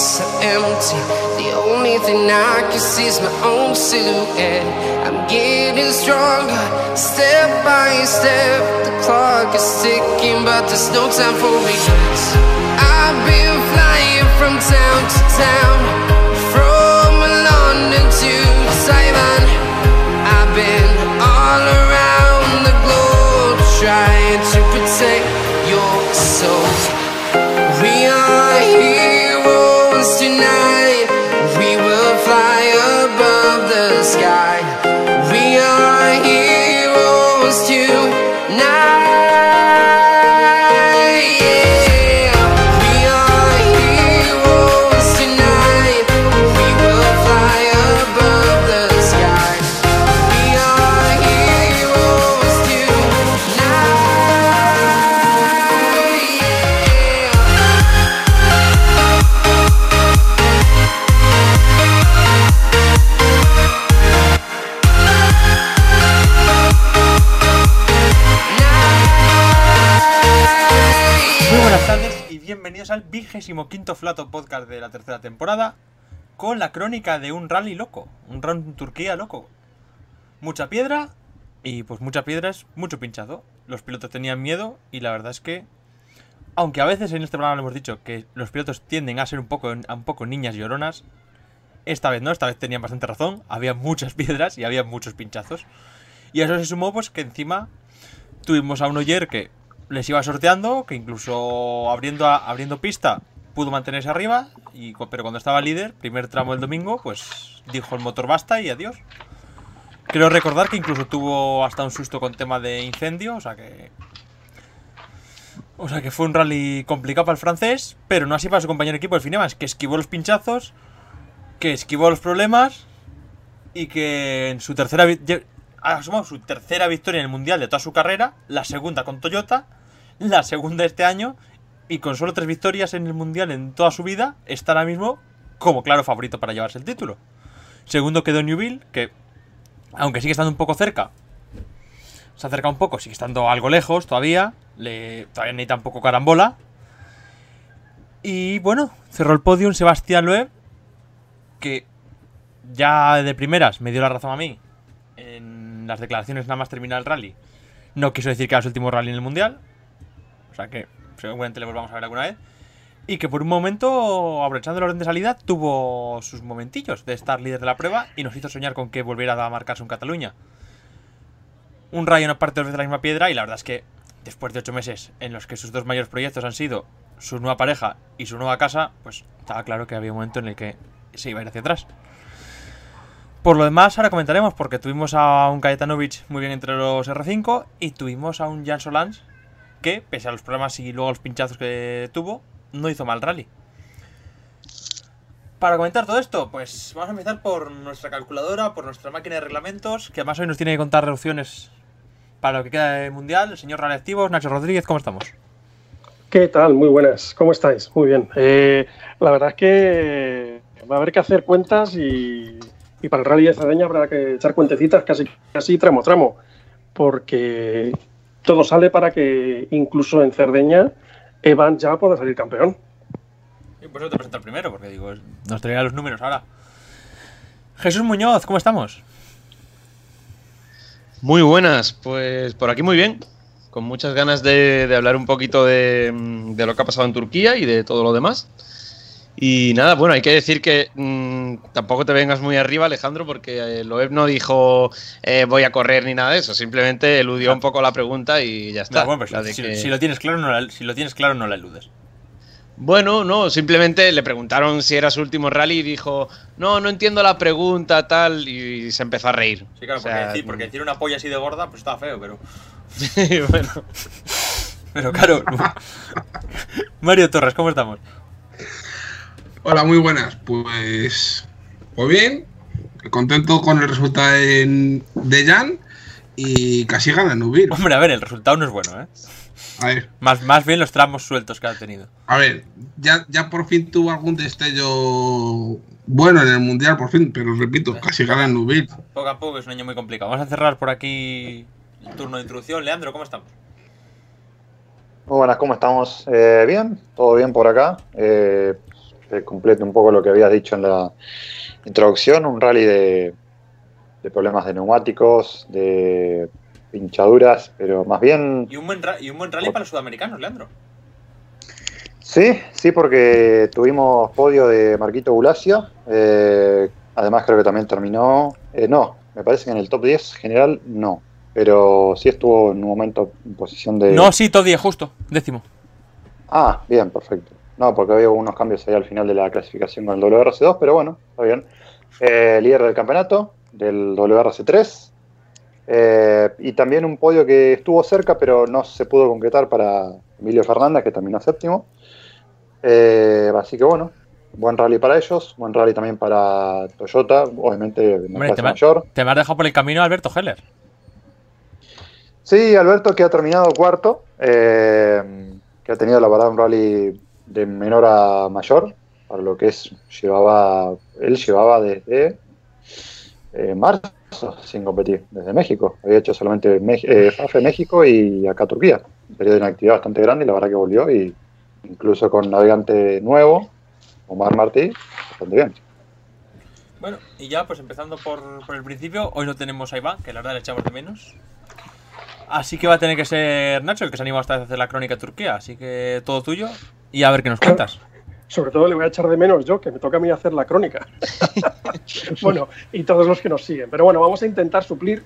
so empty. The only thing I can see is my own silhouette. I'm getting stronger, step by step. The clock is ticking, but there's no time for regrets. I've been flying from town to town, al vigésimo quinto Flato Podcast de la tercera temporada con la crónica de un rally loco, un rally Turquía loco. Mucha piedra y pues mucha piedra es mucho pinchazo. Los pilotos tenían miedo y la verdad es que, aunque a veces en este programa lo hemos dicho que los pilotos tienden a ser un poco, un poco niñas lloronas, esta vez no, esta vez tenían bastante razón. Había muchas piedras y había muchos pinchazos. Y a eso se sumó pues que encima tuvimos a un Oyer que les iba sorteando, que incluso abriendo, abriendo pista pudo mantenerse arriba, y, pero cuando estaba líder, primer tramo del domingo, pues dijo el motor basta y adiós. Creo recordar que incluso tuvo hasta un susto con tema de incendio, o sea que... O sea que fue un rally complicado para el francés, pero no así para su compañero de equipo, el Finemas, que esquivó los pinchazos, que esquivó los problemas y que en su tercera ha su tercera victoria en el mundial de toda su carrera, la segunda con Toyota, la segunda este año y con solo tres victorias en el mundial en toda su vida está ahora mismo como claro favorito para llevarse el título. Segundo quedó Newville, que aunque sigue estando un poco cerca, se acerca un poco, sigue estando algo lejos todavía, le, todavía necesita un poco carambola. Y bueno, cerró el podium Sebastián Loeb, que ya de primeras me dio la razón a mí en las declaraciones nada más terminar el rally. No quiso decir que era su último rally en el mundial. Que seguramente le volvamos a ver alguna vez. Y que por un momento, aprovechando el orden de salida, tuvo sus momentillos de estar líder de la prueba y nos hizo soñar con que volviera a marcarse en Cataluña. Un rayo no parte dos veces la misma piedra y la verdad es que después de ocho meses en los que sus dos mayores proyectos han sido su nueva pareja y su nueva casa, pues estaba claro que había un momento en el que se iba a ir hacia atrás. Por lo demás, ahora comentaremos porque tuvimos a un Kajetanovic muy bien entre los R5 y tuvimos a un Jan Solans que, pese a los problemas y luego los pinchazos que tuvo, no hizo mal rally. Para comentar todo esto, pues vamos a empezar por nuestra calculadora, por nuestra máquina de reglamentos, que además hoy nos tiene que contar reducciones para lo que queda de mundial. El señor Rally Activos, Nacho Rodríguez, ¿cómo estamos? ¿Qué tal? Muy buenas. ¿Cómo estáis? Muy bien. Eh, la verdad es que va a haber que hacer cuentas y, y para el Rally de Cerdeña habrá que echar cuentecitas casi, casi tramo tramo, porque todo sale para que incluso en Cerdeña Evan ya pueda salir campeón. Y por eso te presento el primero, porque digo, nos traerá los números ahora. Jesús Muñoz, ¿cómo estamos? Muy buenas, pues por aquí muy bien, con muchas ganas de, de hablar un poquito de, de lo que ha pasado en Turquía y de todo lo demás. Y nada, bueno, hay que decir que mm, tampoco te vengas muy arriba, Alejandro, porque eh, Loeb no dijo eh, voy a correr ni nada de eso, simplemente eludió un poco la pregunta y ya está. No, bueno, pues si, que- si lo tienes claro, no la, si lo tienes claro, no la eludes. Bueno, no, simplemente le preguntaron si era su último rally y dijo, no, no entiendo la pregunta, tal, y se empezó a reír. Sí, claro, O sea, porque, decir, porque decir una polla así de gorda, pues está feo, pero. bueno, Pero claro. Mario Torres, ¿cómo estamos? Hola, muy buenas. Pues, pues bien, contento con el resultado en- de Jan y casi gana Nubir. Hombre, a ver, el resultado no es bueno, ¿eh? A ver, Más, más bien los tramos sueltos que ha tenido. a ver, ya, ya por fin tuvo algún destello bueno en el mundial, por fin, pero repito, casi gana Nubir. Poco a poco es un año muy complicado. Vamos a cerrar por aquí el turno de introducción. Leandro, ¿cómo estamos? Muy buenas, ¿cómo estamos? Eh, bien, todo bien por acá. Eh, que complete un poco lo que habías dicho en la introducción, un rally de, de problemas de neumáticos, de pinchaduras, pero más bien... Y un buen, ra- y un buen rally para los sudamericanos, Leandro. Sí, sí, porque tuvimos podio de Marquito Bulacio. eh, además creo que también terminó... eh, no, me parece que en el top 10 general no. Pero sí estuvo en un momento en posición de... No, sí, todo 10, justo. Décimo. Ah, bien, perfecto. No, porque había unos cambios ahí al final de la clasificación con el WRC2, pero bueno, está bien. Eh, líder del campeonato, del WRC3. eh, y también un podio que estuvo cerca, pero no se pudo concretar para Emilio Fernández, que terminó séptimo. Eh, así que bueno, buen rally para ellos, buen rally también para Toyota, obviamente en Hombre, te, me, mayor. te me has dejado por el camino Alberto Heller. Sí, Alberto que ha terminado cuarto, eh, que ha tenido la verdad un rally de menor a mayor, para lo que es, llevaba, él llevaba desde eh, marzo sin competir, desde México. Había hecho solamente eh, FAFE México y acá Turquía. Un periodo de inactividad bastante grande y la verdad que volvió y incluso con navegante nuevo, Omar Martí, bastante bien. Bueno, y ya, pues empezando por, por el principio, hoy no tenemos a Iván, que la verdad le echamos de menos. Así que va a tener que ser Nacho el que se anima esta vez a hacer la crónica de Turquía. Así que todo tuyo y a ver qué nos cuentas. Sobre todo le voy a echar de menos yo, que me toca a mí hacer la crónica. bueno, y todos los que nos siguen. Pero bueno, vamos a intentar suplir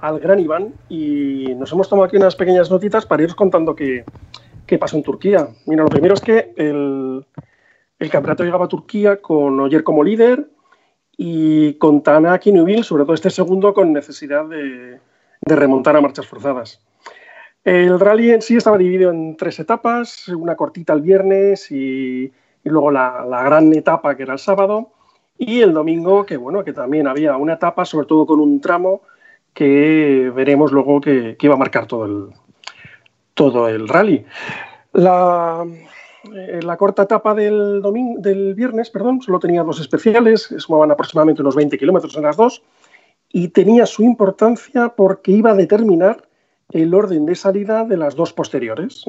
al gran Iván y nos hemos tomado aquí unas pequeñas notitas para iros contando qué, qué pasó en Turquía. Mira, lo primero es que el, el campeonato llegaba a Turquía con Oyer como líder y con Tana Kinubil, sobre todo este segundo, con necesidad de, de remontar a marchas forzadas. El rally en sí estaba dividido en tres etapas, una cortita el viernes y, luego la, gran etapa que era el sábado y el domingo que bueno que también había una etapa sobre todo con un tramo que veremos luego que, iba a marcar todo el todo el rally la, eh, corta etapa del domingo del viernes perdón solo tenía dos especiales sumaban aproximadamente unos 20 kilómetros en las dos y tenía su importancia porque iba a determinar el orden de salida de las dos posteriores,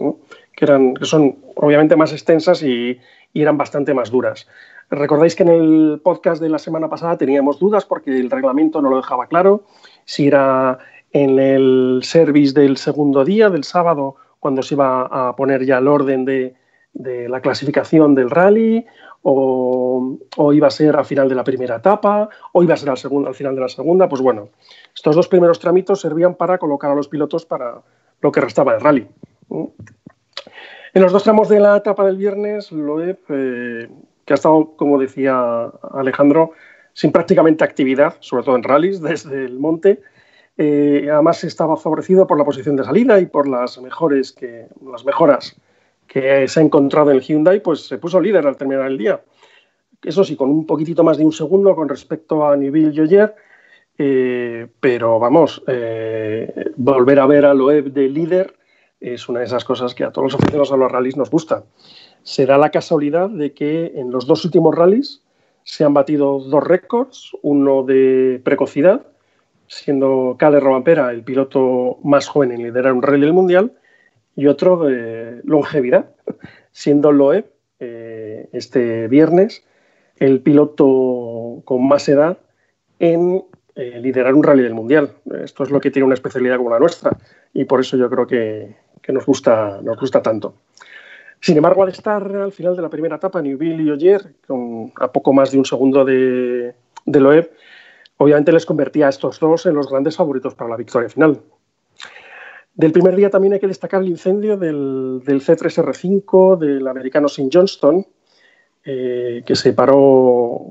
que, eran, que son obviamente más extensas y, y, eran bastante más duras. Recordáis que en el podcast de la semana pasada teníamos dudas porque el reglamento no lo dejaba claro, si era en el service del segundo día, del sábado, cuando se iba a poner ya el orden de, de la clasificación del rally, o, iba a ser al final de la primera etapa, o iba a ser al, final de la segunda, pues bueno, estos dos primeros tramitos servían para colocar a los pilotos para lo que restaba del rally. En los dos tramos de la etapa del viernes, Loeb, eh, que ha estado, como decía Alejandro, sin prácticamente actividad, sobre todo en rallies, desde el monte, eh, además estaba favorecido por la posición de salida y por las, mejores que, las mejoras que se ha encontrado en el Hyundai, pues se puso líder al terminar el día. Eso sí, con un poquitito más de un segundo con respecto a Neville Joyer, eh, pero vamos, eh, volver a ver a Loeb de líder es una de esas cosas que a todos los aficionados a los rallies nos gusta. Será la casualidad de que en los dos últimos rallies se han batido dos récords, uno de precocidad, siendo Cale Robampera el piloto más joven en liderar un rally del mundial, y otro de longevidad, siendo Loeb eh, este viernes el piloto con más edad en eh, liderar un rally del mundial. Esto es lo que tiene una especialidad como la nuestra y por eso yo creo que, nos, gusta, nos gusta tanto. Sin embargo, al estar al final de la primera etapa, Newville y Oyer, con a poco más de un segundo de Loeb, obviamente les convertía a estos dos en los grandes favoritos para la victoria final. Del primer día también hay que destacar el incendio del, del C3R5 del americano St. Johnston, eh, que se paró,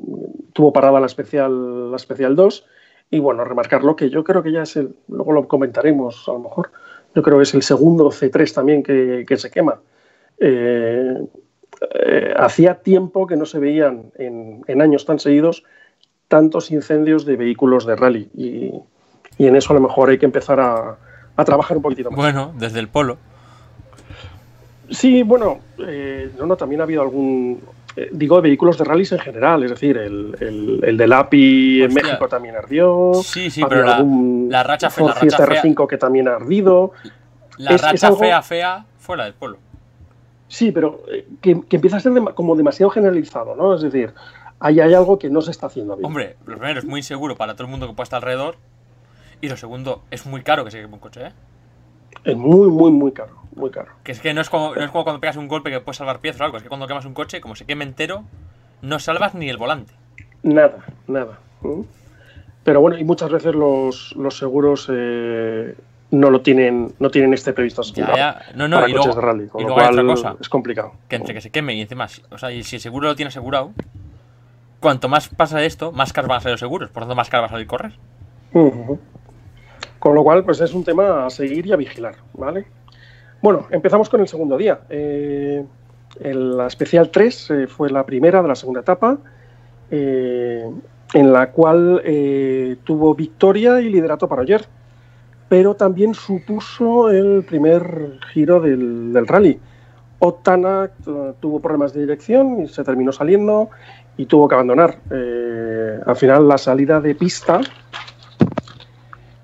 tuvo parada la especial, la especial 2. Y bueno, remarcarlo que yo creo que ya es el, luego lo comentaremos a lo mejor, yo creo que es el segundo C3 también que, se quema. Eh, eh, hacía tiempo que no se veían en, en, años tan seguidos tantos incendios de vehículos de rally y, y en eso a lo mejor hay que empezar a, a trabajar un poquitito más. Bueno, desde el polo. Sí, bueno, eh, no, no, también ha habido algún, eh, digo, vehículos de rallies en general, es decir, el, el, el del API en México también ardió. Sí, sí, pero la, la, racha fea. La racha fea. R5 que también ha ardido. La es, racha es algo... fea, fea, fuera del polo. Sí, pero eh, que, que empieza a ser como demasiado generalizado, ¿no? Es decir, ahí hay algo que no se está haciendo bien. Hombre, lo primero es muy inseguro para todo el mundo que pueda estar alrededor. Y lo segundo, es muy caro que se queme un coche, ¿eh? Es muy, muy, muy caro, muy caro. Que es que no es, como, no es como cuando pegas un golpe que puedes salvar piezas o algo. Es que cuando quemas un coche, como se queme entero, no salvas ni el volante. Nada, nada. ¿Mm? Pero bueno, y muchas veces los, los seguros eh, no lo tienen, no tienen este previsto Ya, ya. No, no, para y coches luego, de rally, con y lo cual cosa. es complicado. Que entre que se queme y encima, o sea, y si el seguro lo tiene asegurado, cuanto más pasa esto, más caros van a ser los seguros. Por tanto, más caro va a salir correr. Ujú. Con lo cual, pues es un tema a seguir y a vigilar, ¿vale? Bueno, empezamos con el segundo día. Eh, el- la especial 3 eh, fue la primera de la segunda etapa, eh, en la cual tuvo victoria y liderato para Oyer, pero también supuso el primer giro del, rally. Otana tuvo problemas de dirección y se terminó saliendo y tuvo que abandonar. Al final, la salida de pista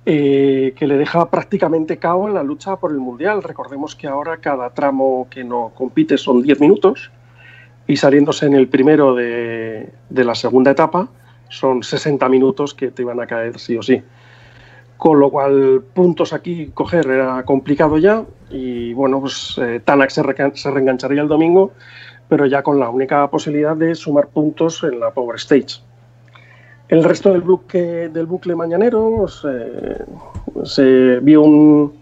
eh, que le deja prácticamente cao en la lucha por el Mundial. Recordemos que ahora cada tramo que no compite son 10 minutos y saliéndose en el primero de, de la segunda etapa son 60 minutos que te iban a caer sí o sí. Con lo cual, puntos aquí coger era complicado ya y bueno, pues eh, Tanak se, se reengancharía el domingo, pero ya con la única posibilidad de sumar puntos en la Power Stage. El resto del bucle, del bucle mañanero se, se vio un,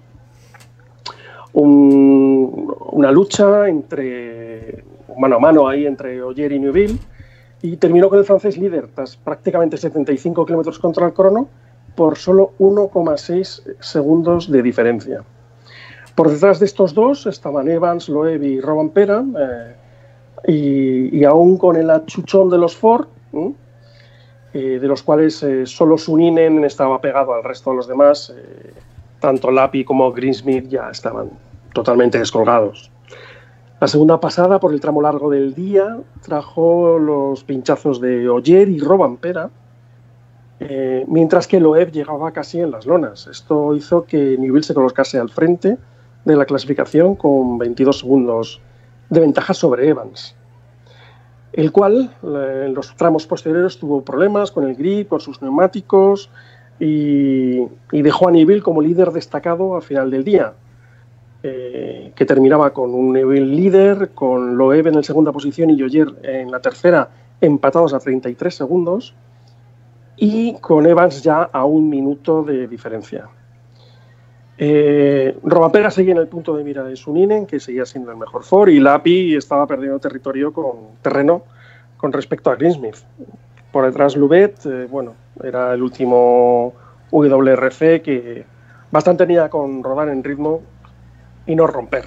un- una lucha entre mano a mano ahí entre Oyer y Neuville y terminó con el francés líder tras prácticamente 75 kilómetros contra el crono por solo 1,6 segundos de diferencia. Por detrás de estos dos estaban Evans, Loeb y Roban Pera eh, y, aún con el achuchón de los Ford. Eh, de los cuales eh, solo Suninen estaba pegado al resto de los demás. eh, tanto Lapi como Greensmith ya estaban totalmente descolgados. La segunda pasada por el tramo largo del día trajo los pinchazos de Oyer y Robampera, eh, mientras que Loeb llegaba casi en las lonas. Esto hizo que Newell se colocase al frente de la clasificación con 22 segundos de ventaja sobre Evans el cual eh, en los tramos posteriores tuvo problemas con el grip, con sus neumáticos y, dejó a Neville como líder destacado al final del día, eh, que terminaba con un Neville líder, con Loeb en la segunda posición y Joyer en la tercera, empatados a 33 segundos, y con Evans ya a un minuto de diferencia. Eh, Robapera seguía en el punto de mira de Suninen, que seguía siendo el mejor Ford, y Lapi estaba perdiendo territorio con terreno con respecto a Greensmith. Por detrás Lubet, eh, bueno, era el último WRC que bastante tenía con rodar en ritmo y no romper.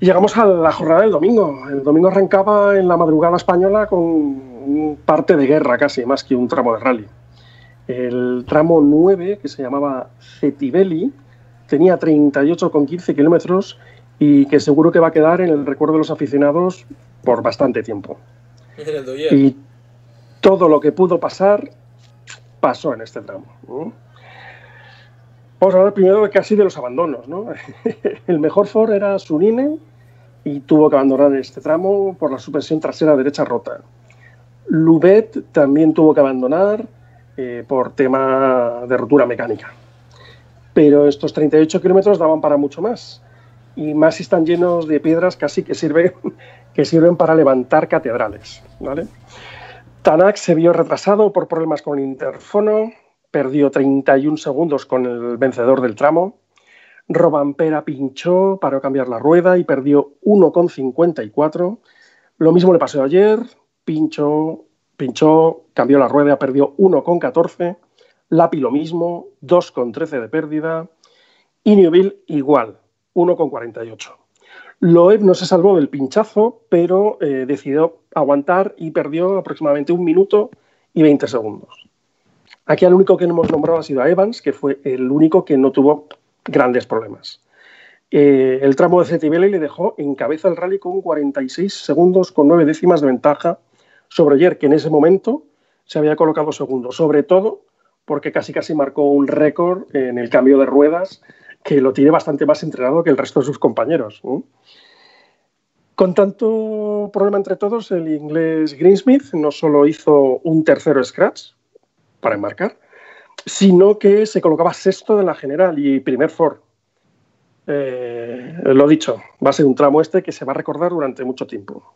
Llegamos a la jornada del domingo. El domingo arrancaba en la madrugada española con parte de guerra casi, más que un tramo de rally. El tramo 9, que se llamaba Cetibelli, tenía 38,15 kilómetros y que seguro que va a quedar en el recuerdo de los aficionados por bastante tiempo. Y todo lo que pudo pasar, pasó en este tramo. ¿no? Vamos a hablar primero de casi de los abandonos. ¿no? el mejor Ford era Sunine y tuvo que abandonar este tramo por la suspensión trasera derecha rota. Lubet también tuvo que abandonar eh, por tema de rotura mecánica. Pero estos 38 kilómetros daban para mucho más. Y más si están llenos de piedras casi que sirven, para levantar catedrales. Tanak se vio retrasado por problemas con el interfono, perdió 31 segundos con el vencedor del tramo. Robampera pinchó, paró a cambiar la rueda y perdió 1,54. Lo mismo le pasó ayer, pinchó, pinchó, cambió la rueda, perdió 1,14. Lapi lo mismo, 2,13 de pérdida. Y Newville igual, 1,48. Loeb no se salvó del pinchazo, pero eh, decidió aguantar y perdió aproximadamente un minuto y 20 segundos. Aquí el único que no hemos nombrado ha sido a Evans, que fue el único que no tuvo grandes problemas. Eh, el tramo de Cetibelli le dejó en cabeza el rally con 46 segundos con 9 décimas de ventaja sobre ayer, que en ese momento se había colocado segundo, sobre todo porque casi casi marcó un récord en el cambio de ruedas que lo tiene bastante más entrenado que el resto de sus compañeros. Con tanto problema entre todos, el inglés Greensmith no solo hizo un tercero scratch para enmarcar, sino que se colocaba sexto de la general y primer Ford. Eh, lo dicho, va a ser un tramo este que se va a recordar durante mucho tiempo.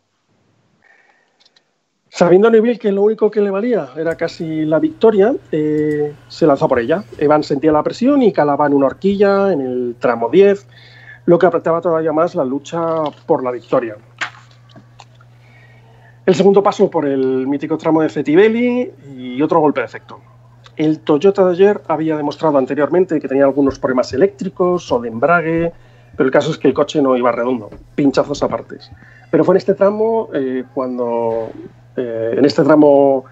Sabiendo Neville que lo único que le valía era casi la victoria, eh, se lanzó por ella. Evan sentía la presión y calaba en una horquilla en el tramo 10, lo que apretaba todavía más la lucha por la victoria. El segundo paso por el mítico tramo de Cetibelli y otro golpe de efecto. El Toyota de ayer había demostrado anteriormente que tenía algunos problemas eléctricos o de embrague, pero el caso es que el coche no iba redondo, pinchazos aparte. Pero fue en este tramo eh, cuando, eh, en este tramo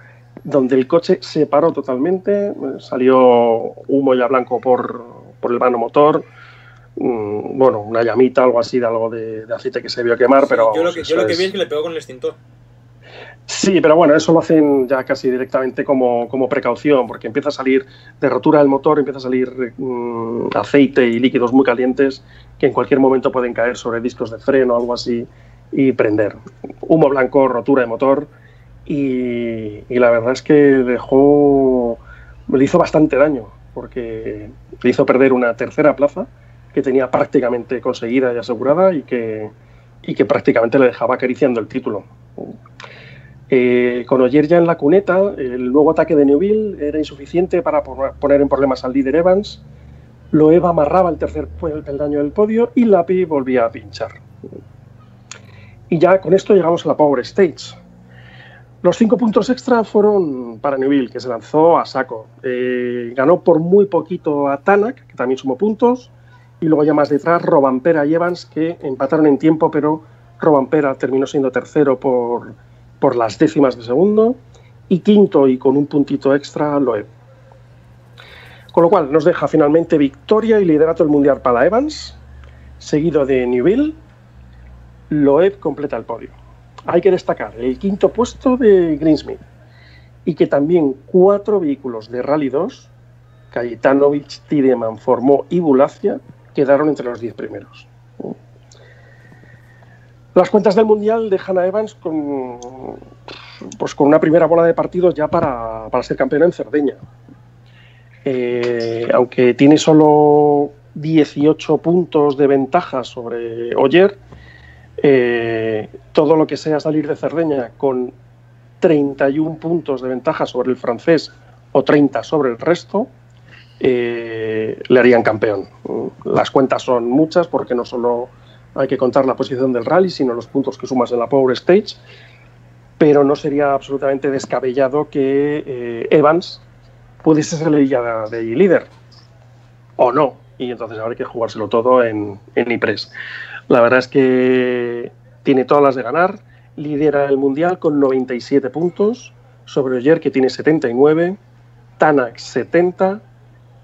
donde el coche se paró totalmente, eh, salió humo ya blanco por, por el vano motor, mm, bueno, una llamita, algo así, de algo de, de aceite que se vio quemar, pero... yo lo que, eso yo lo que es- vi es que le pegó con el extintor. Sí, pero bueno, eso lo hacen ya casi directamente como, como precaución, porque empieza a salir de rotura del motor, empieza a salir mm, aceite y líquidos muy calientes que en cualquier momento pueden caer sobre discos de freno o algo así y prender. Humo blanco, rotura de motor y, la verdad es que dejó, le hizo bastante daño, porque le hizo perder una tercera plaza que tenía prácticamente conseguida y asegurada y que, y que prácticamente le dejaba acariciando el título. Eh, con Oyer ya en la cuneta, el nuevo ataque de Neuville era insuficiente para poner en problemas al líder Evans. Loeb amarraba el tercer peldaño del podio y Lapi volvía a pinchar. Y ya con esto llegamos a la Power Stage. Los cinco puntos extra fueron para Neuville, que se lanzó a saco. Eh, ganó por muy poquito a Tanak, que también sumó puntos, y luego ya más detrás Robampera y Evans, que empataron en tiempo, pero Robampera terminó siendo tercero por, las décimas de segundo y quinto y con un puntito extra Loeb. Con lo cual nos deja finalmente victoria y liderato del mundial para Evans, seguido de Newville. Loeb completa el podio. Hay que destacar el quinto puesto de Greensmith y que también cuatro vehículos de Rally 2, Cayetanovich, Tiedemann, Formó y Bulacia, quedaron entre los diez primeros. Las cuentas del Mundial dejan a Evans con, pues con una primera bola de partidos ya para, para ser campeón en Cerdeña. Eh, aunque tiene solo 18 puntos de ventaja sobre Oyer, eh, todo lo que sea salir de Cerdeña con 31 puntos de ventaja sobre el francés o 30 sobre el resto, eh, le harían campeón. Las cuentas son muchas porque no solo hay que contar la posición del rally, sino los puntos que sumas en la Power Stage, pero no sería absolutamente descabellado que eh, Evans pudiese salir ya de líder, o no, y entonces habrá que jugárselo todo en, en IPRES. La verdad es que tiene todas las de ganar, lidera el Mundial con 97 puntos, sobre Oyer que tiene 79, Tanak 70,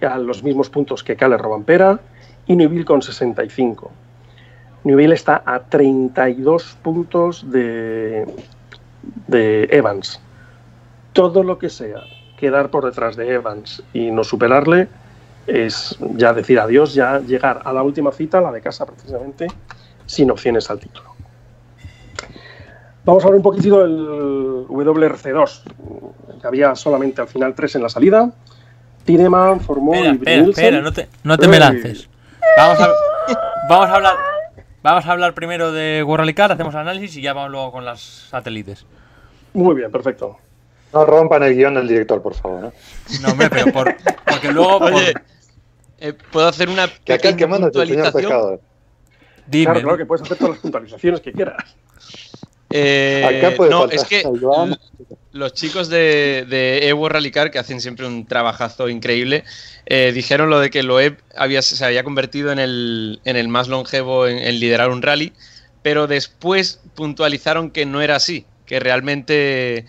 a los mismos puntos que Cale Robampera, y Neuville con 65. Neuville está a 32 puntos de, de Evans. Todo lo que sea quedar por detrás de Evans y no superarle es ya decir adiós, ya llegar a la última cita, la de casa precisamente, sin opciones al título. Vamos a ver un poquitito el WRC2, que había solamente al final tres en la salida. Tineman, Formó Espera, y espera, espera, no te, no te me lances. Vamos a, vamos a hablar. Vamos a hablar primero de World hacemos análisis y ya vamos luego con las satélites. Muy bien, perfecto. No rompan el guion del director, por favor. ¿no? No, hombre, pero por, porque luego. por- eh, ¿puedo hacer una Que acá el que manda el señor puntualización? pescador. dime. Claro, claro que puedes hacer todas las puntualizaciones que quieras. Eh, Acá puede no, faltar es que los chicos de, de Evo Rally Car, que hacen siempre un trabajazo increíble, eh, dijeron lo de que Loeb había, se había convertido en el, en el más longevo en, en liderar un rally, pero después puntualizaron que no era así, que realmente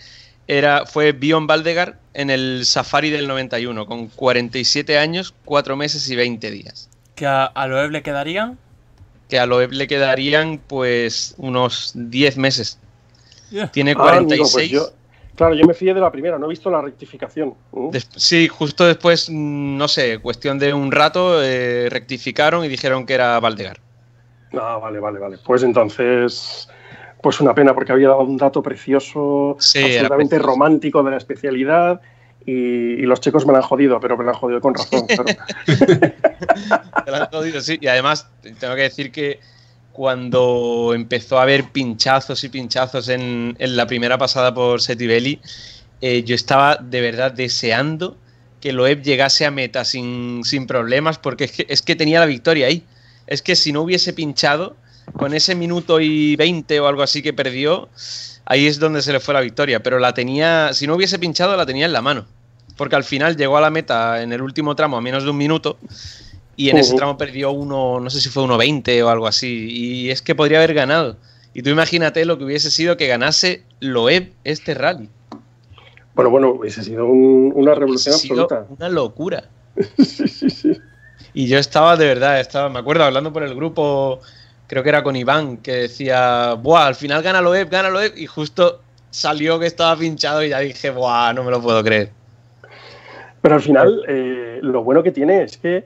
era, fue Bion Valdegar en el Safari del 91, con 47 años, 4 meses y 20 días. Que a, a Loeb le quedarían. Que a Loeb le quedarían pues unos 10 meses. Yeah. Tiene Ah, amigo, 46. pues yo- Claro, yo me fié de la primera, no he visto la rectificación. ¿Mm? Sí, justo después, mm, no sé, cuestión de un rato, eh, rectificaron y dijeron que era Valdegar. Ah, vale, vale, vale. Pues entonces, pues una pena porque había dado un dato precioso, Sí, absolutamente precioso. romántico de la especialidad y, y los chicos me la han jodido, pero me la han jodido con razón. claro. Te la han jodido, sí. Y además, tengo que decir que cuando empezó a haber pinchazos y pinchazos en, en la primera pasada por Setibelli, eh, yo estaba de verdad deseando que Loeb llegase a meta sin, sin problemas, porque es que, es que tenía la victoria ahí. Es que si no hubiese pinchado, con ese minuto y 20 o algo así que perdió, ahí es donde se le fue la victoria. Pero la tenía, si no hubiese pinchado, la tenía en la mano. Porque al final llegó a la meta en el último tramo a menos de un minuto y en ese tramo perdió uno, no sé si fue 1.20 o algo así. Y es que podría haber ganado. Y tú imagínate lo que hubiese sido que ganase Loeb este rally. Bueno, bueno, hubiese sido un- una revolución sido absoluta. una locura. Sí, sí, sí. Y yo estaba de verdad, estaba, me acuerdo hablando por el grupo, creo que era con Iván, que decía, Buah, al final gana Loeb, gana Loeb, y justo salió que estaba pinchado y ya dije, Buah, no me lo puedo creer. Pero al final, eh, lo bueno que tiene es que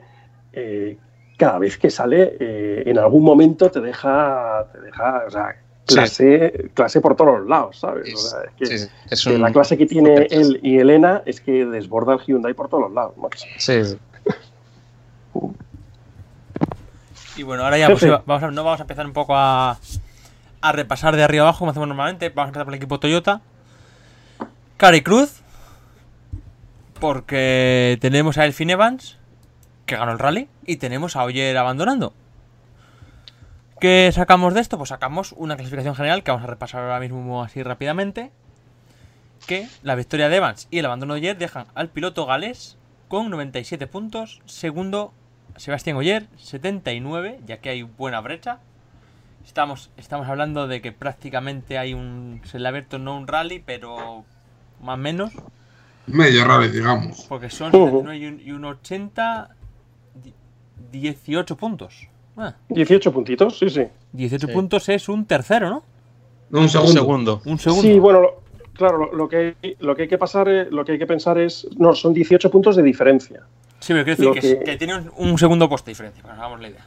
eh, cada vez que sale, eh, en algún momento te deja, te deja, o sea, clase, clase por todos los lados, ¿sabes? O sea, es que, Sí, es que un- la clase que tiene él y Elena es que desborda el Hyundai por todos los lados. macho. sí. Y bueno, ahora ya pues, vamos a, no vamos a empezar un poco a, a repasar de arriba abajo como hacemos normalmente. Vamos a empezar por el equipo Toyota. Cari Cruz. Porque tenemos a Elfin Evans, que ganó el rally, y tenemos a Oyer abandonando. ¿Qué sacamos de esto? Pues sacamos una clasificación general que vamos a repasar ahora mismo así rápidamente. Que la victoria de Evans y el abandono de Oyer dejan al piloto galés con 97 puntos. Segundo, Sebastián Oyer, 79, ya que hay buena brecha. Estamos, estamos hablando de que prácticamente hay un. Se le ha abierto no un rally, pero más o menos. Medio raro, digamos. Porque son Ujú. 79 y un, y un 80. di- 18 puntos. Ah, 18 puntitos, sí, sí. 18 Sí. puntos es un tercero, ¿no? No, un Un segundo. Un segundo. Sí, bueno, lo- claro, lo, lo que, hay- lo que hay que pasar, eh, lo que hay que pensar es, no, son 18 puntos de diferencia. Sí, pero quiero decir que, que- que tiene un, un segundo puesto de diferencia, para que nos hagamos la idea.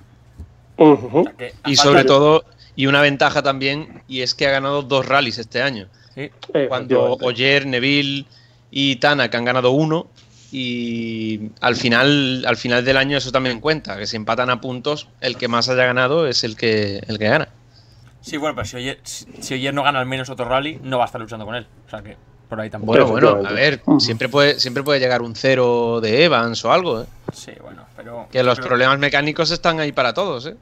O sea, que Y sobre de- todo, y una ventaja también, y es que ha ganado dos rallies este año. Sí. Cuando. Oyer, Neville y Tanak han ganado uno, y al final, al final del año eso también cuenta, que si empatan a puntos, el que más haya ganado es el que, el que gana. Sí, bueno, pero si Oyer, si, si Oyer no gana al menos otro rally, no va a estar luchando con él. O sea que por ahí tampoco. Bueno, bueno, a ver, siempre puede, siempre puede llegar un cero de Evans o algo, ¿eh? Sí, bueno, pero. Que los pero- problemas mecánicos están ahí para todos, ¿eh?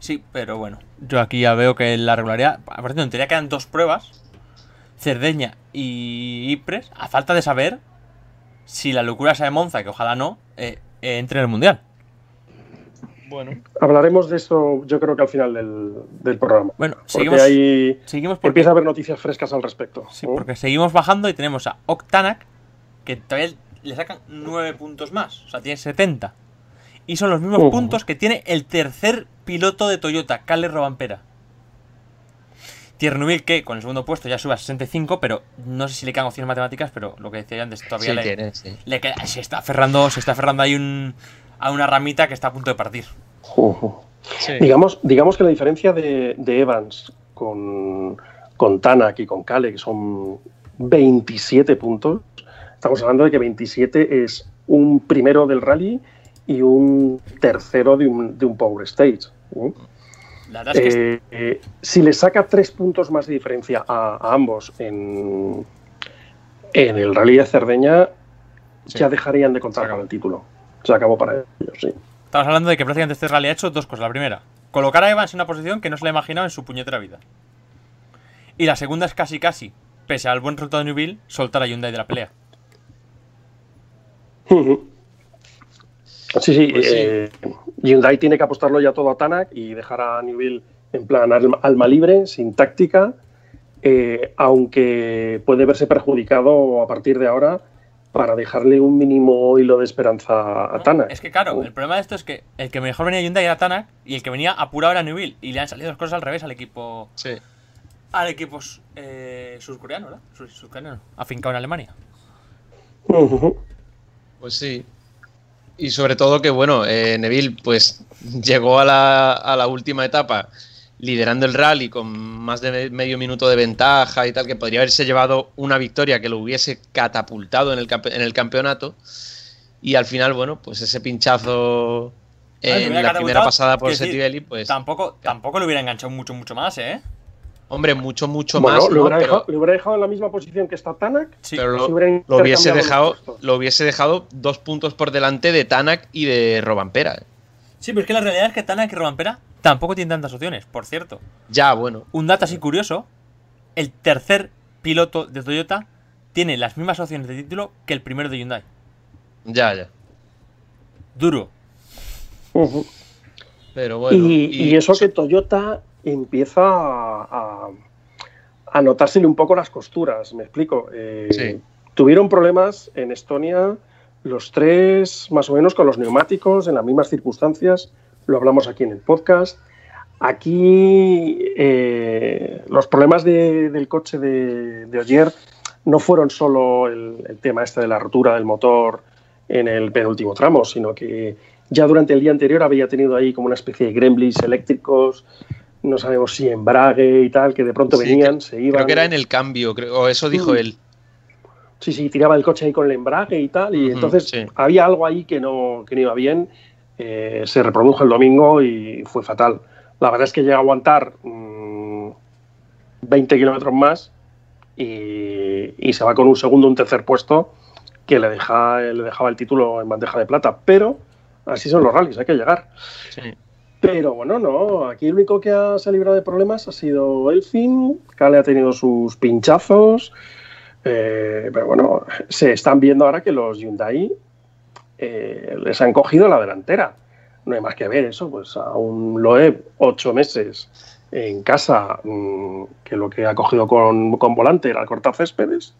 Sí, pero bueno. Yo aquí ya veo que la regularidad. Por cierto, en teoría quedan dos pruebas: Cerdeña y Ypres, a falta de saber si la locura sea de Monza, que ojalá no, eh, entre en el mundial. Bueno. Hablaremos de eso, yo creo que al final del, del programa. Bueno, Porque seguimos. ahí Seguimos porque, empieza a haber noticias frescas al respecto. sí, ¿no? porque seguimos bajando y tenemos a Octanac, que todavía le sacan 9 puntos más, o sea, tiene 70. Y son los mismos puntos que tiene el tercer piloto de Toyota, Cale Robampera. Tiernubil que con el segundo puesto ya sube a 65, pero no sé si le quedan opciones matemáticas, pero lo que decía yo antes, todavía Sí, le, tiene, sí. le queda- se está aferrando, se está aferrando ahí un, a una ramita que está a punto de partir. Sí. Digamos, digamos que la diferencia de, de Evans con, con Tanak y con Kale, que son 27 puntos, estamos hablando de que 27 es un primero del rally y un tercero de un, de un Power Stage. ¿no? La verdad es que Eh, eh, si le saca tres puntos más de diferencia a, a ambos en, en el rally de Cerdeña, Sí. ya dejarían de contar para el título. Se acabó para ellos, sí. estamos hablando de que prácticamente este rally ha hecho dos cosas. La primera, colocar a Evans en una posición que no se le ha imaginado en su puñetera vida. Y la segunda es casi casi, pese al buen resultado de Newville, soltar a Hyundai de la pelea. Sí, sí, Pues sí. eh, Hyundai tiene que apostarlo ya todo a Tanak y dejar a Newville en plan alma, alma libre, sin táctica, eh, aunque puede verse perjudicado a partir de ahora para dejarle un mínimo hilo de esperanza a ¿no? Tanak. Es que claro, el problema de esto es que el que mejor venía Hyundai era Tanak y el que venía apurado era Newville. Y le han salido las cosas al revés al equipo Sí. al equipo eh, surcoreano, ¿verdad? Sur- Surcoreano, afincado en Alemania. Ujú. Pues sí. Y sobre todo que, bueno, eh, Neville pues llegó a la, a la última etapa liderando el rally con más de me- medio minuto de ventaja y tal, que podría haberse llevado una victoria que lo hubiese catapultado en el, campe- en el campeonato. Y al final, bueno, pues ese pinchazo en la primera pasada por Setivelli, pues, Tampoco, tampoco le hubiera enganchado mucho, mucho más, ¿eh? hombre, mucho, mucho Bueno, más, le, ¿no? hubiera Pero- dejado, le hubiera dejado en la misma posición que está Tanak. Sí. pero lo, lo hubiese dejado, lo hubiese dejado dos puntos por delante de Tanak y de Robampera. ¿eh? Sí, pero es que la realidad es que Tanak y Robampera tampoco tienen tantas opciones. Por cierto, Ya, bueno. un dato así curioso: el tercer piloto de Toyota tiene las mismas opciones de título que el primero de Hyundai. Ya, ya. Duro. Pero bueno. y, y eso que Toyota empieza a, a- a notársele un poco las costuras, me explico. Eh, Sí. Tuvieron problemas en Estonia los tres, más o menos, con los neumáticos, en las mismas circunstancias. Lo hablamos aquí en el podcast. Aquí eh, los problemas de- del coche de, de Ogier no fueron solo el, el tema este de la rotura del motor en el penúltimo tramo, sino que ya durante el día anterior había tenido ahí como una especie de gremlins eléctricos, no sabemos si embrague y tal, que de pronto Sí, venían, que- se iban. Creo que era en el cambio, creo, o eso dijo Mm. él. Sí, sí, tiraba el coche ahí con el embrague y tal, y Ujú, entonces sí. había algo ahí que no, que no iba bien. eh, se reprodujo el domingo y fue fatal. La verdad es que llega a aguantar mm, 20 kilómetros más y, y se va con un segundo, un tercer puesto que le, deja, le dejaba el título en bandeja de plata. Pero así son los rallies, hay que llegar. Sí. Pero bueno, no, aquí el único que ha, se ha librado de problemas ha sido Elfin, Kale ha tenido sus pinchazos, eh, pero bueno, se están viendo ahora que los Hyundai eh, les han cogido la delantera. No hay más que ver eso, pues a un Loeb ocho meses en casa, mm, que lo que ha cogido con, con volante era cortar céspedes,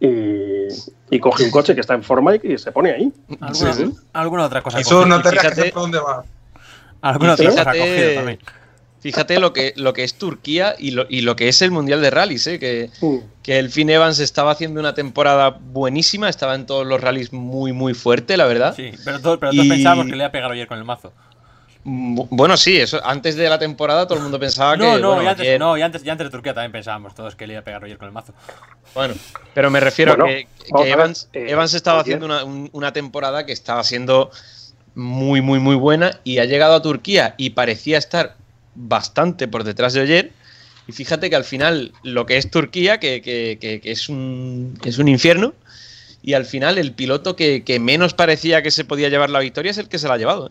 y, y coge un coche que está en forma y que se pone ahí. ¿Alguna, Sí, sí. alguna otra cosa? Eso no te fíjate- que por dónde va. ¿Alguna otra cosa cogido también? Fíjate lo que, lo que es Turquía y lo, y lo que es el Mundial de Rallys, ¿eh? que, que el Finn Evans estaba haciendo una temporada buenísima, estaba en todos los rallies muy, muy fuerte, la verdad. Sí, pero, todos- pero todos Y- pensábamos que le iba a pegar ayer con el mazo. Bu- Bueno, sí, eso antes de la temporada todo el mundo pensaba No, que. no, bueno, y antes, ayer- no, y antes, y antes de Turquía también pensábamos todos que le iba a pegar ayer con el mazo. Bueno, pero me refiero Bueno, a que, que a ver, Evans, eh, Evans estaba ayer- haciendo una, un- una temporada que estaba siendo muy, muy, muy buena y ha llegado a Turquía y parecía estar bastante por detrás de Oyer. Y fíjate que al final lo que es Turquía, que, que- que- que es, un, es un infierno, y al final el piloto que, que menos parecía que se podía llevar la victoria es el que se la ha llevado. ¿eh?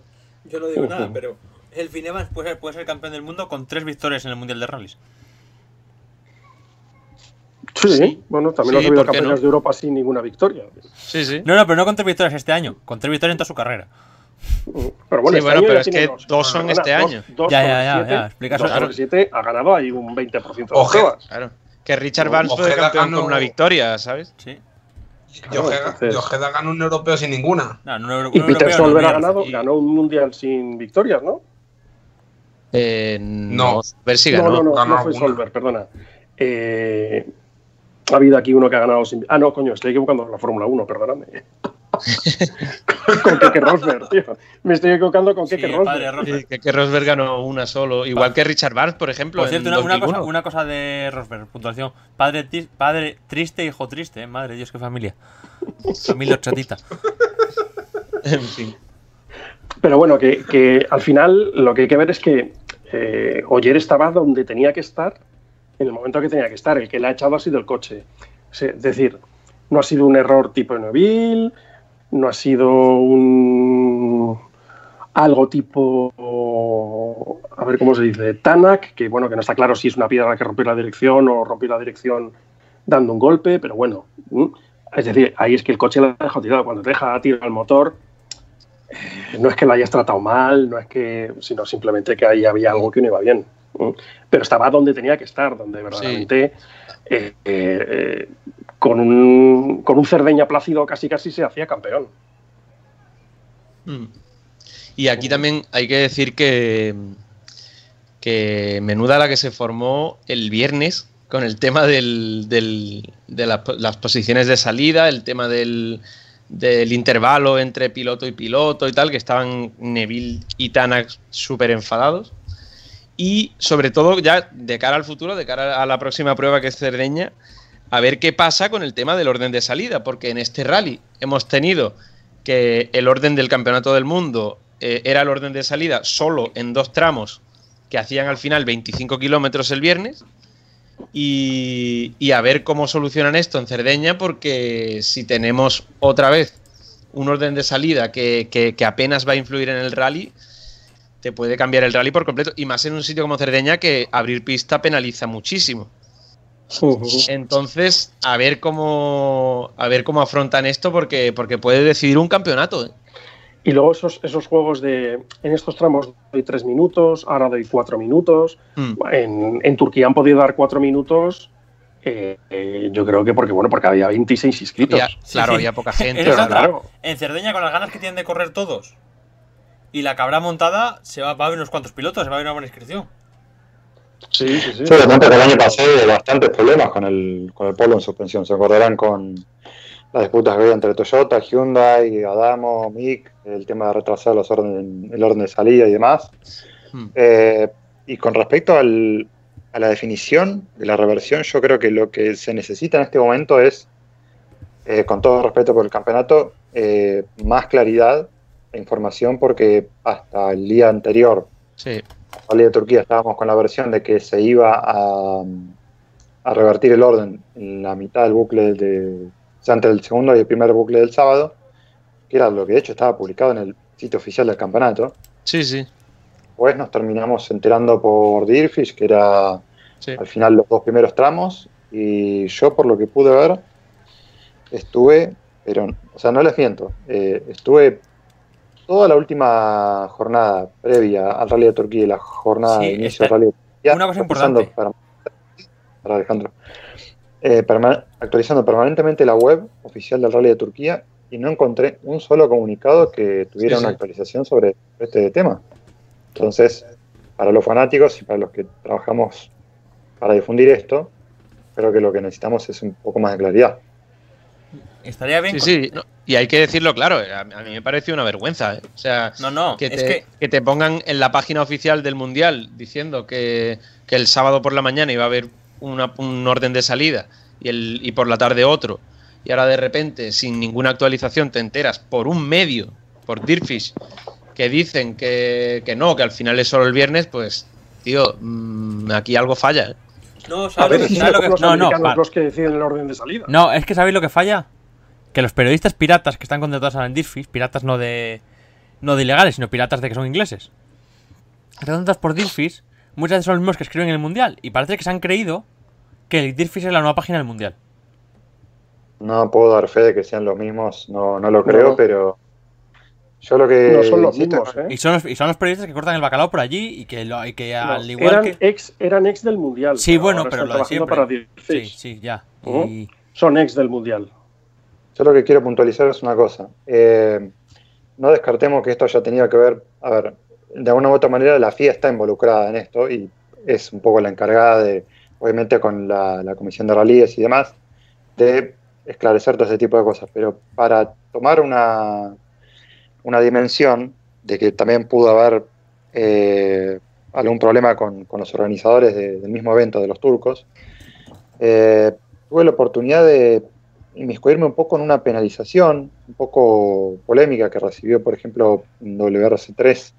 Yo no digo nada, pero el Finn Evans puede ser, puede ser campeón del mundo con tres victorias en el Mundial de Rallys. Sí, Sí. bueno, también Sí, ha habido ¿por qué campeones no? de Europa sin ninguna victoria. Sí, sí. No, no, pero no con tres victorias este año, con tres victorias en toda su carrera. Pero bueno, Sí, este bueno, año pero es que dos. dos son este año. dos Ya, ya, ya, ya, explica siete ha ganado ahí un 20% de las Oje. pruebas. Claro. Que Richard Barnes fue Ojeda campeón ganó- con una victoria, ¿sabes? Sí. Claro, Yojeda entonces- Yojeda ganó un europeo sin ninguna. No, no, no, Y no, Peter no, Solberg ha no, ganado, y- ganó un mundial sin victorias, ¿no? Eh, No. no. Ver si no, ganó. no, no, ganó no fue alguna. Solberg, perdona. Eh, ha habido aquí uno que ha ganado sin. Ah, no, coño, estoy equivocando la Fórmula 1, perdóname. con Keke Rosberg, tío. Me estoy equivocando con Keke Rosberg. Rosberg. Sí, ganó una solo, igual que Richard Barnes, por ejemplo. Por cierto, en una, una 2001. cosa, una cosa de Rosberg, puntuación. Padre, triste, hijo triste, ¿eh? madre Dios, qué familia. Familia horchatita. En fin. Pero bueno, que, que al final lo que hay que ver es que eh, Oyer estaba donde tenía que estar en el momento que tenía que estar. El que le ha echado ha sido el coche. Es decir, no ha sido un error tipo Neville, no ha sido un algo tipo a ver cómo se dice Tanak, que bueno, que no está claro si es una piedra que rompió la dirección o rompió la dirección dando un golpe, pero bueno, es decir, ahí es que el coche lo ha dejado tirado. Cuando te deja tirar el motor, eh, no es que lo hayas tratado mal, no es que, sino simplemente que ahí había algo que no iba bien. Pero estaba donde tenía que estar, donde verdaderamente eh, eh, con, un, con un Cerdeña plácido casi casi se hacía campeón. Mm. Y aquí también hay que decir que, que menuda la que se formó el viernes con el tema del, del- de la- las posiciones de salida, el tema del, del intervalo entre piloto y piloto y tal, que estaban Neville y Tanak súper enfadados. Y sobre todo ya de cara al futuro, de cara a la próxima prueba que es Cerdeña, a ver qué pasa con el tema del orden de salida, porque en este rally hemos tenido que el orden del campeonato del mundo eh, era el orden de salida solo en dos tramos que hacían al final 25 kilómetros el viernes. Y, y a ver cómo solucionan esto en Cerdeña, porque si tenemos otra vez un orden de salida que, que- que apenas va a influir en el rally, te puede cambiar el rally por completo. Y más en un sitio como Cerdeña, que abrir pista penaliza muchísimo. Entonces, a ver cómo a ver cómo afrontan esto, porque, porque puede decidir un campeonato. ¿eh? Y luego esos, esos juegos de. En estos tramos doy tres minutos, ahora doy cuatro minutos. Mm. En, en Turquía han podido dar cuatro minutos. eh, eh, yo creo que porque bueno porque había 26 inscritos. Claro, sí. había poca gente. Pero claro. En Cerdeña, con las ganas que tienen de correr todos y la cabra montada, se va, va a haber unos cuantos pilotos, se va a haber una buena inscripción. Sí, sí, sí. Sí, de cuenta que el año pasado hubo bastantes problemas con el, con el polo en suspensión. Se acordarán con las disputas que había entre Toyota, Hyundai, Adamo, MIC, el tema de retrasar los orden, el orden de salida y demás. Hmm. Eh, y con respecto al- a la definición de la reversión, yo creo que lo que se necesita en este momento es, eh, con todo respeto por el campeonato, eh, más claridad información porque hasta el día anterior Sí, Rally de Turquía estábamos con la versión de que se iba a, a revertir el orden en la mitad del bucle de, entre el segundo y el primer bucle del sábado, que era lo que de hecho estaba publicado en el sitio oficial del campeonato. sí, sí. Pues nos terminamos enterando por Deerfish, que era sí. al final los dos primeros tramos, y yo por lo que pude ver, estuve, pero, o sea, no les miento, eh, estuve toda la última jornada previa al Rally de Turquía y la jornada Sí, de inicio del Rally de Turquía, una cosa actualizando importante. para Alejandro, eh, perma- actualizando permanentemente la web oficial del Rally de Turquía y no encontré un solo comunicado que tuviera Sí, sí. una actualización sobre este tema. Entonces, para los fanáticos y para los que trabajamos para difundir esto, creo que lo que necesitamos es un poco más de claridad. Estaría bien. Sí, con- sí, no, y hay que decirlo claro, eh, a, a mí me pareció una vergüenza. eh. O sea, No, no, que, es te, que que te pongan en la página oficial del Mundial diciendo que, que el sábado por la mañana iba a haber una- un orden de salida y, el, y por la tarde otro. Y ahora de repente, sin ninguna actualización, te enteras por un medio, por Dirtfish, que dicen que, que no, que al final es solo el viernes, pues, tío, mm, aquí algo falla. eh. no, A ¿sabes ver lo que- si sabes lo son que- los No, no, los que deciden el orden de salida. No, es que ¿sabéis lo que falla? Que los periodistas piratas que están contratados a Dirfish, piratas no de no de ilegales, sino piratas de que son ingleses, están contratados por Dirfish, muchas veces son los mismos que escriben en el Mundial, y parece que se han creído que el Dirfish es la nueva página del Mundial. No puedo dar fe de que sean los mismos, no, no lo creo, No. pero yo lo que No son los mismos, ¿eh? Y son los, y son los periodistas que cortan el bacalao por allí y que, lo- y que No, al igual eran, que... ex, eran ex del Mundial. Sí, bueno, pero lo de trabajando siempre. para Sí, Dirtfish. sí, ya. Y- Son ex del Mundial. Yo lo que quiero puntualizar es una cosa. Eh, no descartemos que esto haya tenido que ver, a ver, de alguna u otra manera la FIA está involucrada en esto y es un poco la encargada de, obviamente con la, Comisión de Ralíes y demás, de esclarecer todo ese tipo de cosas. Pero para tomar una, una dimensión de que también pudo haber eh, algún problema con, con los organizadores de- del mismo evento de los turcos, eh, tuve la oportunidad de inmiscuirme un poco en una penalización un poco polémica que recibió, por ejemplo, en WRC3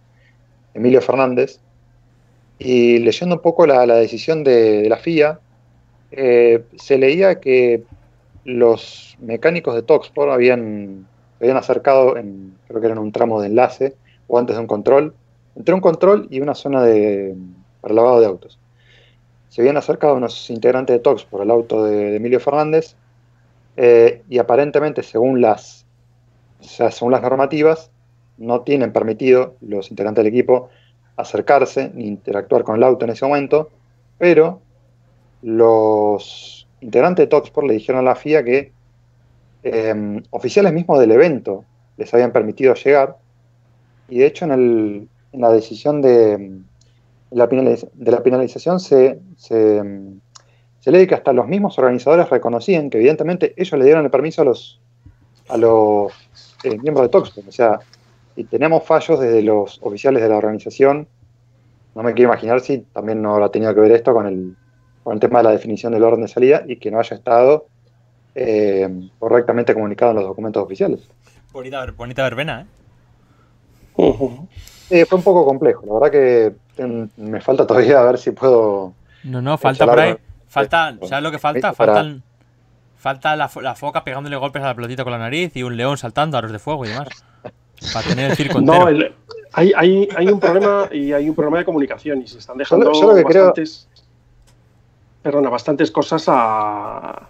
Emilio Fernández, y leyendo un poco la, la decisión de, la FIA, eh, se leía que los mecánicos de Toxport habían, habían acercado, creo que era en un tramo de enlace, o antes de un control, entre un control y una zona de, para lavado de autos. Se habían acercado unos integrantes de Toxport al auto de Emilio Fernández, eh, y aparentemente, según las, o sea, según las normativas, no tienen permitido los integrantes del equipo acercarse ni interactuar con el auto en ese momento, pero los integrantes de Toxport le dijeron a la FIA que eh, oficiales mismos del evento les habían permitido llegar, y de hecho en, el- en la decisión de, de la penalización se, se, se lee que hasta los mismos organizadores reconocían que evidentemente ellos le dieron el permiso a los, a los eh, miembros de Toxpo. O sea, si tenemos fallos desde los oficiales de la organización, no me quiero imaginar si también no habrá tenido que ver esto con el, con el tema de la definición del orden de salida y que no haya estado eh, correctamente comunicado en los documentos oficiales. Bonita, bonita verbena, ¿eh? Eh, fue un poco complejo, la verdad que mm, me falta todavía a ver si puedo... No, no, falta por ahí. Falta, con- ¿sabes lo que falta? para- Faltan, falta la, fo- la foca pegándole golpes a la pelotita con la nariz y un león saltando a los de fuego y demás. Para tener el circo entero. No, el- hay, hay, hay un problema y hay un problema de comunicación y se están dejando yo lo que creo- bastantes, perdona, bastantes cosas a, a-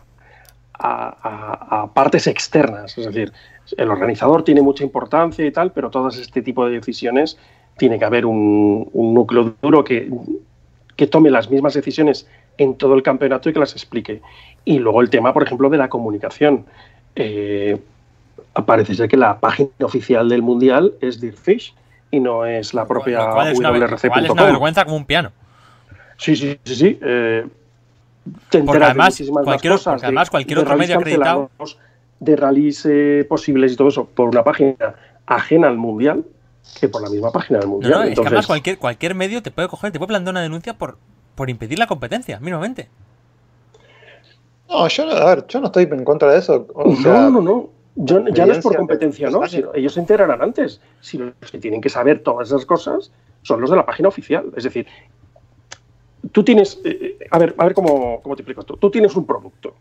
a- a partes externas. Es decir, el organizador tiene mucha importancia y tal, pero todas este tipo de decisiones tiene que haber un, un núcleo duro que, que tome las mismas decisiones en todo el campeonato y que las explique. Y luego el tema, por ejemplo, de la comunicación. Eh, parece ser que la página oficial del mundial es Dirtfish y no es la propia Lo cual es una, ver- lo cual es una WRC.com. vergüenza como un piano. Sí, sí, sí, sí. eh, te Porque de además, cualquier- cosas porque además de- cualquier de otro medio acreditado- de rallies eh, posibles y todo eso por una página ajena al mundial que por la misma página del No, mundial. no, es que Entonces, además cualquier, cualquier medio te puede coger, te puede plantear una denuncia por, por impedir la competencia, mínimamente. No, yo no, a ver, yo no estoy en contra de eso. O sea, no, no, no. Yo- ya no es por competencia, ¿no? Si- ellos se enterarán antes. Si los que tienen que saber todas esas cosas son los de la página oficial. Es decir, tú tienes. eh, eh, a ver, a ver cómo, cómo te explico esto. Tú tienes un producto,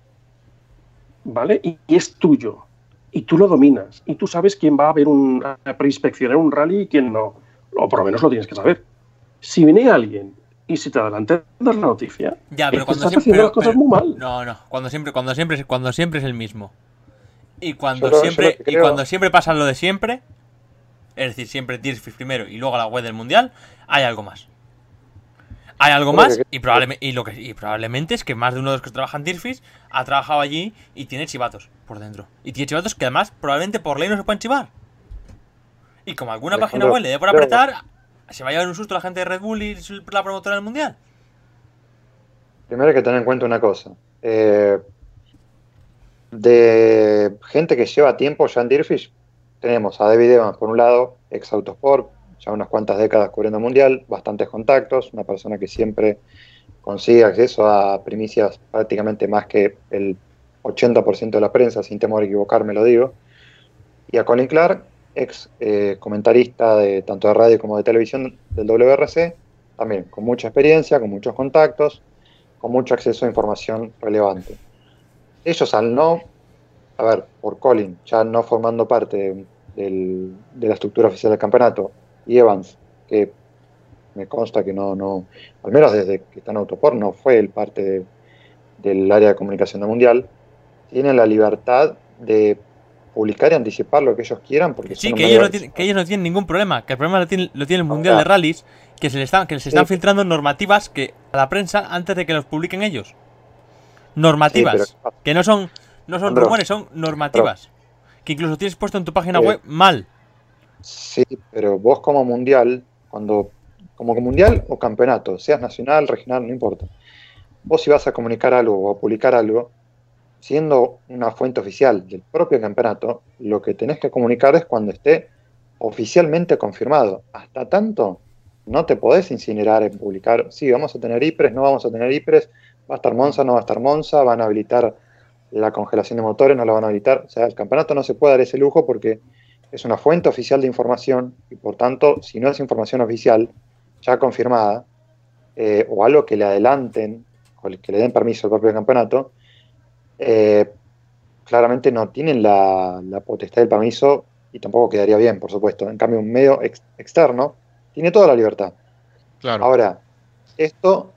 ¿vale? Y, y es tuyo. Y tú lo dominas. Y tú sabes quién va a ver un, a preinspeccionar un rally y quién no. O por lo menos lo tienes que saber. Si viene alguien y si te adelantas la noticia, Ya, es pero que cuando estás siempre. haciendo las cosas pero- muy mal. No, no, cuando siempre, cuando siempre, cuando siempre es el mismo. Y cuando siempre, y cuando siempre pasa lo de siempre, es decir, siempre Tearsfish primero y luego la web del mundial, hay algo más. Hay algo más y probablemente, y lo que y probablemente es que más de uno de los que trabajan en ha trabajado allí y tiene chivatos por dentro. Y tiene chivatos que además probablemente por ley no se pueden chivar. Y como alguna página web le dé por apretar, se va a llevar un susto la gente de Red Bull y la promotora del mundial. Primero hay que tener en cuenta una cosa. Eh, de gente que lleva tiempo ya en Deerfish, tenemos a David Evans, por un lado, ex Autosport, ya unas cuantas décadas cubriendo mundial, bastantes contactos, una persona que siempre consigue acceso a primicias prácticamente más que el 80% de la prensa, sin temor a equivocarme lo digo. Y a Colin Clark, ex eh, comentarista de tanto de radio como de televisión del WRC, también con mucha experiencia, con muchos contactos, con mucho acceso a información relevante. Ellos al no, a ver, por Colin, ya no formando parte del- de la estructura oficial del campeonato, y Evans, que me consta que no, no, al menos desde que está en Autoport, no fue el parte de- del área de comunicación del mundial, tienen la libertad de publicar y anticipar lo que ellos quieran, porque Sí, que ellos, no tienen, que ellos no tienen ningún problema. Que el problema lo tiene, lo tiene el Mundial de Rallys, que se le están, que se están Sí. filtrando normativas que a la prensa antes de que los publiquen ellos. Normativas. Sí, pero- que no son, no son rumores, son normativas. Que incluso tienes puesto en tu página Eh, web mal. Sí, pero vos como mundial, cuando como mundial o campeonato, seas nacional, regional, no importa. Vos si vas a comunicar algo o a publicar algo, siendo una fuente oficial del propio campeonato, lo que tenés que comunicar es cuando esté oficialmente confirmado. Hasta tanto, no te podés incinerar en publicar, sí, vamos a tener IPRES, no vamos a tener IPRES, va a estar Monza, no va a estar Monza, van a habilitar la congelación de motores, no la van a habilitar. O sea, el campeonato no se puede dar ese lujo porque es una fuente oficial de información y por tanto, si no es información oficial ya confirmada eh, o algo que le adelanten o que le den permiso al propio campeonato, eh, claramente no tienen la, la potestad del permiso y tampoco quedaría bien, por supuesto. En cambio, un medio ex- externo tiene toda la libertad. Claro. Ahora, esto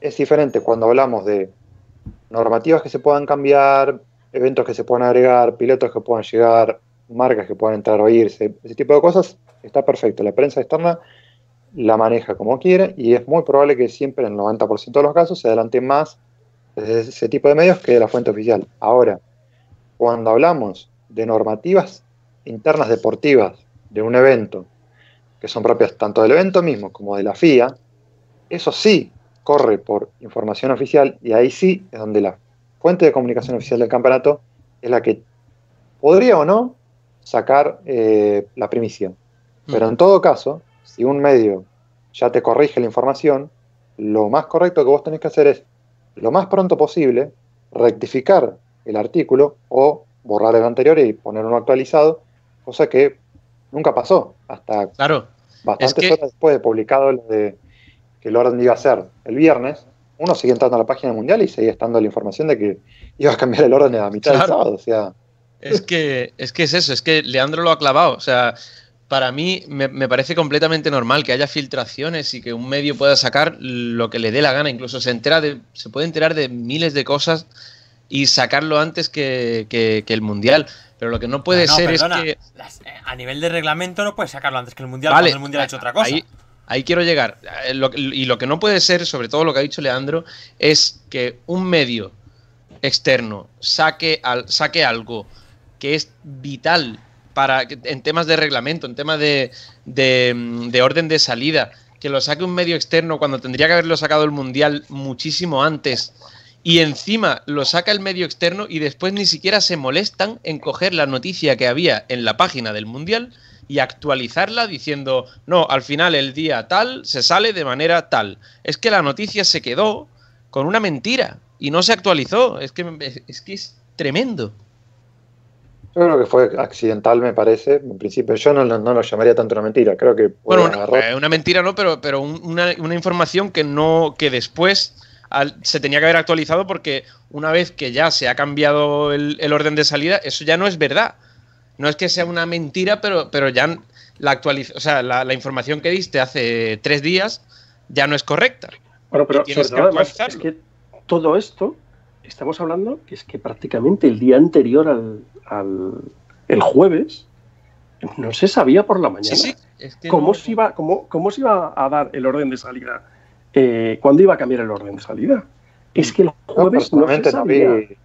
es diferente cuando hablamos de normativas que se puedan cambiar, eventos que se puedan agregar, pilotos que puedan llegar, marcas que puedan entrar o irse, ese tipo de cosas, está perfecto. La prensa externa la maneja como quiere y es muy probable que siempre, en el 90% de los casos, se adelante más de ese tipo de medios que de la fuente oficial. Ahora, cuando hablamos de normativas internas deportivas de un evento, que son propias tanto del evento mismo como de la FIA, eso sí corre por información oficial y ahí sí es donde la fuente de comunicación oficial del campeonato es la que podría o no sacar eh, la primicia. Pero en todo caso, si un medio ya te corrige la información, lo más correcto que vos tenés que hacer es, lo más pronto posible, rectificar el artículo o borrar el anterior y poner uno actualizado, cosa que nunca pasó hasta Claro. bastantes es que- horas después de publicado lo de que el orden iba a ser el viernes. Uno seguía entrando a la página mundial y seguía estando la información de que iba a cambiar el orden a la mitad del sábado. O sea, Es que, es que es eso, es que Leandro lo ha clavado. O sea, para mí me, me parece completamente normal que haya filtraciones y que un medio pueda sacar lo que le dé la gana. Incluso se entera de, se puede enterar de miles de cosas y sacarlo antes que, que- que el mundial. Pero lo que no puede No, no, ser perdona, es que. las- eh, a nivel de reglamento no puedes sacarlo antes que el mundial, Vale, cuando el mundial ha hecho otra cosa. Ahí, ahí quiero llegar. Eh, lo- y lo que no puede ser, sobre todo lo que ha dicho Leandro, es que un medio externo saque, al- saque algo que es vital para en temas de reglamento, en temas de, de, mm, de orden de salida, que lo saque un medio externo cuando tendría que haberlo sacado el mundial muchísimo antes. Y encima lo saca el medio externo y después ni siquiera se molestan en coger la noticia que había en la página del mundial y actualizarla diciendo, no, al final el día tal se sale de manera tal. Es que la noticia se quedó con una mentira y no se actualizó. Es que es, que es tremendo. Yo creo que fue accidental, me parece. En principio, yo no, lo- no lo llamaría tanto una mentira. Creo que Bueno, una, agarrar- eh, una mentira no, pero, pero un- una, una información que no, que después al- se tenía que haber actualizado porque una vez que ya se ha cambiado el, el orden de salida, eso ya no es verdad. No es que sea una mentira, pero, pero ya la actualiz o sea, la, la información que diste hace tres días ya no es correcta. Bueno, pero sobre que todo, además, es que todo esto, estamos hablando que es que prácticamente el día anterior al, al- el jueves, no se sabía por la mañana Sí, sí. Es que cómo, no- se iba, cómo, cómo se iba a dar el orden de salida, eh, cuándo iba a cambiar el orden de salida. Es que el jueves no se personalmente no sabía. vi,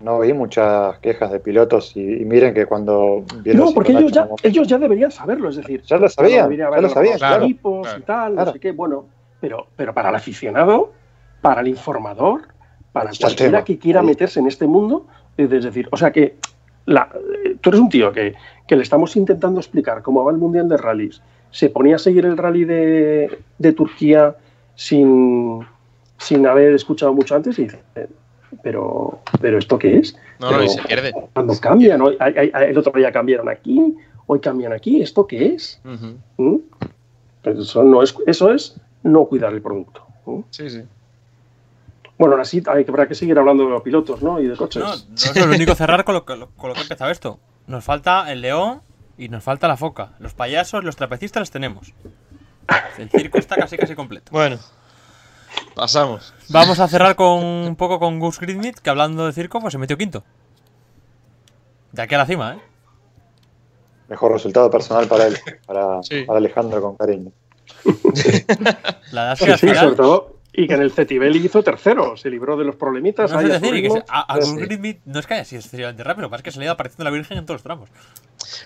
no vi muchas quejas de pilotos y, y miren que cuando vieron No, porque ellos ya, como- ellos ya deberían saberlo, es decir, Ya lo sabían, ya lo los sabían, claro, equipos claro, y tal, claro. no sé qué, bueno, pero, pero para el aficionado, para el informador, para está cualquiera tema. que quiera meterse en este mundo, es decir, o sea que la- tú eres un tío que, que le estamos intentando explicar cómo va el Mundial de Rallys, se ponía a seguir el rally de, de Turquía sin, sin haber escuchado mucho antes y dice, pero, pero ¿esto qué es? No, no, y se pierde. Cuando cambian, hoy- hay- hay- el otro día cambiaron aquí, hoy cambian aquí, ¿esto qué es? Ujú. ¿Mm? Pues Eso, no es, eso es no cuidar el producto. ¿Mm? Sí, sí. Bueno, ahora sí hay que, habrá que seguir hablando de los pilotos ¿no? y de coches. No, no es lo único cerrar con lo, que, con lo que ha empezado esto. Nos falta el león y nos falta la foca. Los payasos, los trapecistas los tenemos. El circo está casi casi completo. Bueno, pasamos. Vamos a cerrar con un poco con Gus Gridmit, que hablando de circo, pues se metió quinto. De aquí a la cima, ¿eh? Mejor resultado personal para él, para, Sí. para Alejandro con cariño. La es Sí, sí, final- sobre todo. Y que en el Cetibel hizo tercero, se libró de los problemitas. No ahí decir, que ritmo. se- a, a Sí, Gus sí. Gridmit no es que haya sido excesivamente rápido, pasa es que se le ha ido apareciendo la Virgen en todos los tramos.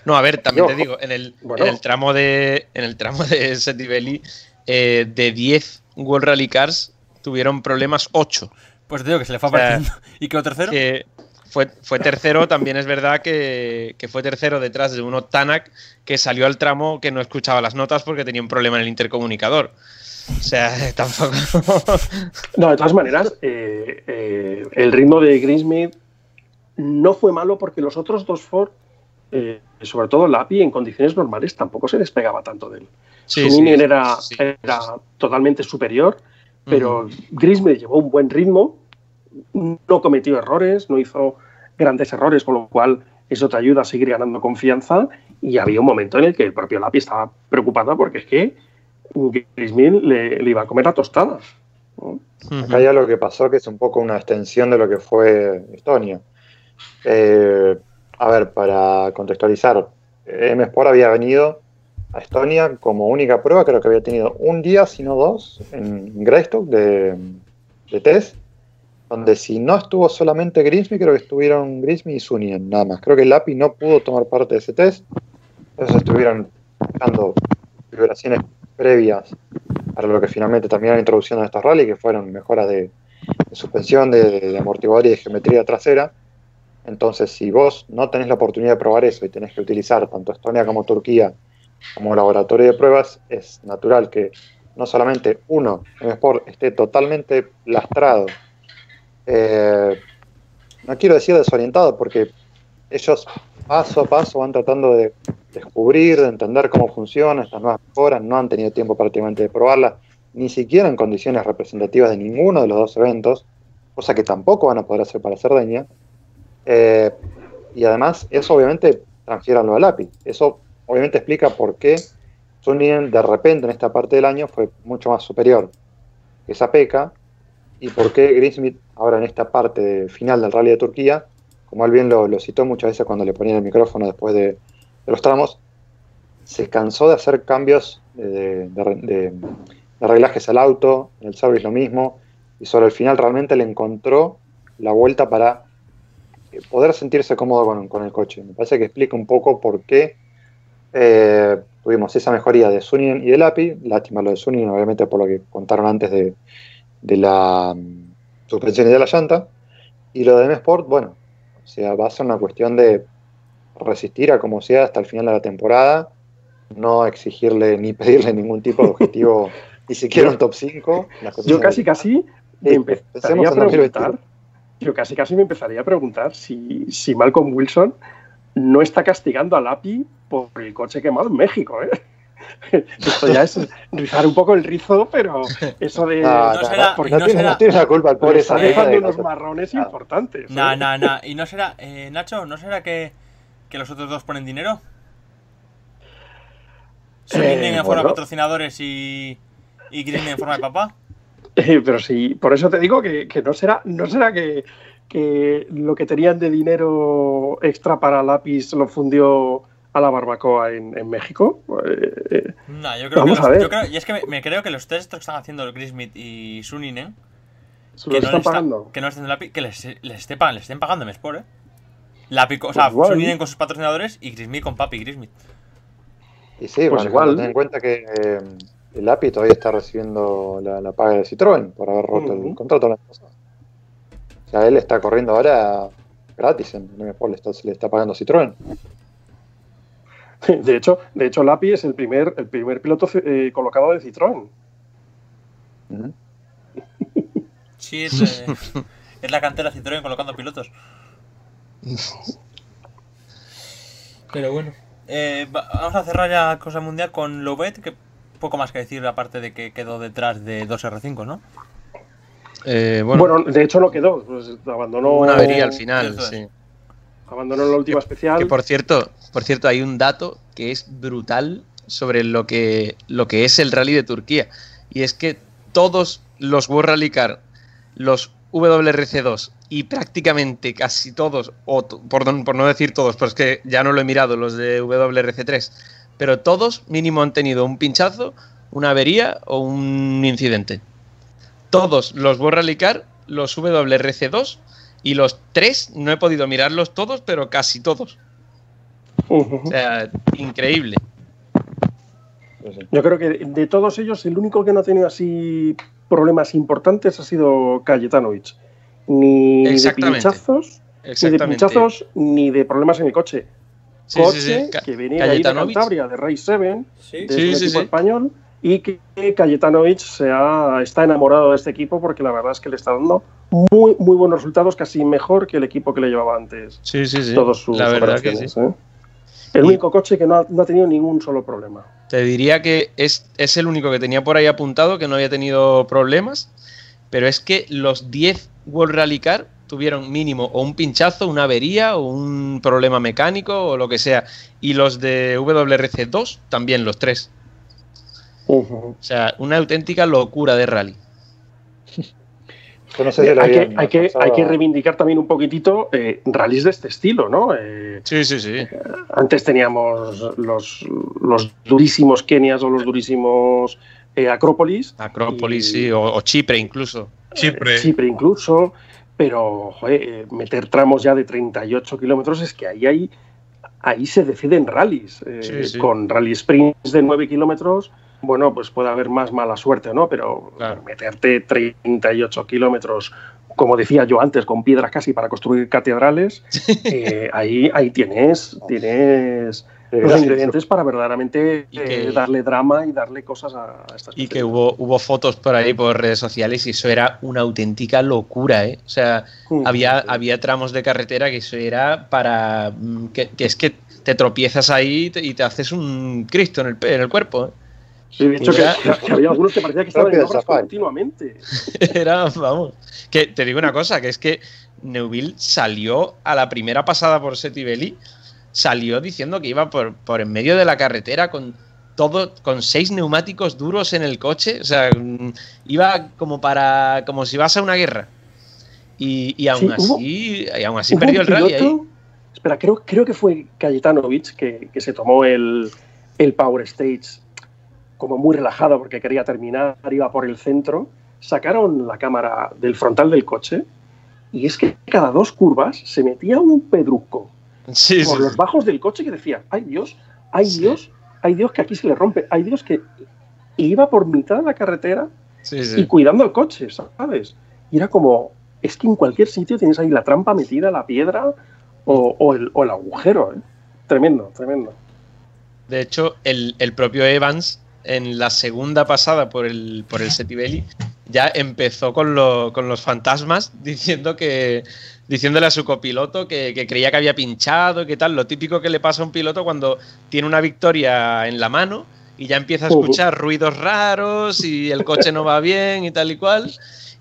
No, a ver, también Yo- te digo, en el, Bueno. en el tramo de en el tramo de Setibelli, eh, de 10 World Rally Cars tuvieron problemas 8. Pues te digo que se le fue O sea, apareciendo. ¿Y quedó tercero? Que fue, fue tercero, también es verdad que, que fue tercero detrás de uno Tanak que salió al tramo que no escuchaba las notas porque tenía un problema en el intercomunicador. O sea, tampoco. No, de todas maneras, eh, eh, el ritmo de Greensmith no fue malo porque los otros dos Ford, eh, sobre todo la API en condiciones normales, tampoco se despegaba tanto de él. Sí, Su sí, era, sí. era totalmente superior, pero Greensmith llevó un buen ritmo, no cometió errores, no hizo grandes errores, con lo cual eso te ayuda a seguir ganando confianza. Y había un momento en el que el propio Lapi estaba preocupado porque es que Greensmith le, le iba a comer la tostada. ¿no? Acá hay algo que pasó que es un poco una extensión de lo que fue Estonia. Eh, a ver, para contextualizar, M Sport había venido a Estonia como única prueba, creo que había tenido un día, si no dos, en Greystock de, de test, donde si no estuvo solamente Grismy, creo que estuvieron Grismy y Sunien, nada más. Creo que el API no pudo tomar parte de ese test, entonces estuvieron dando vibraciones previas para lo que finalmente terminaron introduciendo en estos rallies, que fueron mejoras de, de suspensión, de, de amortiguador y de geometría trasera. Entonces, si vos no tenés la oportunidad de probar eso y tenés que utilizar tanto Estonia como Turquía como laboratorio de pruebas, es natural que no solamente uno, en Sport, esté totalmente lastrado, eh, no quiero decir desorientado, porque ellos paso a paso van tratando de descubrir, de entender cómo funcionan estas nuevas mejoras, no han tenido tiempo prácticamente de probarlas, ni siquiera en condiciones representativas de ninguno de los dos eventos, cosa que tampoco van a poder hacer para Cerdeña. Eh, y además, eso obviamente transfiéranlo al API. Eso obviamente explica por qué Suninen de repente en esta parte del año fue mucho más superior que esa peca y por qué Greensmith ahora en esta parte final del rally de Turquía, como él bien lo, citó muchas veces cuando le ponían el micrófono después de, de los tramos, se cansó de hacer cambios de, de, de, de reglajes al auto, en el service lo mismo, y sobre el final realmente le encontró la vuelta para eh, poder sentirse cómodo con, el coche. Me parece que explica un poco por qué eh, tuvimos esa mejoría de Suninen y del API, lástima lo de Suninen, obviamente por lo que contaron antes de, de la suspensión y de la llanta, y lo de M-Sport, bueno, o sea, va a ser una cuestión de resistir a como sea hasta el final de la temporada, no exigirle ni pedirle ningún tipo de objetivo, ni siquiera un top 5. Yo casi casi me empezaría a preguntar, yo casi casi me empezaría a preguntar si, si Malcolm Wilson no está castigando al API por el coche quemado en México, ¿eh? Esto ya es rizar un poco el rizo, pero eso de. No, No no, será- no, no, no tiene, será- no tiene la culpa el pobre está dejando de unos marrones Ah. importantes. ¿eh? Nah, nah, nah. ¿Y no será, eh, Nacho, no será que, que los otros dos ponen dinero? Suninen en forma de bueno. patrocinadores y, y Green en forma de papá. Eh, pero sí, por eso te digo que, que no será, no será que, que lo que tenían de dinero extra para lápiz lo fundió a la barbacoa en, en México. Eh, eh, No, yo creo Vamos que los- a ver. yo creo- y es que me, me creo que los tres que están haciendo el Grismith y Suninen, ¿Se que los no, están les está- pagando? que no que les, les, esté pagando, les estén pagando Sport, eh. Lapi, o sea, Pues igual. Suninen con sus patrocinadores y Grismith con Papi Grismith. Y sí, Pues bueno, igual. ten en cuenta que eh, el API todavía está recibiendo la, la paga de Citroën por haber roto el contrato la. O sea, él está corriendo ahora gratis en en M-Sport, le está, se le está pagando Citroën. De hecho, de hecho, Lapi es el primer, el primer piloto eh, colocado de Citroën. Sí, es, eh, es la cantera Citroën colocando pilotos. Pero bueno. Eh, va- vamos a cerrar ya cosa mundial con Lobet, que poco más que decir aparte de que quedó detrás de dos R5, ¿no? Eh, bueno, Bueno, de hecho no quedó, pues, abandonó, una avería al final, es. sí. Abandonó en la última especial. Que por cierto, por cierto, hay un dato que es brutal sobre lo que, lo que es el rally de Turquía. Y es que todos los World Rally Car, los WRC2 y prácticamente casi todos, o por, no- decir todos, pues es que ya no lo he mirado, los de WRC3, pero todos mínimo han tenido un pinchazo, una avería o un incidente. Todos los World Rally Car, los WRC2 y los tres, no he podido mirarlos todos, pero casi todos. O sea, increíble. Yo creo que de todos ellos, el único que no ha tenido así problemas importantes ha sido Cayetanovic. Ni de Exactamente. pinchazos, ni de pinchazos, ni de problemas en el coche. Sí, coche sí, sí. Ca- que venía de ahí de Cayetanovic. Cantabria, de 7, Sí. de Sí, un sí, equipo sí. español, y que Cayetanovic se ha, está enamorado de este equipo porque la verdad es que le está dando muy, muy buenos resultados, casi mejor que el equipo que le llevaba antes Sí, sí, sí. todos sus La verdad que sí. ¿eh? El Y- único coche que no ha, no ha tenido ningún solo problema. Te diría que es, es el único que tenía por ahí apuntado que no había tenido problemas, pero es que los 10 World Rally Car tuvieron mínimo o un pinchazo, una avería o un problema mecánico o lo que sea. Y los de WRC2 también, los tres. O sea, una auténtica locura de rally. No sé si lo hay, que, hay, que, hay que a- reivindicar también un poquitito eh, rallies de este estilo, ¿no? Eh, Sí, sí, sí. antes teníamos los, los durísimos Kenias o los durísimos eh, Acrópolis, Acrópolis, Y- sí, o, o Chipre incluso. Chipre. eh, Chipre incluso, pero joder, eh, meter tramos ya de 38 kilómetros es que ahí hay ahí se deciden rallies, eh, Sí, sí. con rally sprints de 9 kilómetros bueno, pues puede haber más mala suerte, ¿no? Pero Claro. meterte 38 kilómetros, como decía yo antes, con piedras casi para construir catedrales, eh, ahí, ahí tienes, tienes los Gracias. ingredientes para verdaderamente que- eh, darle drama y darle cosas a, a estas Y que hubo, hubo fotos por ahí por redes sociales y eso era una auténtica locura, ¿eh? O sea, Mm, había, sí. había tramos de carretera que eso era para. mm, que, que es que te tropiezas ahí y te, y te haces un Cristo en el, en el cuerpo. ¿eh? Sí, de hecho, que, Era- que había algunos que parecía que estaban en Rápido obras continuamente. Era, vamos. Que te digo una cosa, que es que Neuville salió a la primera pasada por Setibelli, salió diciendo que iba por, por en medio de la carretera con todo, con seis neumáticos duros en el coche. O sea, mm, iba como para. como si vas a una guerra. Y, y aún Sí, hubo- así. y aún así perdió el rally ahí. Espera, creo, creo que fue Cayetanovic que, que se tomó el, el Power Stage como muy relajado porque quería terminar, iba por el centro. Sacaron la cámara del frontal del coche y es que cada dos curvas se metía un pedruco Sí, sí, por los sí. bajos del coche que decía, ay Dios, ay. Dios, ay Dios que aquí se le rompe, ay Dios que y iba por mitad de la carretera y cuidando el coche, ¿sabes? Y era como, es que en cualquier sitio tienes ahí la trampa metida, la piedra o, o el, o el agujero. ¿eh? Tremendo, tremendo. De hecho, el, el propio Evans, en la segunda pasada por el, por el Setibelli, ya empezó con, lo- con los fantasmas diciendo que diciéndole a su copiloto que, que creía que había pinchado y que tal, lo típico que le pasa a un piloto cuando tiene una victoria en la mano y ya empieza a escuchar ruidos raros y el coche no va bien y tal y cual.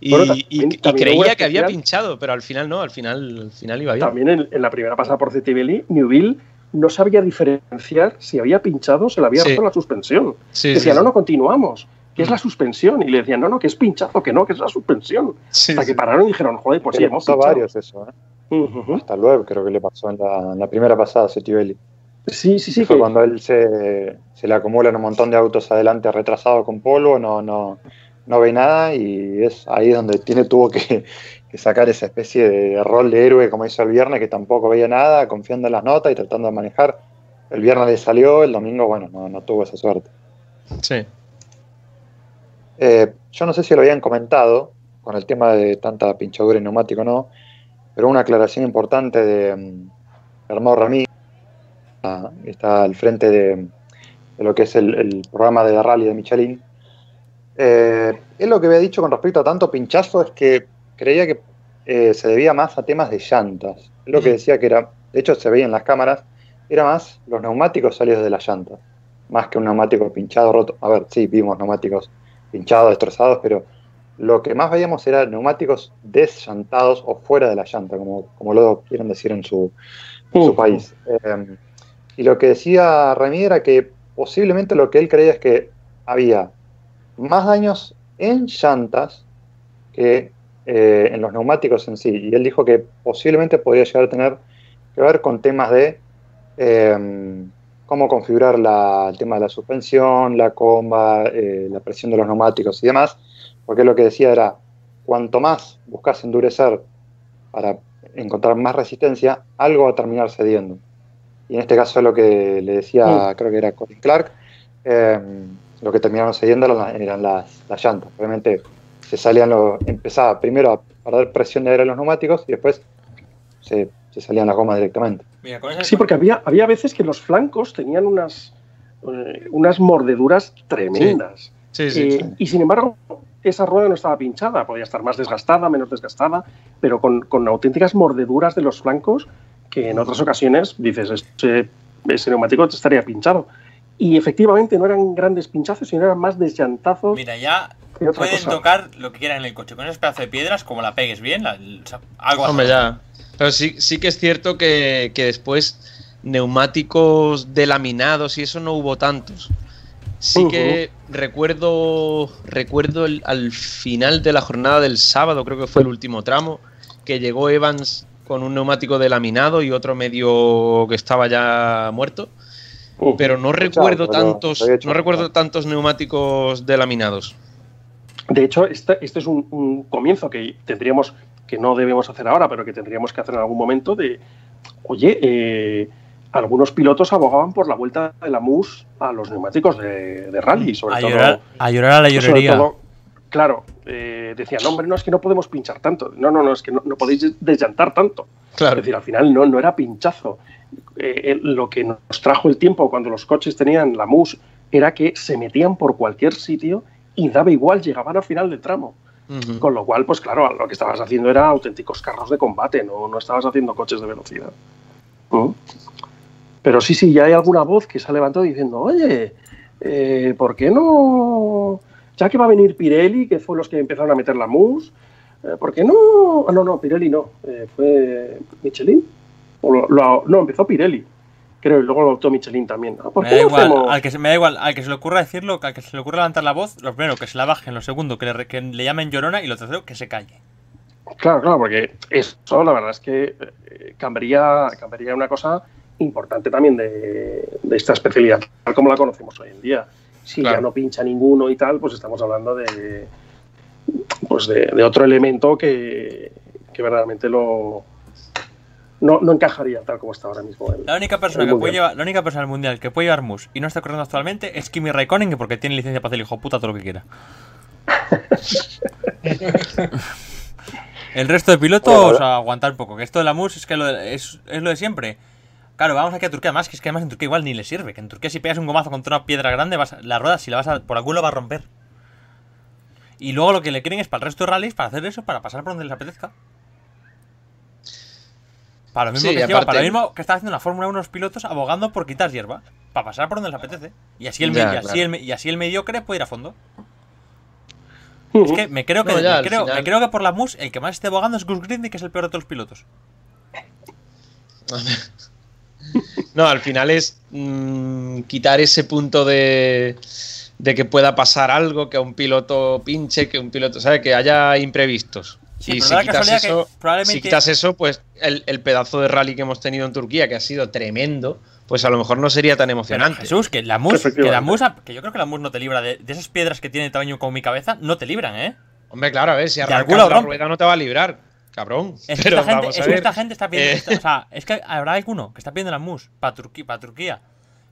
Y, Bueno, también- y- y también hubo creía que había pinchado, pero al final no, al final, al final iba bien. También en, en la primera pasada por Cetibelli, Newville no sabía diferenciar si había pinchado o se le había Sí. roto la suspensión. Sí, Decía, sí. no, no, continuamos, que es Mm. la suspensión. Y le decían, no, no, que es pinchado, que no, que es la suspensión. Sí, Hasta sí. que pararon y dijeron, joder, pues sí, hemos pinchado. varios eso, ¿eh? Hasta luego creo que le pasó en la, en la primera pasada a Setibelli. Sí, sí, sí. fue que- cuando él se, se le acumulan un montón de autos adelante retrasados con polvo, no, no, no ve nada y es ahí donde tiene tuvo que, sacar esa especie de rol de héroe como hizo el viernes, que tampoco veía nada, confiando en las notas y tratando de manejar. El viernes le salió, el domingo, bueno, no, no tuvo esa suerte. Sí. Eh, yo no sé si lo habían comentado con el tema de tanta pinchadura en neumático o no, pero una aclaración importante de mm, Hermano Ramírez, que está al frente de, de lo que es el, el programa de rally de Michelin. Eh, él lo que había dicho con respecto a tanto pinchazo es que creía que eh, se debía más a temas de llantas. Lo que decía que era, de hecho se veía en las cámaras, era más los neumáticos salidos de las llantas, más que un neumático pinchado, roto. A ver, sí, vimos neumáticos pinchados, destrozados, pero lo que más veíamos era neumáticos desllantados o fuera de la llanta, como, como lo quieren decir en su, en su Ujú. país. Eh, y lo que decía Remy era que posiblemente lo que él creía es que había más daños en llantas que eh, en los neumáticos en sí. Y él dijo que posiblemente podría llegar a tener que ver con temas de eh, cómo configurar la- el tema de la suspensión, la comba, eh, la presión de los neumáticos y demás, porque lo que decía era, cuanto más buscas endurecer para encontrar más resistencia, algo va a terminar cediendo. Y en este caso lo que le decía, creo que era Colin Clark, eh, lo que terminaron cediendo eran, eran las, las llantas. Realmente se salían los, empezaba primero a perder presión de aire en los neumáticos y después se, se salían las gomas directamente. Mira, Sí, porque había, había veces que los flancos tenían unas, eh, unas mordeduras tremendas. Sí, sí. Eh, Y sin embargo, esa rueda no estaba pinchada, podía estar más desgastada, menos desgastada, pero con, con auténticas mordeduras de los flancos que en otras ocasiones dices, ese, ese neumático estaría pinchado. Y efectivamente no eran grandes pinchazos, sino eran más deslantazos Mira, ya otra pueden cosa. tocar lo que quieran en el coche. Con ese pedazo de piedras, como la pegues bien, la- o sea, algo Hombre, ya. Pero sí, sí que es cierto que, que después neumáticos delaminados y eso no hubo tantos. Sí que recuerdo, recuerdo el- al final de la jornada del sábado, creo que fue el último tramo, que llegó Evans con un neumático delaminado y otro medio que estaba ya muerto. Uh, Pero no Chao, recuerdo pero tantos, hecho no recuerdo tantos neumáticos delaminados. De hecho, este, este es un, un comienzo que tendríamos, que no debemos hacer ahora, pero que tendríamos que hacer en algún momento de, oye, eh, algunos pilotos abogaban por la vuelta de la MUS a los neumáticos de, de rally, sobre A todo. llorar, a llorar a la llorería. todo, claro, eh, decían, no, hombre, no, es que no podemos pinchar tanto. No, no, no, es que no, no podéis desllantar tanto. Claro. Es decir, al final no, no era pinchazo. Eh, eh, lo que nos trajo el tiempo cuando los coches tenían la MUS era que se metían por cualquier sitio y daba igual, llegaban al final del tramo. Con lo cual, pues claro, lo que estabas haciendo era auténticos carros de combate, no, no estabas haciendo coches de velocidad. ¿Mm? Pero sí, sí, ya hay alguna voz que se ha levantado diciendo, oye, eh, ¿por qué no? Ya que va a venir Pirelli, que fue los que empezaron a meter la MUS, eh, ¿por qué no? Ah, no, no, Pirelli no, eh, fue Michelin. O lo- lo- no, empezó Pirelli, creo, y luego lo adoptó Michelin también. Ah, ¿por Me qué da, no igual, hacemos? al que se, me da igual, al que se le ocurra decirlo, al que se le ocurra levantar la voz, lo primero que se la bajen, lo segundo que le, re- que le llamen llorona y lo tercero que se calle. Claro, claro, porque eso la verdad es que eh, cambiaría, cambiaría una cosa importante también de, de esta especialidad, tal como la conocemos hoy en día. Si Claro. ya no pincha ninguno y tal, pues estamos hablando de pues de, de otro elemento que, que verdaderamente lo no, no encajaría tal como está ahora mismo. el- La única persona que puede llevar, la única persona del mundial que puede llevar mus y no está corriendo actualmente es Kimi Raikkonen, que porque tiene licencia para hacer el hijo puta todo lo que quiera. el resto de pilotos Bueno, a aguantar un poco, que esto de la mus es que lo de- es, es lo de siempre. Claro, vamos aquí a Turquía, más que es que además en Turquía igual ni le sirve, que en Turquía si pegas un gomazo contra una piedra grande, vas a- la rueda si la vas a por algún lo va a romper. Y luego lo que le quieren es para el resto de rallies, para hacer eso, para pasar por donde les apetezca. Para lo mismo, Sí, que, lleva- aparte- para lo mismo que está haciendo la Fórmula 1 los pilotos abogando por quitar hierba. Para pasar por donde les apetece. Y así el, Ya, y así claro. el me- y así el mediocre puede ir a fondo. Es que me creo que, No, ya, me creo, final- me creo que por la MUS el que más esté abogando es Gus Grindy, que es el peor de todos los pilotos. No, al final es mm, quitar ese punto de, de que pueda pasar algo, que a un piloto pinche, que un piloto, ¿sabes? Que haya imprevistos. Sí, y pero si quitas, eso, probablemente- si quitas eso, pues el, el pedazo de rally que hemos tenido en Turquía, que ha sido tremendo, pues a lo mejor no sería tan Pero, emocionante. Jesús, que la MUS, que la. MUS, que yo creo que la MUS no te libra de, de esas piedras que tienen tamaño como mi cabeza, no te libran, ¿eh? Hombre, claro, a ver, si arrancas la rueda no te va a librar, cabrón. Es que, Pero esta, gente, vamos a es que ver. esta gente está pidiendo. eh, esta- o sea, es que habrá alguno que está pidiendo la MUS para Turquía, Turquía,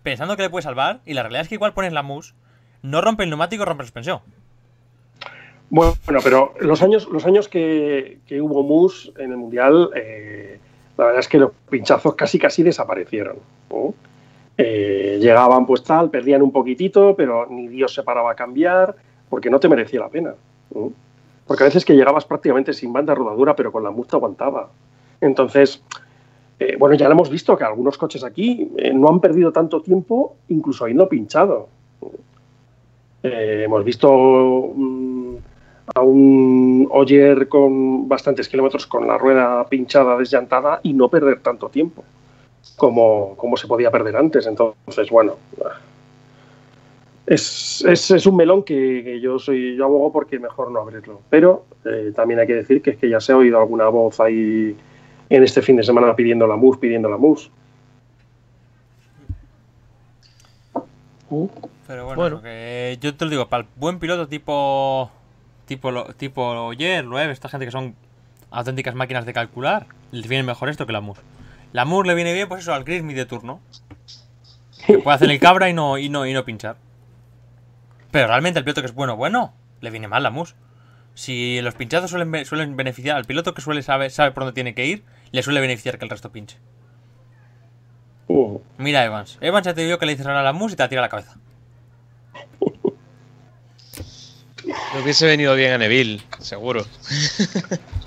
pensando que le puede salvar, y la realidad es que igual pones la MUS, no rompe el neumático, rompe la suspensión. Bueno, pero los años, los años que, hubo MUS en el Mundial, eh, la verdad es que los pinchazos casi casi desaparecieron. Eh, llegaban pues tal, perdían un poquitito, pero ni Dios se paraba a cambiar, porque no te merecía la pena. Porque a veces que llegabas prácticamente sin banda rodadura, pero con la MUS te aguantaba. Entonces, eh, bueno, ya lo hemos visto que algunos coches aquí eh, no han perdido tanto tiempo, incluso habiendo pinchado. Hemos visto mm, a un Oyer con bastantes kilómetros con la rueda pinchada, desllantada y no perder tanto tiempo como, como se podía perder antes. Entonces, bueno, es, es, es un melón que, que yo soy yo abogo porque mejor no abrirlo. Pero eh, también hay que decir que es que ya se ha oído alguna voz ahí en este fin de semana pidiendo la MUS, pidiendo la MUS. Pero bueno, Bueno. lo que yo te lo digo, para el buen piloto tipo. Tipo, lo- tipo Oyer, Loeb, esta gente que son auténticas máquinas de calcular, les viene mejor esto que la MUS. La MUS le viene bien, pues eso, al Grismy de turno. Que puede hacer el cabra y no, y no, y no pinchar. Pero realmente el piloto que es bueno, bueno, le viene mal la MUS. Si los pinchazos suelen, suelen beneficiar al piloto que suele sabe, sabe por dónde tiene que ir, le suele beneficiar que el resto pinche. Uh, Mira Evans. Evans ya te digo que le dices ahora a la MUS y te la tira a la cabeza. Le hubiese venido bien a Neville, seguro.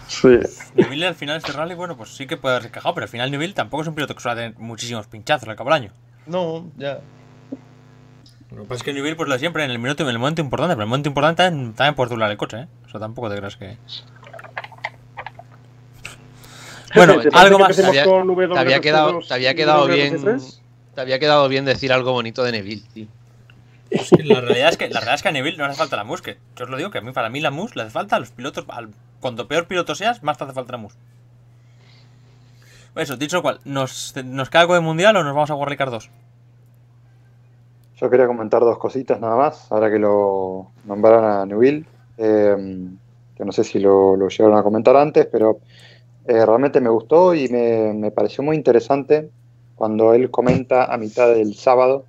sí. Neville al final este rally, bueno, pues sí que puede haberse quejado, pero al final Neville tampoco es un piloto que suele tener muchísimos pinchazos al cabo del año. No, ya. Lo que pasa es que Neville, pues lo de siempre, en el minuto, en el momento importante, pero en el momento importante también, también puedes doblar el coche, ¿eh? O sea, tampoco te creas que. Bueno, ¿te parece algo más. Te había, con te había quedado, WRC2 te había quedado bien. WRC3? Te había quedado bien decir algo bonito de Neville, tío. La realidad es que la realidad es que a Neville no hace falta la MUS, que yo os lo digo que a mí para mí la MUS le hace falta a los pilotos, al, cuanto peor piloto seas, más te hace falta la MUS. Eso, dicho lo cual, ¿nos, ¿nos queda algo de mundial o nos vamos a Warricar 2? Yo quería comentar dos cositas nada más, ahora que lo nombraron a Newell, eh, que no sé si lo, lo llegaron a comentar antes, pero eh, realmente me gustó y me, me pareció muy interesante cuando él comenta a mitad del sábado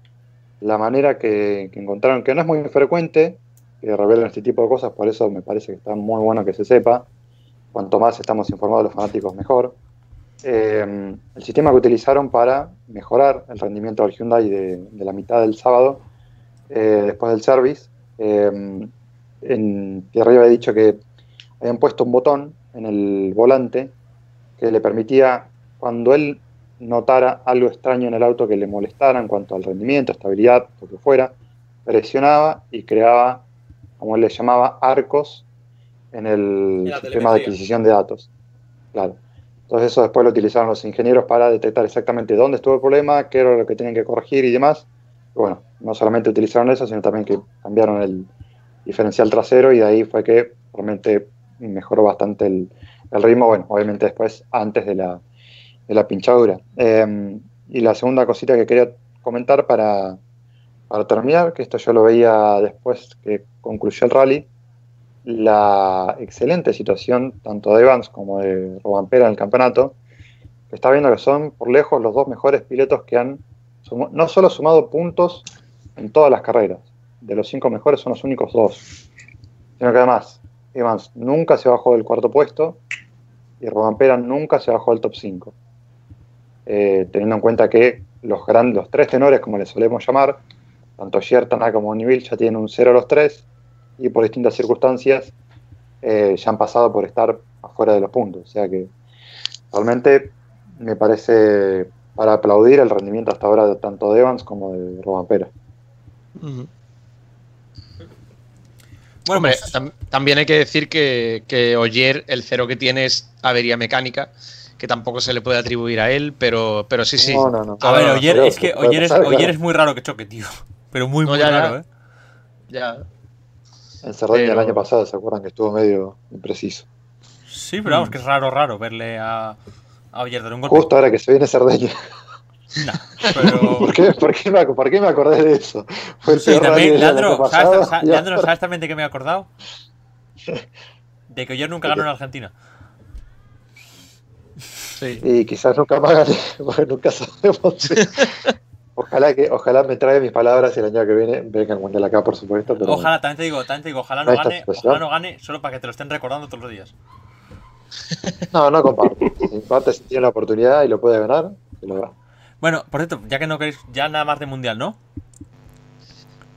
la manera que, que encontraron, que no es muy frecuente, que revelan este tipo de cosas, por eso me parece que está muy bueno que se sepa. Cuanto más estamos informados los fanáticos, mejor. Eh, el sistema que utilizaron para mejorar el rendimiento del Hyundai de, la mitad del sábado, eh, después del service, eh, en Pierre había dicho que habían puesto un botón en el volante que le permitía, cuando él notara algo extraño en el auto que le molestara en cuanto al rendimiento, estabilidad, lo que fuera, presionaba y creaba, como él le llamaba, arcos en el sistema de adquisición de datos. Claro. Entonces eso después lo utilizaron los ingenieros para detectar exactamente dónde estuvo el problema, qué era lo que tenían que corregir y demás. Bueno, no solamente utilizaron eso, sino también que cambiaron el diferencial trasero y de ahí fue que realmente mejoró bastante el, el ritmo, bueno, obviamente después antes de la, de la pinchadura. Eh, y la segunda cosita que quería comentar para, para terminar, que esto yo lo veía después que concluyó el rally, la excelente situación tanto de Evans como de Robampera en el campeonato, que está viendo que son por lejos los dos mejores pilotos que han no solo sumado puntos en todas las carreras, de los cinco mejores son los únicos dos, sino que además Evans nunca se bajó del cuarto puesto y Robampera nunca se bajó del top 5. Eh, teniendo en cuenta que los, gran- los tres tenores, como les solemos llamar, tanto Shertana como Neville ya tienen un 0 los tres y por distintas circunstancias eh, ya han pasado por estar afuera de los puntos. O sea que realmente me parece para aplaudir el rendimiento hasta ahora de tanto de Evans como de Robampera. Ujú. Bueno, Hombre, pues, tam- también hay que decir que, que Oyer, el cero que tiene es avería mecánica, que tampoco se le puede atribuir a él, pero, pero sí, sí. No, no, no. a ver, no, Oyer, es que Oyer es, Oyer muy raro que choque, tío. Pero muy, No, muy ya, raro, ¿eh? Ya. En Cerdeña el Pero- año pasado, ¿se acuerdan que estuvo medio impreciso? Sí, pero vamos, que es raro, raro verle a, a Oyer dar un golpe. Justo ahora que se viene Cerdeña. Nah, pero... ¿Por qué, por, qué me, ac- por qué me acordé de eso? Fue el Sí, también, Leandro, pasado, ¿sabes, Leandro, ¿sabes también de qué me he acordado? De que Oyer nunca ganó en Argentina. Sí. Y quizás nunca más gane, porque nunca sabemos. si- Ojalá que, ojalá me traiga mis palabras y el año que viene venga el mundial acá, por supuesto. Pero Ojalá, también te digo, también te digo, ojalá no gane, ojalá no gane, solo para que te lo estén recordando todos los días. No, no comparto. Si parte si tiene la oportunidad y lo puede ganar, que lo haga. Bueno, por cierto, ya que no queréis, ya nada más de mundial, ¿no?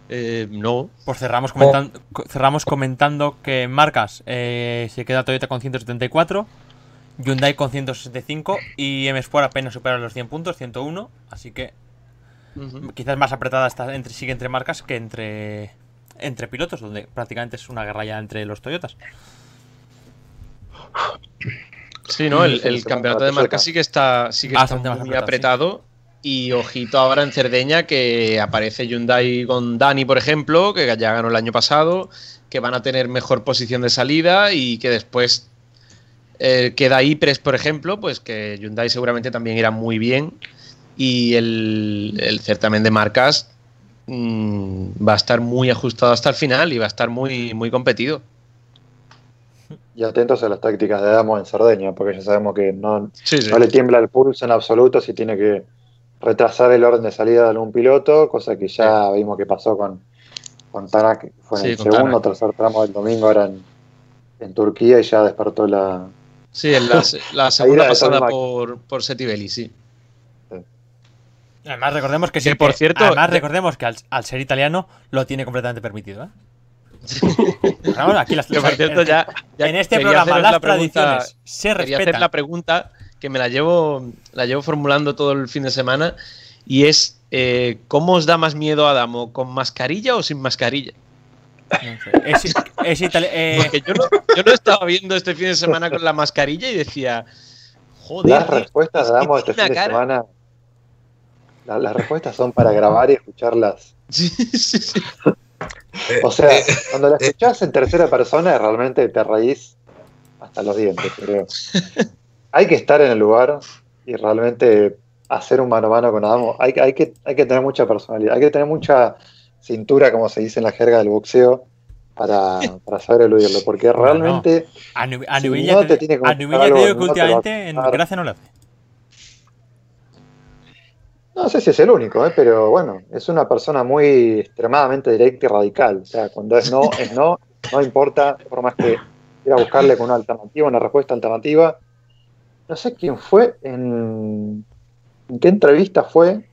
Eh, no. Pues cerramos comentando, co- cerramos comentando que marcas eh, se queda Toyota con 174, Hyundai con 165 y M Sport apenas supera los 100 puntos, 101. Así que quizás más apretada está entre, sigue entre marcas que entre, entre pilotos, donde prácticamente es una guerra ya entre los Toyotas. Sí, ¿no? El, campeonato de cerca. marca sí que está, sí que está muy apretado, apretado. Y ojito ahora en Cerdeña que aparece Hyundai con Dani, por ejemplo, que ya ganó el año pasado, que van a tener mejor posición de salida y que después eh, queda Ypres, por ejemplo, pues que Hyundai seguramente también irá muy bien. Y el, el certamen de marcas mm, va a estar muy ajustado hasta el final y va a estar muy, muy competido. Y atentos a las tácticas de Damo en Cerdeña, porque ya sabemos que no, Sí, sí. no le tiembla el pulso en absoluto si tiene que retrasar el orden de salida de algún piloto, cosa que ya vimos que pasó con, con Tanak, fue en el segundo o tercer tramo del domingo, ahora en, en Turquía, y ya despertó la. Sí, en la, la segunda pasada por, por Setibelli, sí. Además recordemos que, Que, sí, por cierto, además de- recordemos que al, al ser italiano lo tiene completamente permitido, ¿eh? Vamos, aquí las- Que por cierto, ya, ya en este programa las la pregunta- tradiciones se Quería hacer respetan. la pregunta que me la llevo, la llevo formulando todo el fin de semana y es eh, ¿cómo os da más miedo Adamo? ¿Con mascarilla o sin mascarilla? No sé. Es, es itali- eh, Porque yo no, yo no estaba viendo este fin de semana con la mascarilla y decía, joder, Las respuestas es de que Damo este fin de una cara". semana. la- las respuestas son para grabar y escucharlas. Sí, sí, sí. O sea, Eh, cuando la escuchás en tercera persona, realmente te reís hasta los dientes, creo. Hay que estar en el lugar y realmente hacer un mano a mano con Adamo. Hay, hay, que, hay que tener mucha personalidad, hay que tener mucha cintura, como se dice en la jerga del boxeo, para, para saber eludirlo. Porque realmente a si no te, tiene a te digo que no últimamente en. Gracia no lo hace. No sé si es el único, ¿eh? pero bueno, es una persona muy extremadamente directa y radical. O sea, cuando es no, es no, no importa, por más que ir a buscarle con una alternativa, una respuesta alternativa. No sé quién fue, en, en qué entrevista fue.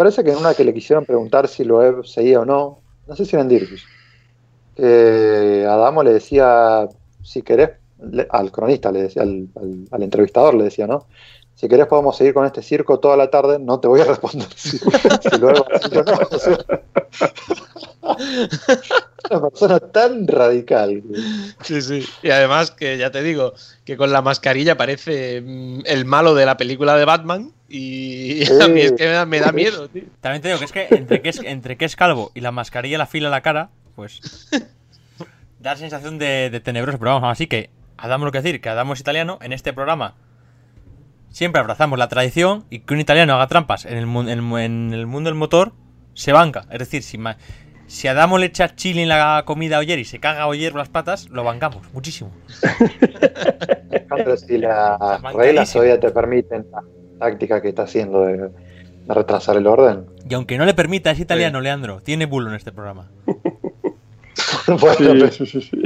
Parece que en una que le quisieron preguntar si Loeb seguía o no. No sé si era en Dirkus. Que Adamo le decía, si querés, al cronista le decía, al entrevistador le decía, ¿no? Si querés podemos seguir con este circo toda la tarde, no te voy a responder si, si Loeb va a decir o no. O sea, una persona tan radical. Sí, sí. Y además que ya te digo, que con la mascarilla parece mm, el malo de la película de Batman y a mí es que me da, me da miedo, tío. También te digo que es que entre que es, entre que es calvo y la mascarilla la fila en la cara, pues. da sensación de, de tenebroso. Pero vamos, así que, Adamo lo que decir, que Adamo es italiano. En este programa siempre abrazamos la tradición y que un italiano haga trampas en el, mu- en en el mundo del motor se banca. Es decir, si, ma- si Adamo le echa chile en la comida a Oyer y se caga a Oyer las patas, lo bancamos muchísimo. Alejandro, si las reglas todavía te permiten la táctica que está haciendo de, de retrasar el orden. Y aunque no le permita, es italiano, Leandro. Tiene bulo en este programa. Bueno, Sí, pero- sí, sí, sí.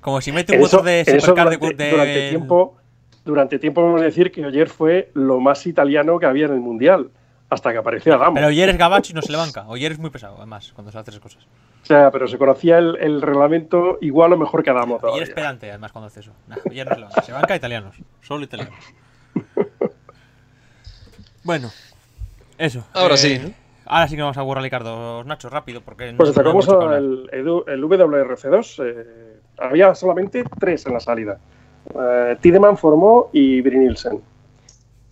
Como si mete un motor de supercar de, durante, de- durante tiempo, durante tiempo podemos decir que ayer fue lo más italiano que había en el mundial, hasta que apareció Adamo. Pero Oyer es gabacho y no se le banca. Oyer es muy pesado, además, cuando se hace esas cosas. O sea, pero se conocía el, el reglamento igual o mejor que Adamo Oyer es pedante, además, cuando hace eso. Nah, Oyer no se le banca. Se banca italianos. Solo italianos. Bueno, eso. Ahora Eh, sí, ¿no? Ahora sí que vamos a burrar Ricardo Nacho, rápido, porque no- Pues no sacamos el WRC2. eh, había solamente tres en la salida. Eh, Tiedemann formó y Brinilsen.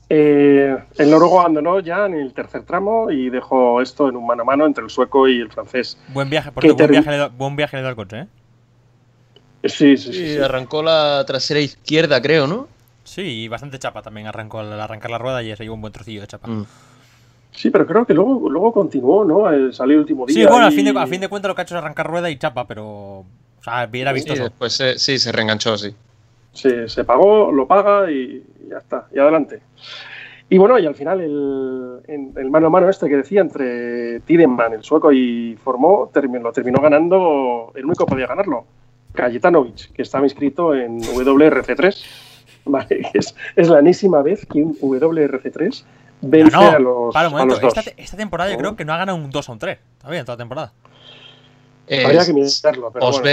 Eh, el noruego abandonó ya en el tercer tramo y dejó esto en un mano a mano entre el sueco y el francés. Buen viaje, por buen viaje, le da- buen viaje le da al coche, ¿eh? Sí, sí, sí. Sí, sí. arrancó la trasera izquierda, creo, ¿no? Sí, y bastante chapa también arrancó al arrancar la rueda y se llevó un buen trocillo de chapa. Mm. Sí, pero creo que luego, luego continuó, ¿no? Eh, salió el último día. Sí, bueno, a fin, de, a fin de cuentas lo que ha hecho es arrancar rueda y chapa, pero. O sea, era Sí, vistoso. después eh, sí, se reenganchó, sí. Se, se pagó, lo paga y ya está, y adelante. Y bueno, y al final el, mano a mano este que decía entre Tiedemann, el sueco, y Formó, terminó, lo terminó ganando, el único que podía ganarlo, Kajetanovic, que estaba inscrito en WRC3. Vale, que es, es la enésima vez que un WRC3 vence a los, Para un a momento, los dos. esta, te- esta temporada yo creo que no ha ganado un 2 o un 3. Todavía en toda temporada. Habría que mirarlo, pero bueno.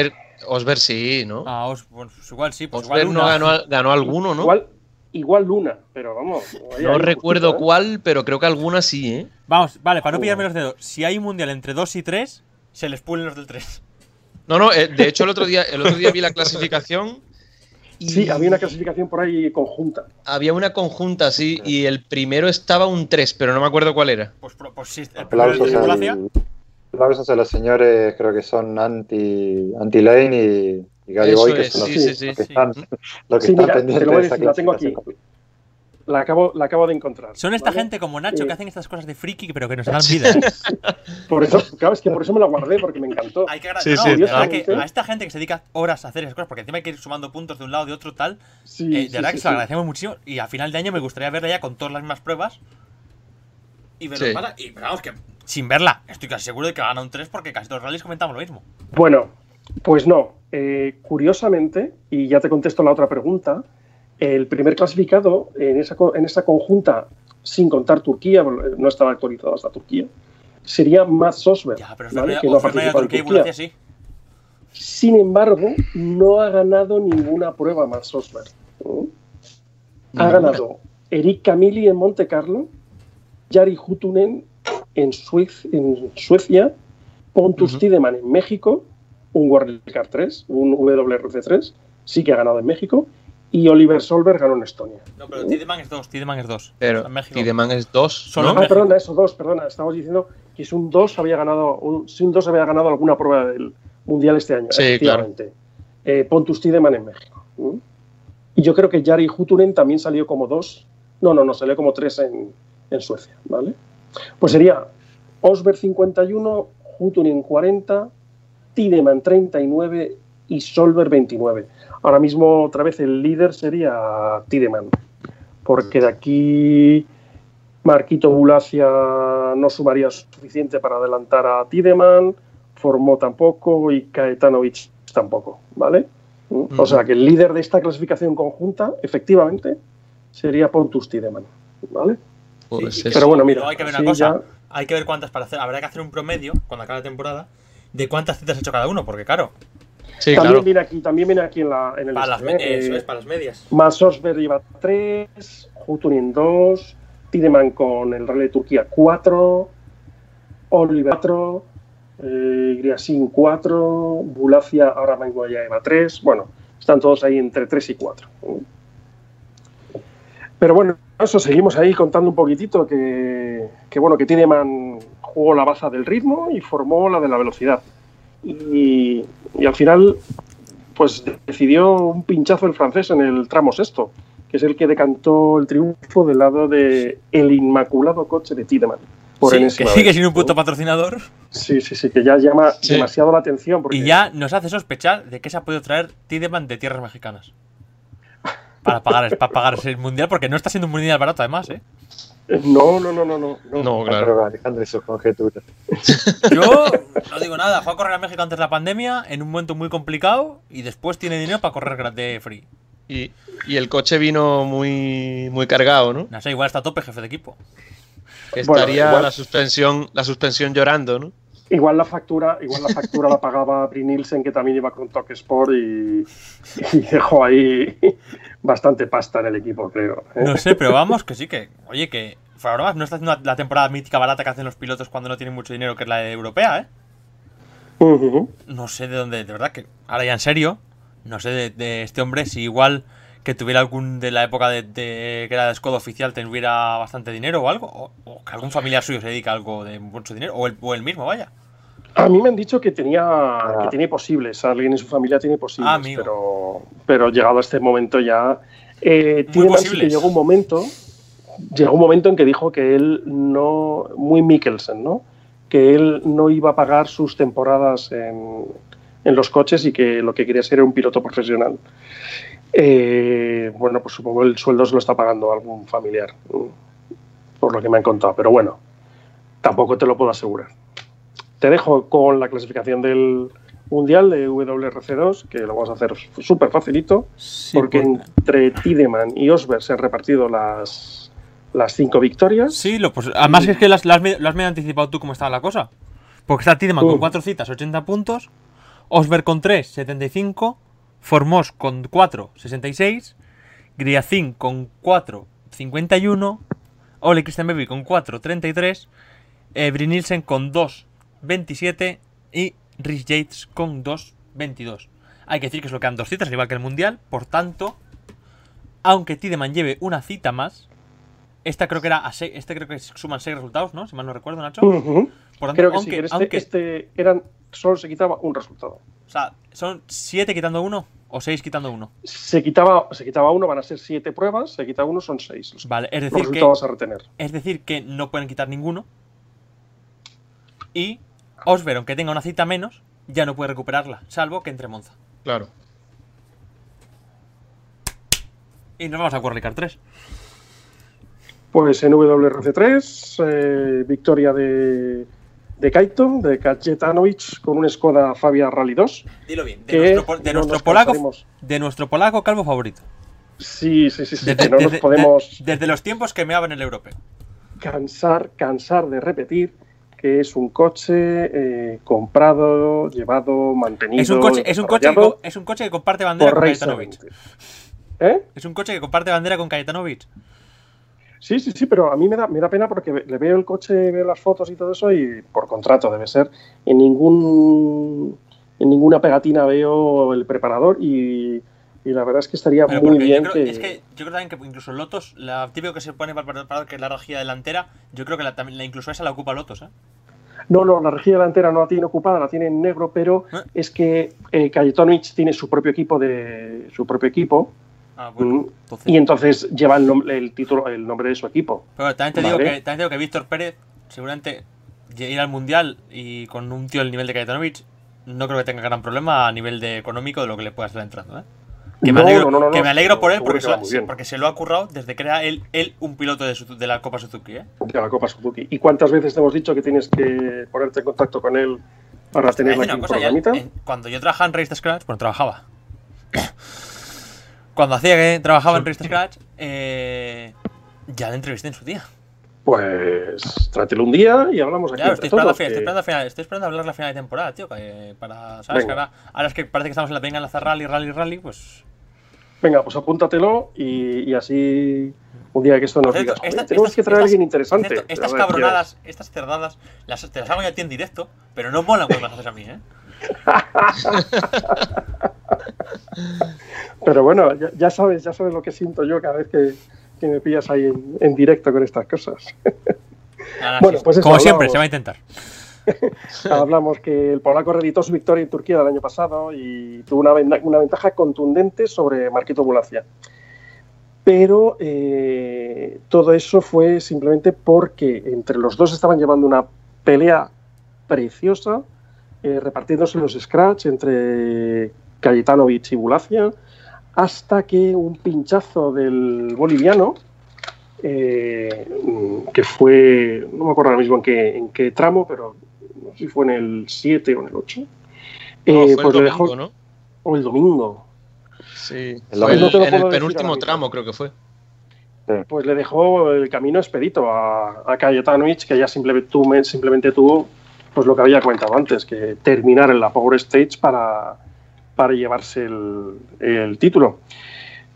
Osberg, sí, ¿no? Ah, os- pues igual sí, pues Osberg igual no ganó, ganó alguno, ¿no? Igual, igual Luna, pero vamos. no recuerdo ¿eh? cuál, pero creo que alguna sí, ¿eh? Vamos, vale, para no Joder. pillarme los dedos. Si hay un mundial entre 2 y 3, se les pulen los del 3. No, no, eh, de hecho el otro día, el otro día vi la clasificación y Sí, había una clasificación por ahí conjunta. había una conjunta, sí, y el primero estaba un 3, pero no me acuerdo cuál era. Pues, pues sí, el primero de al- los señores, creo que son anti, anti Lane y, y Gary Boy, que es, son los, sí, sí, sí, los que sí. están, los que Sí, están mira, te pendientes lo voy a de esa decir, la tengo aquí. La acabo, la acabo de encontrar. Son esta ¿vale? gente como Nacho que hacen estas cosas de friki, pero que nos dan vida. Por eso, claro, es que por eso me la guardé, porque me encantó. Hay que Sí, agradecer. sí, no, curiosamente- que a esta gente que se dedica horas a hacer esas cosas, porque encima hay que ir sumando puntos de un lado de otro, tal. Sí, eh, de sí, verdad sí, que se lo sí. agradecemos muchísimo. Y a final de año me gustaría verla ya con todas las mismas pruebas. Y ver lo Sí. que pasa. Y vamos, que sin verla, estoy casi seguro de que gana un 3 porque casi todos los rallies comentamos lo mismo. Bueno, pues no. Eh, curiosamente, y ya te contesto la otra pregunta, el primer clasificado en esa, en esa conjunta, sin contar Turquía, no estaba actualizado hasta Turquía, sería Mats Osberg, Ya, pero ¿vale? Que no Turquía y Turquía. Bulgaria sí. Sin embargo, no ha ganado ninguna prueba Mats Osberg. ¿no? Ha ganado Eric Camilli en Monte Carlo, Jari Hutunen en, Suecia, Pontus Ujú. Tiedemann en México, un World Car 3, un WRC3, sí que ha ganado en México, y Oliver Solberg ganó en Estonia. No, pero Tideman es 2, Tideman es 2. Pero en México. Tiedemann es 2, Solo ¿no? Ah, perdona, eso, dos, perdona, estamos diciendo que si un 2 había ganado, un, si un 2 había ganado alguna prueba del Mundial este año, Sí, efectivamente. Eh, Pontus Tiedemann en México. ¿Mm? Y yo creo que Jari Hutunen también salió como 2, no, no, no, salió como 3 en, en Suecia, ¿vale? Pues sería Osberg 51, Hutunen 40, Tiedemann 39 y Solberg 29. Ahora mismo, otra vez, el líder sería Tiedemann, porque de aquí Marquito Bulacia no sumaría suficiente para adelantar a Tideman, Formó tampoco y Kaetanovic tampoco, ¿vale? O sea que el líder de esta clasificación conjunta, efectivamente, sería Pontus Tideman, ¿vale? Pues Pero bueno, mira, Luego hay que ver una sí, cosa. ya- Hay que ver cuántas para hacer. Habrá que hacer un promedio cuando acabe la temporada de cuántas citas ha hecho cada uno, porque claro, Sí, también claro. viene aquí, también viene aquí en, la, en el para las, este, ¿eh? eso es, para las medias. Lleva 3, Hutunin 2, Tideman con el Rally de Turquía 4, Oliver 4, eh, Griasin 4, Bulacia ahora mismo ya lleva 3. Bueno, están todos ahí entre 3 y 4. Pero bueno, eso seguimos ahí contando un poquitito que, que bueno, que Tideman jugó la baza del ritmo y formó la de la velocidad. Y, y al final pues decidió un pinchazo el francés en el tramo sexto, que es el que decantó el triunfo del lado de el inmaculado coche de Tiedemann. Por Sí, que sigue sin un puto patrocinador. Sí, sí, sí, que ya llama Sí. demasiado la atención. Porque Y ya nos hace sospechar de que se ha podido traer Tideman de tierras mexicanas. Para pagar, para pagar el mundial, porque no está siendo un mundial barato, además, ¿eh? No, no, no, no, no. no. No, claro. Alejandro y sus conjeturas. Yo no digo nada. Fue a correr a México antes de la pandemia, en un momento muy complicado, y después tiene dinero para correr gra- de free. Y, y el coche vino muy, muy cargado, ¿no? No sé, igual está a tope jefe de equipo. Bueno, estaría la suspensión, la suspensión llorando, ¿no? Igual la factura, igual la factura la pagaba Brie Nielsen, que también iba con Toque Sport y, y dejó ahí bastante pasta en el equipo, creo. ¿eh? No sé, pero vamos, que sí, que. Oye, que. Ahora no está haciendo la temporada mítica barata que hacen los pilotos cuando no tienen mucho dinero, que es la de europea, ¿eh? Ujú. No sé de dónde, de verdad que. Ahora ya en serio, no sé de, de este hombre si igual que tuviera algún de la época de, de- que era de escudo oficial tuviera bastante dinero o algo, o, o que algún familiar suyo se dedica a algo de mucho dinero, o el, o el mismo, vaya. A mí me han dicho que tenía que tiene posibles, alguien en su familia tiene posibles, Ah, pero, pero llegado a este momento ya. Eh, sí que llegó un momento, llegó un momento en que dijo que él no, muy Mikkelsen, ¿no? Que él no iba a pagar sus temporadas en, en los coches y que lo que quería ser era un piloto profesional. Eh, bueno, pues supongo el sueldo se lo está pagando algún familiar, por lo que me han contado, pero bueno, tampoco te lo puedo asegurar. Te dejo con la clasificación del Mundial de WRC2, que lo vamos a hacer súper facilito, porque entre Tideman y Osberg se han repartido las, las cinco victorias. Sí, lo, pues, además es que las, las, me- las me has anticipado tú cómo estaba la cosa. Porque está Tideman con Mm. 4 citas, 80 puntos. Osberg con 3, 75. Formos con 4, 66. Griacin con 4, 51. Ole Christian Baby con 4, 33. Eh, Brynilsen con 2, 27. Y Rhys Yates con 2, 22. Hay que decir que solo quedan dos citas, al igual que el Mundial. Por tanto, aunque Tideman lleve una cita más, esta creo que era a seis- este creo que suman 6 resultados, ¿no? Si mal no recuerdo, Nacho. Ujú. Por tanto, Creo que aunque, sí, que este, aunque- este eran, solo se quitaba un resultado. o sea, son 7 quitando uno o 6 quitando uno. Se quitaba, se quitaba uno, van a ser siete pruebas, se quita uno, son seis. Los, Vale, es los decir que resultados a retener. es decir que no pueden quitar ninguno. Y Osber, aunque tenga una cita menos, ya no puede recuperarla, salvo que entre Monza. Claro. Y nos vamos a Qualificar 3. Pues en WRC3, eh, victoria de, de Kaito, de Kajetanovic, con un Skoda Fabia Rally 2. Dilo bien, de que nuestro, po- de no nuestro nos polaco de nuestro polaco calvo favorito. Sí, sí, sí, sí, Desde, que no nos podemos de- desde los tiempos que me en el europeo. cansar, cansar de repetir que es un coche eh, comprado, llevado, mantenido. Es un coche, es un coche, que, es un coche que comparte bandera con Kajetanovic. 20. ¿Eh? Es un coche que comparte bandera con Kajetanovic. Sí, sí, sí, pero a mí me da, me da pena porque le veo el coche, veo las fotos y todo eso y por contrato debe ser. En ningún en ninguna pegatina veo el preparador y, y la verdad es que estaría Pero muy bien yo creo, que... es que yo creo también que incluso Lotos, la típico que se pone para el preparador, que es la rejilla delantera, yo creo que la, también, la- incluso esa la ocupa Lotos, ¿eh? No, no, la rejilla delantera no la tiene ocupada, la tiene en negro, pero ¿Eh? es que eh, Kajetanovic tiene su propio equipo de su propio equipo Ah, bueno, mm, entonces. y entonces lleva el, nom- el título, el nombre de su equipo. Pero también te, digo Vale. que, también te digo que Víctor Pérez, seguramente ir al mundial y con un tío del nivel de Kajetanovic, no creo que tenga gran problema a nivel de económico de lo que le pueda estar entrando, ¿eh? Que me alegro, no, no, no, que me alegro por él porque que se, lo- muy bien. porque se lo ha currado desde que era él, él un piloto de, de la Copa Suzuki. ¿eh? de la Copa Suzuki. ¿Y cuántas veces te hemos dicho que tienes que ponerte en contacto con él para Te voy a tenerla decir aquí una en cosa, ya, programita? en- cuando yo trabajaba en Race to Scratch, bueno, trabajaba. Cuando hacía que trabajaba en to Scratch, eh, ya le entrevisté en su día. Pues trátelo un día y hablamos aquí. Entre estoy esperando, todos, fin- estoy, que- esperando a final, estoy esperando a hablar la final de temporada, tío. que para, ¿sabes? Que ahora, ahora es que parece que estamos en la venga enlaza rally, rally, rally, pues. Venga, pues apúntatelo y, y así un día que esto nos digas. "Oye, esta- tenemos estas- que traer a alguien interesante. cierto, estas cabronadas, estas cerdadas, las, te las hago yo a ti en directo, pero no molan cuando las haces a mí, ¿eh? Pero bueno, ya, ya sabes, ya sabes lo que siento yo cada vez que, que me pillas ahí en, en directo con estas cosas. Nada, Bueno, pues eso, como siempre, hablamos. se va a intentar. Hablamos que el polaco reeditó su victoria en Turquía el año pasado y tuvo una ventaja contundente sobre Marquito Bulacia. Pero eh, todo eso fue simplemente porque entre los dos estaban llevando una pelea preciosa, eh, repartiéndose los scratch entre Cayetanovic y Bulacia, hasta que un pinchazo del boliviano, eh, que fue, no me acuerdo ahora mismo en qué, en qué tramo, pero no sé si fue en el 7 o en el 8, No, eh, pues el le domingo, dejó, ¿no? o el domingo, Sí. El Fue domingo. el- No en el penúltimo tramo, creo que fue. pues le dejó el camino expedito a, a Cayetanovic, que ya simplemente tuvo pues lo que había comentado antes, que terminar en la Power Stage para, para llevarse el, el título.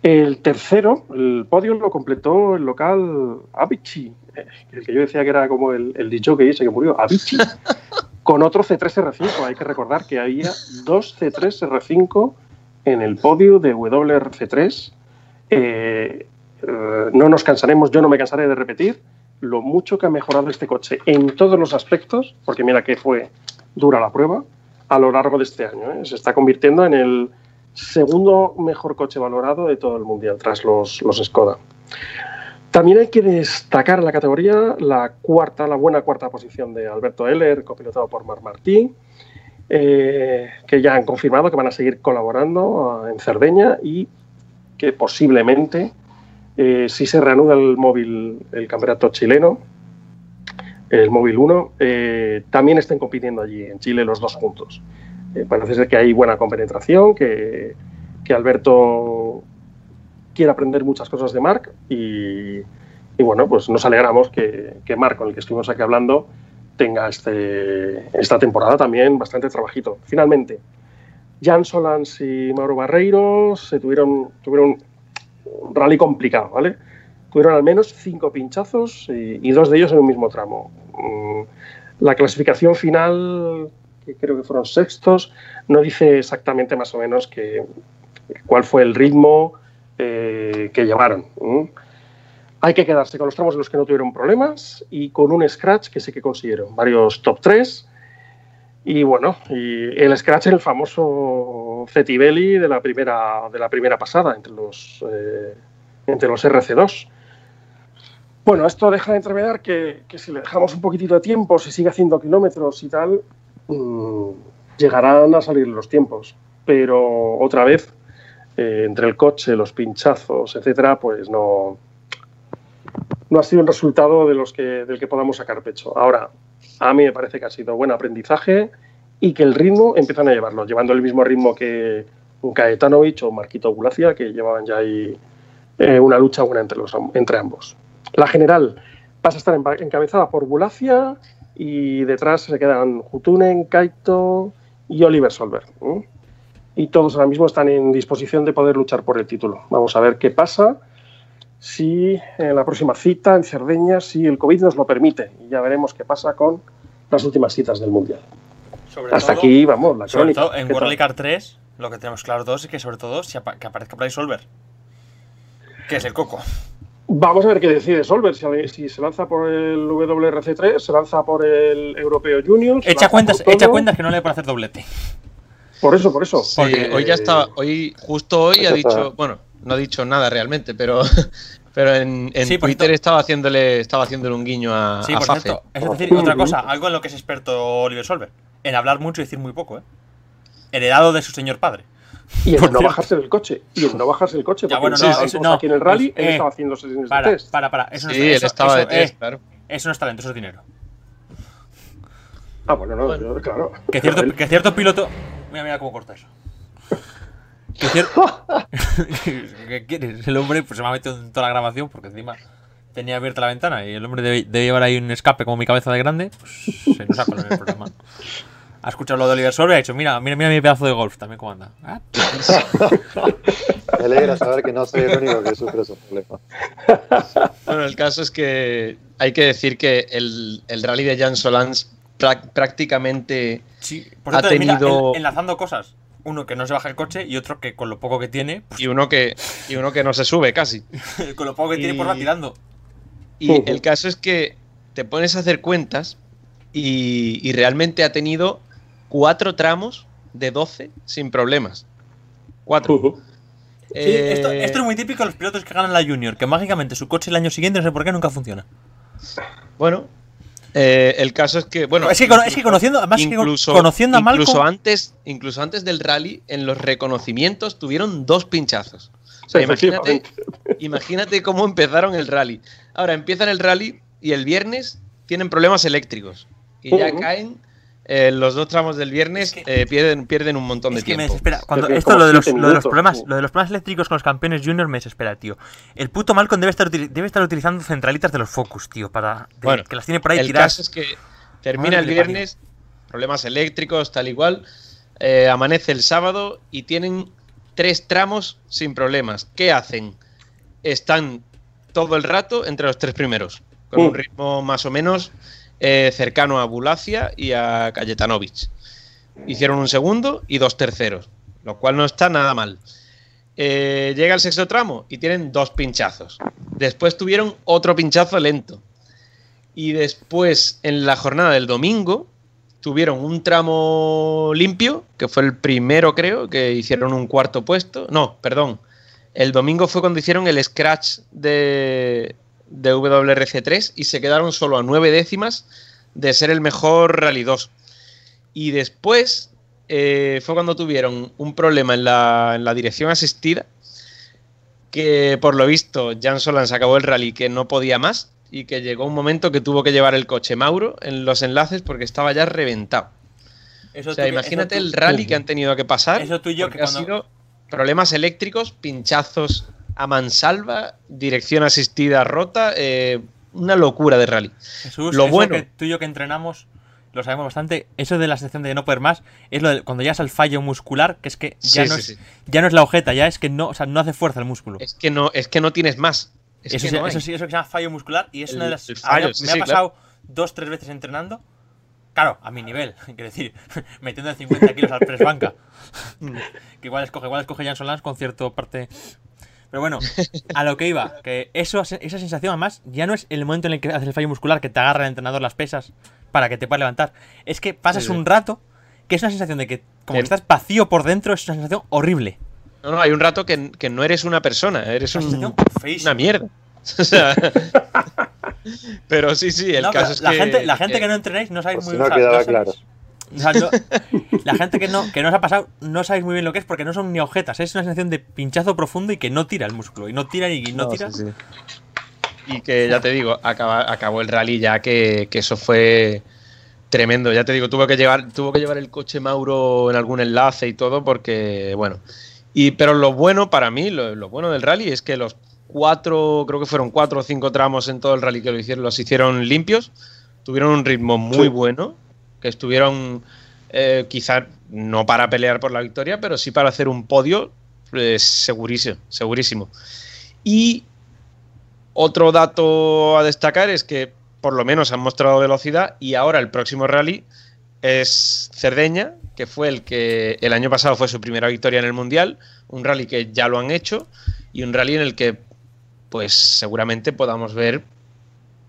El tercero, el podio lo completó el local Avicii, eh, el que yo decía que era como el, el DJ que ese que murió, Avicii, con otro C3R5. Hay que recordar que había dos C3R5 en el podio de WRC3. Eh, eh, no nos cansaremos, yo no me cansaré de repetir lo mucho que ha mejorado este coche en todos los aspectos, porque mira que fue dura la prueba a lo largo de este año. ¿eh? Se está convirtiendo en el segundo mejor coche valorado de todo el mundial, tras los, los Skoda. También hay que destacar en la categoría la cuarta, la buena cuarta posición de Alberto Heller, copilotado por Mar Martín, eh, que ya han confirmado que van a seguir colaborando ah, en Cerdeña y que posiblemente, eh, si se reanuda el móvil, el campeonato chileno, el móvil 1, eh, también estén compitiendo allí en Chile los dos juntos. Eh, parece ser que hay buena compenetración, que, que Alberto quiere aprender muchas cosas de Marc y, y bueno, pues nos alegramos que, que Marc, con el que estuvimos aquí hablando, tenga este, esta temporada también bastante trabajito. Finalmente, Jan Solans y Mauro Barreiro se tuvieron, tuvieron un rally complicado, ¿vale? Tuvieron al menos cinco pinchazos y, y dos de ellos en un mismo tramo. Mm, La clasificación final, que creo que fueron sextos, no dice exactamente más o menos que, cuál fue el ritmo eh, que llevaron. Hay que quedarse con los tramos en los que no tuvieron problemas y con un scratch que sí que consiguieron. Varios top 3. Y bueno, y el scratch el famoso Cetibelli de la primera, de la primera pasada entre los, eh, entre los RC2. Bueno, esto deja de entrever que, que si le dejamos un poquitito de tiempo, si sigue haciendo kilómetros y tal, mmm, llegarán a salir los tiempos. Pero otra vez, eh, entre el coche, los pinchazos, etcétera, pues no, no ha sido un resultado de los que, del que podamos sacar pecho. Ahora, a mí me parece que ha sido buen aprendizaje y que el ritmo empiezan a llevarlo, llevando el mismo ritmo que un Caetanovic o Marquito Gulacia, que llevaban ya ahí eh, una lucha buena entre, los, entre ambos. La general pasa a estar encabezada por Gulacia y detrás se quedan Jutunen, Kaito y Oliver Solberg. ¿eh? Y todos ahora mismo están en disposición de poder luchar por el título. Vamos a ver qué pasa si en la próxima cita en Cerdeña, si el COVID nos lo permite. Y ya veremos qué pasa con las últimas citas del Mundial. Sobre Hasta todo- aquí, vamos, la Sobre crónica. todo en ¿Qué World Car 3, lo que tenemos claro todos es que sobre todo si apa- que aparezca Play Solver. Que es el coco. Vamos a ver qué decide Solver, si, si se lanza por el WRC3, se lanza por el Europeo Junior. Echa cuentas, por echa cuentas que no le puede hacer doblete. Por eso, por eso. Sí, Porque- hoy ya estaba, hoy, justo hoy ha está. dicho, bueno, no ha dicho nada realmente, pero, pero en, en Sí, Twitter cierto. estaba haciéndole, estaba haciéndole un guiño a, Sí, a por Fafe. cierto. Es decir, otra cosa, algo en lo que es experto Oliver Solver. En hablar mucho y decir muy poco, ¿eh? Heredado de su señor padre. Y el Por no cierto. bajarse del coche. Y el no bajarse del coche. Ya, porque bueno, no, eso no. aquí en el rally, Pues, él eh, estaba haciendo sesiones de Para, test. para, para. Eso no Sí, es, él eso- estaba de eso, test, eh, claro. eso no es talento, eso es dinero. Ah, bueno, no, yo- claro. Que cierto, que cierto piloto. Mira, mira cómo corta eso. ¿Qué quieres? El hombre pues, se me ha metido en toda la grabación porque encima tenía abierta la ventana y el hombre debe, debe llevar ahí un escape como mi cabeza de grande. Pues se nos ha colado el programa. Ha escuchado lo de Oliver Sorbe y ha dicho: Mira, mira, mira mi pedazo de golf también cómo anda. Ah, Me alegra saber que no soy el único que sufre esos problemas. Bueno, el caso es que hay que decir que el, el rally de Jan Solans prá- prácticamente Sí, por Ha cierto, mira, tenido- en- enlazando cosas. Uno que no se baja el coche y otro que con lo poco que tiene, pues, y uno que y uno que no se sube casi. con lo poco que tiene, pues va Y- tirando. Y el caso es que te pones a hacer cuentas y, y realmente ha tenido cuatro tramos de 12 sin problemas. Cuatro. Eh, esto, esto es muy típico de los pilotos que ganan la Junior, que mágicamente su coche el año siguiente, no sé por qué, nunca funciona. Bueno, eh, el caso es que, bueno, es, que, cono- es que conociendo, además que incluso, conociendo a incluso Malcolm, antes, incluso antes del rally, en los reconocimientos tuvieron dos pinchazos. O sea, imagínate, imagínate cómo empezaron el rally. Ahora empiezan el rally y el viernes tienen problemas eléctricos. Y ya caen eh, los dos tramos del viernes, Es que- eh, pierden, pierden un montón de que me tiempo. desespera. Cuando esto lo de, los, lo de los problemas, lo de los problemas eléctricos con los campeones Junior me desespera, tío. El puto Malcolm debe estar, util- debe estar utilizando centralitas de los Focus, tío, para de- Bueno, que las tiene por ahí el tiradas. caso es que termina Madre el viernes, problemas eléctricos, tal igual. eh, amanece el sábado y tienen tres tramos sin problemas. ¿Qué hacen? Están todo el rato entre los tres primeros, con Uh. un ritmo más o menos eh, cercano a Bulacia y a Kajetanovic. Hicieron un segundo y dos terceros, lo cual no está nada mal. Eh, llega el sexto tramo y tienen dos pinchazos. Después tuvieron otro pinchazo lento. Y después, en la jornada del domingo, tuvieron un tramo limpio, que fue el primero, creo, que hicieron un cuarto puesto. No, perdón. El domingo fue cuando hicieron el scratch de, de WRC3 y se quedaron solo a nueve décimas de ser el mejor Rally 2. Y después eh, fue cuando tuvieron un problema en la, en la dirección asistida, que por lo visto Jan Solans acabó el rally que no podía más y que llegó un momento que tuvo que llevar el coche Mauro en los enlaces porque estaba ya reventado. Eso O sea, tú imagínate tú- el rally que han tenido que pasar. Eso tú y yo que ha cuando- sido problemas eléctricos, pinchazos a mansalva, dirección asistida rota, eh, una locura de rally. Jesús, Lo eso bueno. que tú y yo que entrenamos lo sabemos bastante. Eso de la sensación de no poder más es lo de cuando llegas al fallo muscular, que es que ya, Sí, no, sí, es, sí. ya no es la ojeta, ya es que no, o sea, no hace fuerza el músculo. Es que no, es que no tienes más. Es eso, que sí- no hay. eso sí, eso que se llama fallo muscular y es El- una de las. fallo, me ha pasado dos, tres veces entrenando. Claro, a mi nivel, quiero decir, metiendo de 50 kilos al press banca. que igual escoge, igual escoge Jan Solans con cierto parte. Pero bueno, a lo que iba, que eso, esa sensación además ya no es el momento en el que haces el fallo muscular que te agarra el entrenador las pesas para que te puedas levantar. Es que pasas Sí, sí. un rato que es una sensación de que como que estás vacío por dentro, es una sensación horrible. No, no, hay un rato que, que no eres una persona, eres Una un- una mierda. O sea, pero sí, sí, el No, caso es la que. gente, la gente que no entrenáis no sabéis Por muy si no quedaba claro. O sea, no- la gente que no, que no os ha pasado no sabéis muy bien lo que es porque no son ni agujetas, es una sensación de pinchazo profundo y que no tira el músculo. Y no tira y no, No, tira. sí, sí. Y que ya te digo, acaba- acabó el rally ya que, que eso fue tremendo. Ya te digo, tuvo que llevar, tuvo que llevar el coche Mauro en algún enlace y todo, porque, bueno. Y, pero lo bueno para mí, lo, lo bueno del rally es que los cuatro, creo que fueron cuatro o cinco tramos en todo el rally que lo hicieron, los hicieron limpios, tuvieron un ritmo muy bueno, que estuvieron eh, quizá no para pelear por la victoria, pero sí para hacer un podio eh, segurísimo, segurísimo. Y otro dato a destacar es que por lo menos han mostrado velocidad y ahora el próximo rally es Cerdeña, que fue el que el año pasado fue su primera victoria en el Mundial, un rally que ya lo han hecho y un rally en el que pues seguramente podamos ver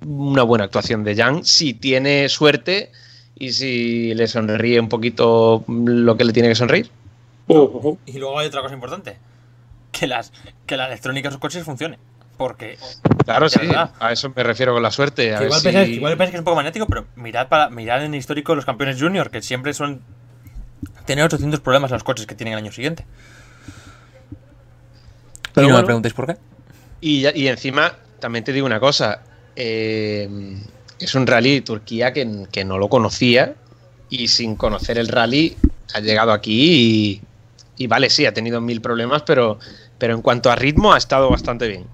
una buena actuación de Jan si tiene suerte y si le sonríe un poquito lo que le tiene que sonreír. Y luego hay otra cosa importante, que las que la electrónica de sus coches funcione. Porque Claro, sí, verdad. a eso me refiero con la suerte. a igual, si- pensáis, igual pensáis que es un poco magnético, pero mirad para mirad en el histórico de los campeones junior, que siempre son tener 800 problemas en los coches que tienen el año siguiente. Pero y no me preguntéis por qué. Y, ya- y encima, también te digo una cosa. eh, es un rally Turquía que, no lo conocía. Y sin conocer el rally, ha llegado aquí y, vale, sí, ha tenido mil problemas, pero, pero en cuanto a ritmo ha estado bastante bien.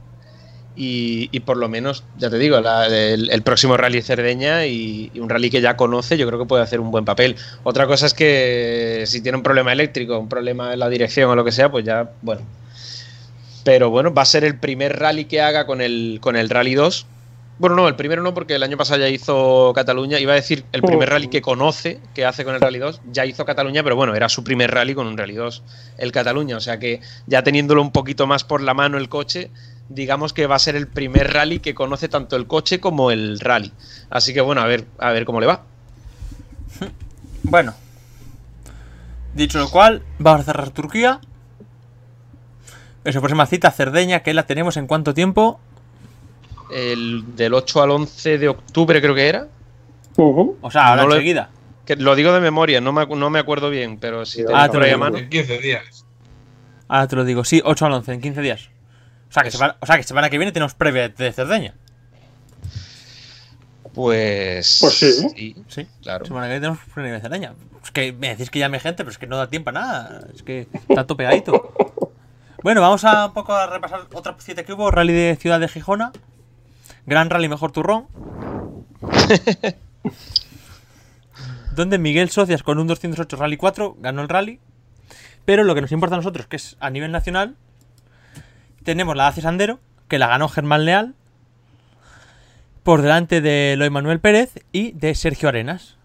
Y, por lo menos, ya te digo, el, próximo rally de Cerdeña y, y un rally que ya conoce, yo creo que puede hacer un buen papel. Otra cosa es que si tiene un problema eléctrico, un problema en la dirección o lo que sea, pues ya, bueno, pero bueno, va a ser el primer rally que haga con el, con el Rally 2. Bueno, no, el primero no, porque el año pasado ya hizo Cataluña. Iba a decir el primer rally que conoce que hace con el Rally 2. Ya hizo Cataluña, pero bueno, era su primer rally con un Rally 2, el Cataluña. O sea que ya teniéndolo un poquito más por la mano el coche, digamos que va a ser el primer rally que conoce tanto el coche como el rally. Así que bueno, a ver, a ver cómo le va. Bueno. Dicho lo cual, vamos a cerrar Turquía. Esa próxima cita, Cerdeña, que la tenemos en cuánto tiempo. El del 8 al 11 de octubre creo que era. O sea, ahora No lo he- enseguida. Que lo digo de memoria, no me, no me acuerdo bien, pero si Ah, tenéis te lo digo. mano. En 15 días. Ahora te lo digo, sí, 8 al 11, en 15 días. O sea, que, semana, o sea, que semana que viene tenemos previa de Cerdeña. Pues. Pues sí. Sí, claro. semana que viene tenemos previa de Cerdeña. Es que me decís que llame gente, pero es que no da tiempo a nada. Es que está todo pegadito. Bueno, vamos a un poco a repasar otra cita que hubo. Rally de Ciudad de Gijona. Gran rally, mejor turrón. donde Miguel Socias con un 208 Rally 4 ganó el rally. Pero lo que nos importa a nosotros, que es a nivel nacional, tenemos la Dacia Sandero, que la ganó Germán Leal, por delante de Eloy Manuel Pérez y de Sergio Arenas.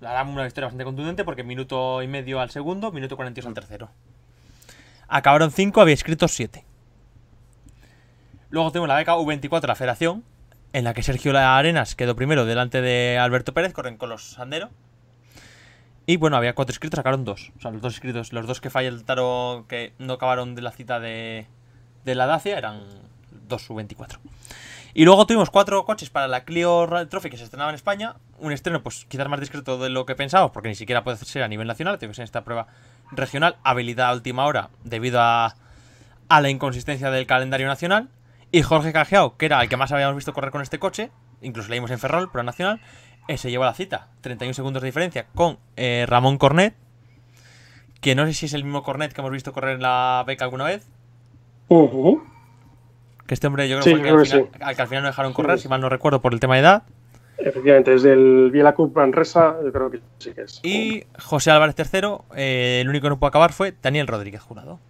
La damos una victoria bastante contundente porque minuto y medio al segundo, minuto 42 al tercero. Acabaron 5, había escrito 7. Luego tenemos la beca U24 de la Federación, en la que Sergio Arenas quedó primero delante de Alberto Pérez, corren con los Sandero. Y bueno, había cuatro inscritos, sacaron dos. O sea, los dos inscritos, los dos que faltaron, que no acabaron de la cita de, la Dacia, eran dos U24. Y luego tuvimos cuatro coches para la Clio Trophy que se estrenaba en España. Un estreno, pues quizás más discreto de lo que pensábamos, porque ni siquiera puede ser a nivel nacional, tiene ser esta prueba regional, habilidad a última hora, debido a la inconsistencia del calendario nacional. Y Jorge Cajeao, que era el que más habíamos visto correr con este coche, incluso leímos en Ferrol, prueba nacional, eh, se llevó la cita. 31 segundos de diferencia con eh, Ramón Cornet, que no sé si es el mismo Cornet que hemos visto correr en la beca alguna vez. Que este hombre yo creo Sí, que al final, al que al final no dejaron correr, Sí. si mal no recuerdo, por el tema de edad. Efectivamente, desde el Biela Cup Manresa, yo creo que sí que es. Y José Álvarez III, eh, el único que no pudo acabar fue Daniel Rodríguez Jurado.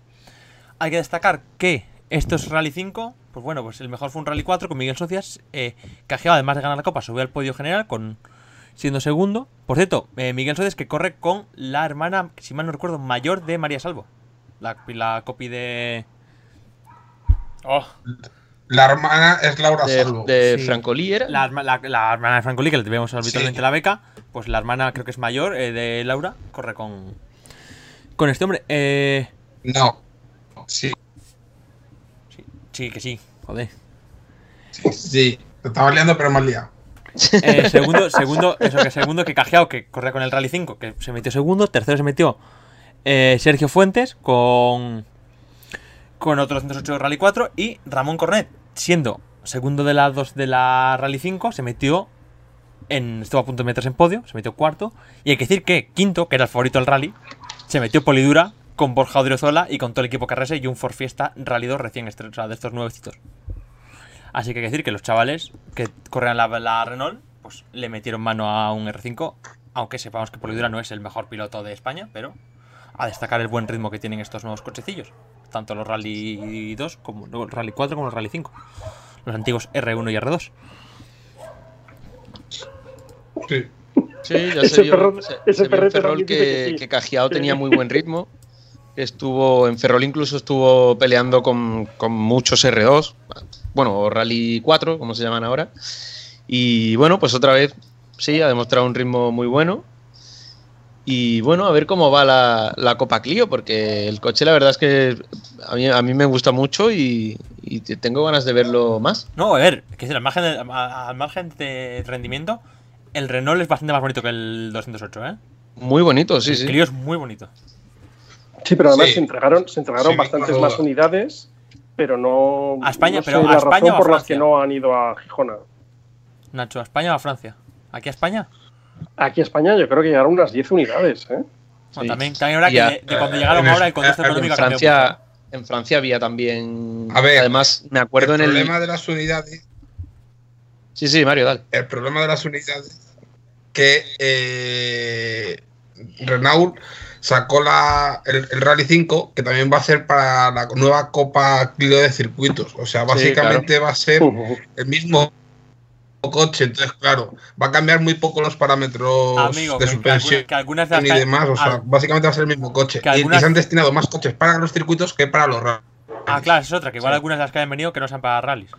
Hay que destacar que estos Rally 5, pues bueno, pues el mejor fue un Rally 4 con Miguel Socias, eh, Cajeao, además de ganar la Copa, subió al podio general con siendo segundo. Por cierto, eh, Miguel Socias que corre con la hermana, si mal no recuerdo, mayor de María Salvo. La, la copy de... Oh, La hermana es Laura De, Salvo. de Sí. Francolí era. la, herma- la- la hermana de Francolí, que le debemos habitualmente Sí. la beca, pues la hermana creo que es mayor eh, de Laura, corre con, con este hombre. Eh, No. Sí, sí, que sí, joder. sí, sí. Te estaba liando, pero mal liado. Eh, segundo, segundo, eso que segundo que Cajeao, que corre con el Rally 5, que se metió segundo. Tercero se metió eh, Sergio Fuentes con, con otro 208 Rally 4. Y Ramón Cornet, siendo segundo de la 2 de la Rally 5, se metió en. Estuvo a punto de meterse en podio, se metió cuarto. Y hay que decir que quinto, que era el favorito del Rally, se metió polidura con Borja Odriozola y con todo el equipo Carrese y un Ford Fiesta Rally 2 recién estrenado, sea, de estos nuevecitos. Así que hay que decir que los chavales que corrían la, la Renault, pues le metieron mano a un R5, aunque sepamos que Polidura no es el mejor piloto de España, pero a destacar el buen ritmo que tienen estos nuevos cochecillos. Tanto los Rally 2 como los Rally 4 como los Rally 5. Los antiguos R1 y R2. Sí. Sí, ya Ese se vio, perro- se- ese se vio en perrete Ferrol también que, que sí. que Cajiao tenía muy buen ritmo. Estuvo en Ferrol incluso estuvo peleando con, con muchos R2, bueno, o Rally 4, como se llaman ahora. Y bueno, pues otra vez sí, ha demostrado un ritmo muy bueno. Y bueno, a ver cómo va la, la Copa Clio, porque el coche la verdad es que a mí, a mí me gusta mucho y, y te- tengo ganas de verlo más. No, a ver, que al margen, de, al margen de rendimiento, el Renault es bastante más bonito que el 208, ¿eh? Muy bonito, sí, el sí. Clio es muy bonito. Sí, pero además Sí. se entregaron, se entregaron Sí, bastantes más unidades, pero no. A España, no sé pero ¿a la España razón o a por las que no han ido a Gijona. Nacho, ¿a España o a Francia? ¿Aquí a España? Aquí a España yo creo que llegaron unas 10 unidades, ¿eh? Bueno, Sí. también, también Y que a- de, de cuando llegaron en ahora el contexto económico En Francia, en Francia había también. A ver, además, me acuerdo el en el. problema de las unidades Sí, sí, Mario, dale. el problema de las unidades que eh, Renault sacó la, el, el Rally 5 que también va a ser para la nueva Copa Clio de circuitos. O sea, básicamente va a ser el mismo coche. Entonces, claro, va a cambiar muy poco los parámetros Amigo, de que- que suspensión algunas- que algunas de las y demás. O sea, al- básicamente va a ser el mismo coche. que Y- se han destinado más coches para los circuitos que para los rallies. Ah, claro, es otra, que igual algunas de las que han venido que no sean para rallies.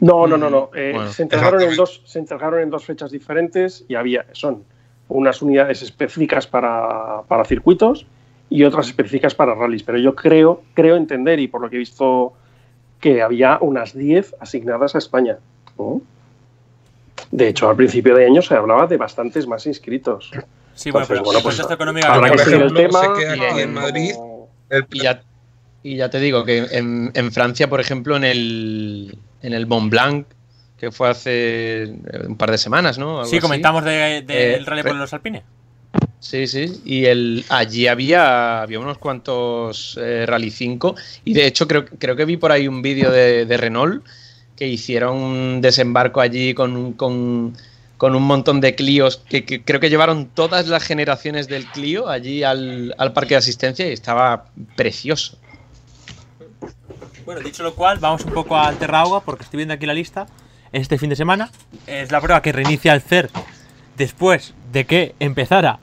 No, no, no, no. Eh, Bueno, se, entregaron en dos, se entregaron en dos fechas diferentes y había, son unas unidades específicas para, para circuitos y otras específicas para rallies. Pero yo creo, creo entender, y por lo que he visto, que había unas 10 asignadas a España. ¿no? De hecho, al principio de año se hablaba de bastantes más inscritos. Sí, bueno, Entonces, pero bueno, pues, ha Habrá que seguir el ejemplo, tema. sé que aquí y en Madrid- El- Y ya, y ya te digo que en, en Francia, por ejemplo, en el, en el Mont Blanc, que fue hace eh, un par de semanas, ¿no? Algo Sí, comentamos del de, Eh, rally por los Alpines. Sí, sí. Y el, allí había, había unos cuantos eh, Rally 5. Y de hecho, creo, creo que vi por ahí un vídeo de, de Renault que hicieron un desembarco allí con, un- con, con un montón de Clios. Que, que creo que llevaron todas las generaciones del Clio allí al, al parque de asistencia y estaba precioso. Bueno, dicho lo cual, vamos un poco al Terraagua porque estoy viendo aquí la lista. Este fin de semana es la prueba que reinicia el CER después de que empezara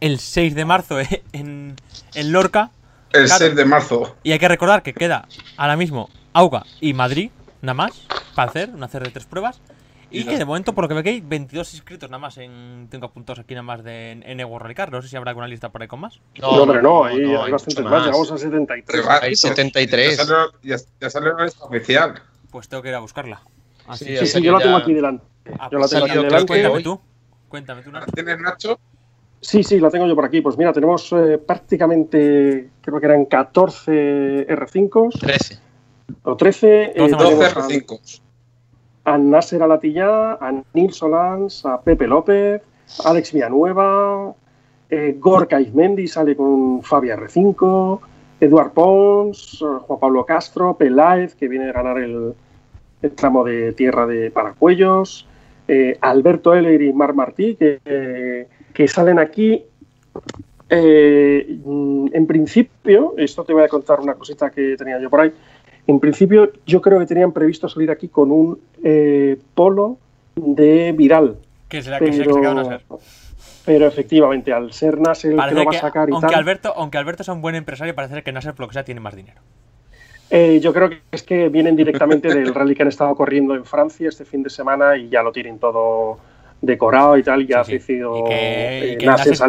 el 6 de marzo en, en Lorca. el Claro. 6 de marzo. Y hay que recordar que queda ahora mismo Auga y Madrid, nada más, para hacer, una hacer de tres pruebas. Y que de momento, por lo que veo hay 22 inscritos nada más en. Tengo apuntados aquí nada más de, en, en Evo. No sé si habrá alguna lista por ahí con más. No, hombre, no, ahí no, hay bastantes mucho más. Llegamos a 73. Que va- Hay 73. Ya salió, ya, ya salió la lista oficial. Pues tengo que ir a buscarla. Así Sí, Sí, yo la tengo aquí delante. Ah, Yo la tengo aquí delante. Cuéntame hoy. tú. Cuéntame tú, Nacho. ¿Tienes Nacho? Sí, sí, la tengo yo por aquí. Pues mira, tenemos eh, prácticamente, creo que eran 14 R5s 13. o 13. eh, 12 más tenemos 12 a- R5. a Nasser Alatillá, a Nils Solans, a Pepe López, a Alex Villanueva, eh, Gorka Izmendi sale con Fabia R5, Eduard Pons, eh, Juan Pablo Castro, Peláez, que viene a ganar el, el tramo de tierra de Paracuellos, eh, Alberto Heller y Mar Martí, que, eh, que salen aquí. Eh, mm, en principio, esto te voy a contar una cosita que tenía yo por ahí. En principio, yo creo que tenían previsto salir aquí con un eh, polo de Viral. Que será que se, que se queda Pero, Nasser. pero efectivamente, al ser Nasser el que lo va a sacar y aunque, tal, Alberto, aunque Alberto sea un buen empresario, parece que Nasser, por lo que sea, tiene más dinero. Eh, yo creo que es que vienen directamente del rally que han estado corriendo en Francia este fin de semana y ya lo tienen todo decorado y tal, y ya Sí, ha sí. Y que, y eh, que y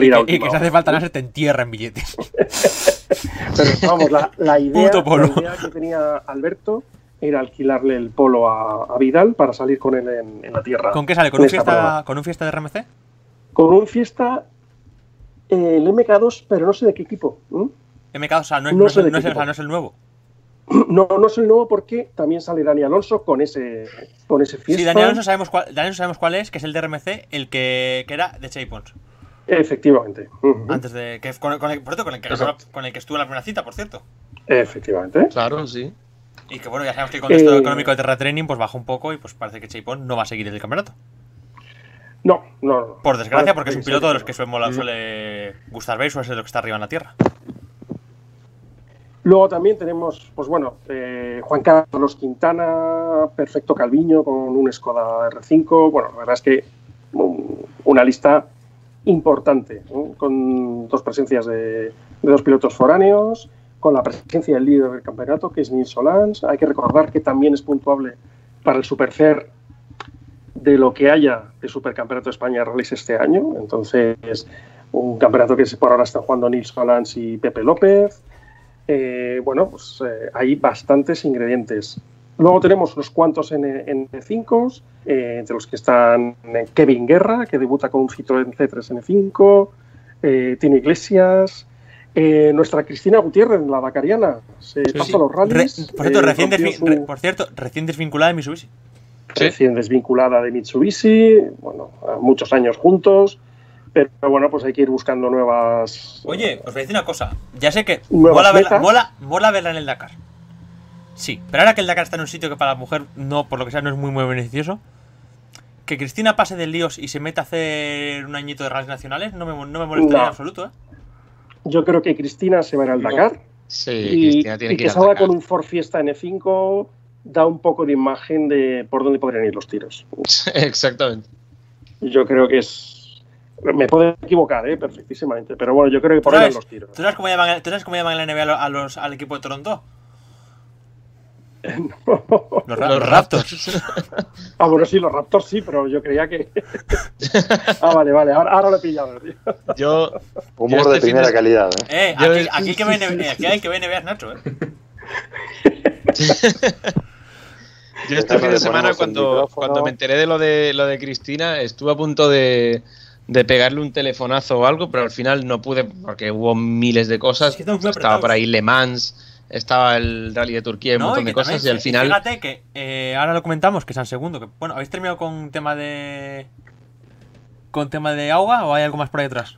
que- y que si hora. hace falta Nasser te entierra en billetes. Pero vamos, la, la idea, la que tenía Alberto era alquilarle el polo a, a Vidal para salir con él en, en la tierra. ¿Con qué sale? ¿Con un, esta fiesta, prueba. ¿Con un fiesta de RMC? Con un fiesta eh, el MK2, pero no sé de qué equipo. ¿m? MK, o sea, no es, No no es- sé de no es qué el- o sea, equipo. no es el nuevo. No, no es el nuevo porque también sale Dani Alonso con ese, con ese fiesta. Sí, Daniel Alonso sabemos cuál, Daniel Alonso sabemos cuál es, que es el de RMC, el que, que era de Chey Pons. Efectivamente. Antes de. Que, con, con el, por cierto, con el, que, con el que estuvo en la primera cita, por cierto. Efectivamente. Claro, sí. Y que bueno, ya sabemos que el contexto Eh, económico de Terra Training pues bajó un poco y pues parece que Chey Pons no va a seguir en el campeonato. No, no, no. Por desgracia, porque es un piloto de los que suele, mola- suele gustar ver, suele ser lo que está arriba en la tierra. Luego también tenemos, pues bueno, eh, Juan Carlos Quintana, Perfecto Calviño con un Skoda R5. Bueno, la verdad es que um, una lista importante, con dos presencias de, de dos pilotos foráneos, con la presencia del líder del campeonato, que es Nils Solans. Hay que recordar que también es puntuable para el Supercer de lo que haya de Supercampeonato de España Rallys este año. Entonces, un campeonato que por ahora están jugando Nils Solans y Pepe López. Eh, bueno, pues eh, hay bastantes ingredientes. Luego tenemos unos cuantos N, 5 eh, entre los que están eh, Kevin Guerra, que debuta con un Citroën C3 N5, eh, Tino Iglesias, eh, nuestra Cristina Gutiérrez, la Dakariana, se Sí, pasa sí. los Re- rallies. por, cierto, eh, recién rompió desvi- su- re- por cierto, recién desvinculada de Mitsubishi. Sí. recién desvinculada de Mitsubishi, bueno, muchos años juntos, pero bueno, pues hay que ir buscando nuevas. Oye, os voy a decir una cosa. Ya sé que mola verla, mola, mola verla en el Dakar. Sí, pero ahora que el Dakar está en un sitio que para la mujer no, por lo que sea, no es muy, muy beneficioso. Que Cristina pase del líos y se meta a hacer un añito de rallies nacionales no me, no me molestaría No. en absoluto, ¿eh? Yo creo que Cristina se va a ir al Dakar Sí, y, Cristina tiene y que que salga con un Ford Fiesta N5 da un poco de imagen de por dónde podrían ir los tiros. Exactamente. Yo creo que es. Me puedo equivocar, ¿eh? perfectísimamente, pero bueno, yo creo que ¿Tú por ahí los tiros. ¿tú sabes cómo llaman, ¿tú sabes cómo llaman en la NBA a los- al equipo de Toronto? Los, ra- Los Raptors. Ah, bueno, sí, los Raptors sí, pero yo creía que. ah, vale, vale, ahora, ahora lo he pillado. tío. Yo, Humor Yo de este primera de- calidad. ¿eh? Eh, Yo- aquí, aquí el que ve NBA aquí el que ve NBA es Nacho, ¿eh? Yo este fin de semana, cuando, cuando me enteré de lo de lo de Cristina, estuve a punto de, de pegarle un telefonazo o algo, pero al final no pude porque hubo miles de cosas. Estaba por ahí Le Mans, estaba el Rally de Turquía y un No, montón de cosas, también, y al final. Fíjate que eh, ahora lo comentamos, que San Segundo. Que, bueno, ¿habéis terminado con tema de. con tema de agua o hay algo más por ahí atrás?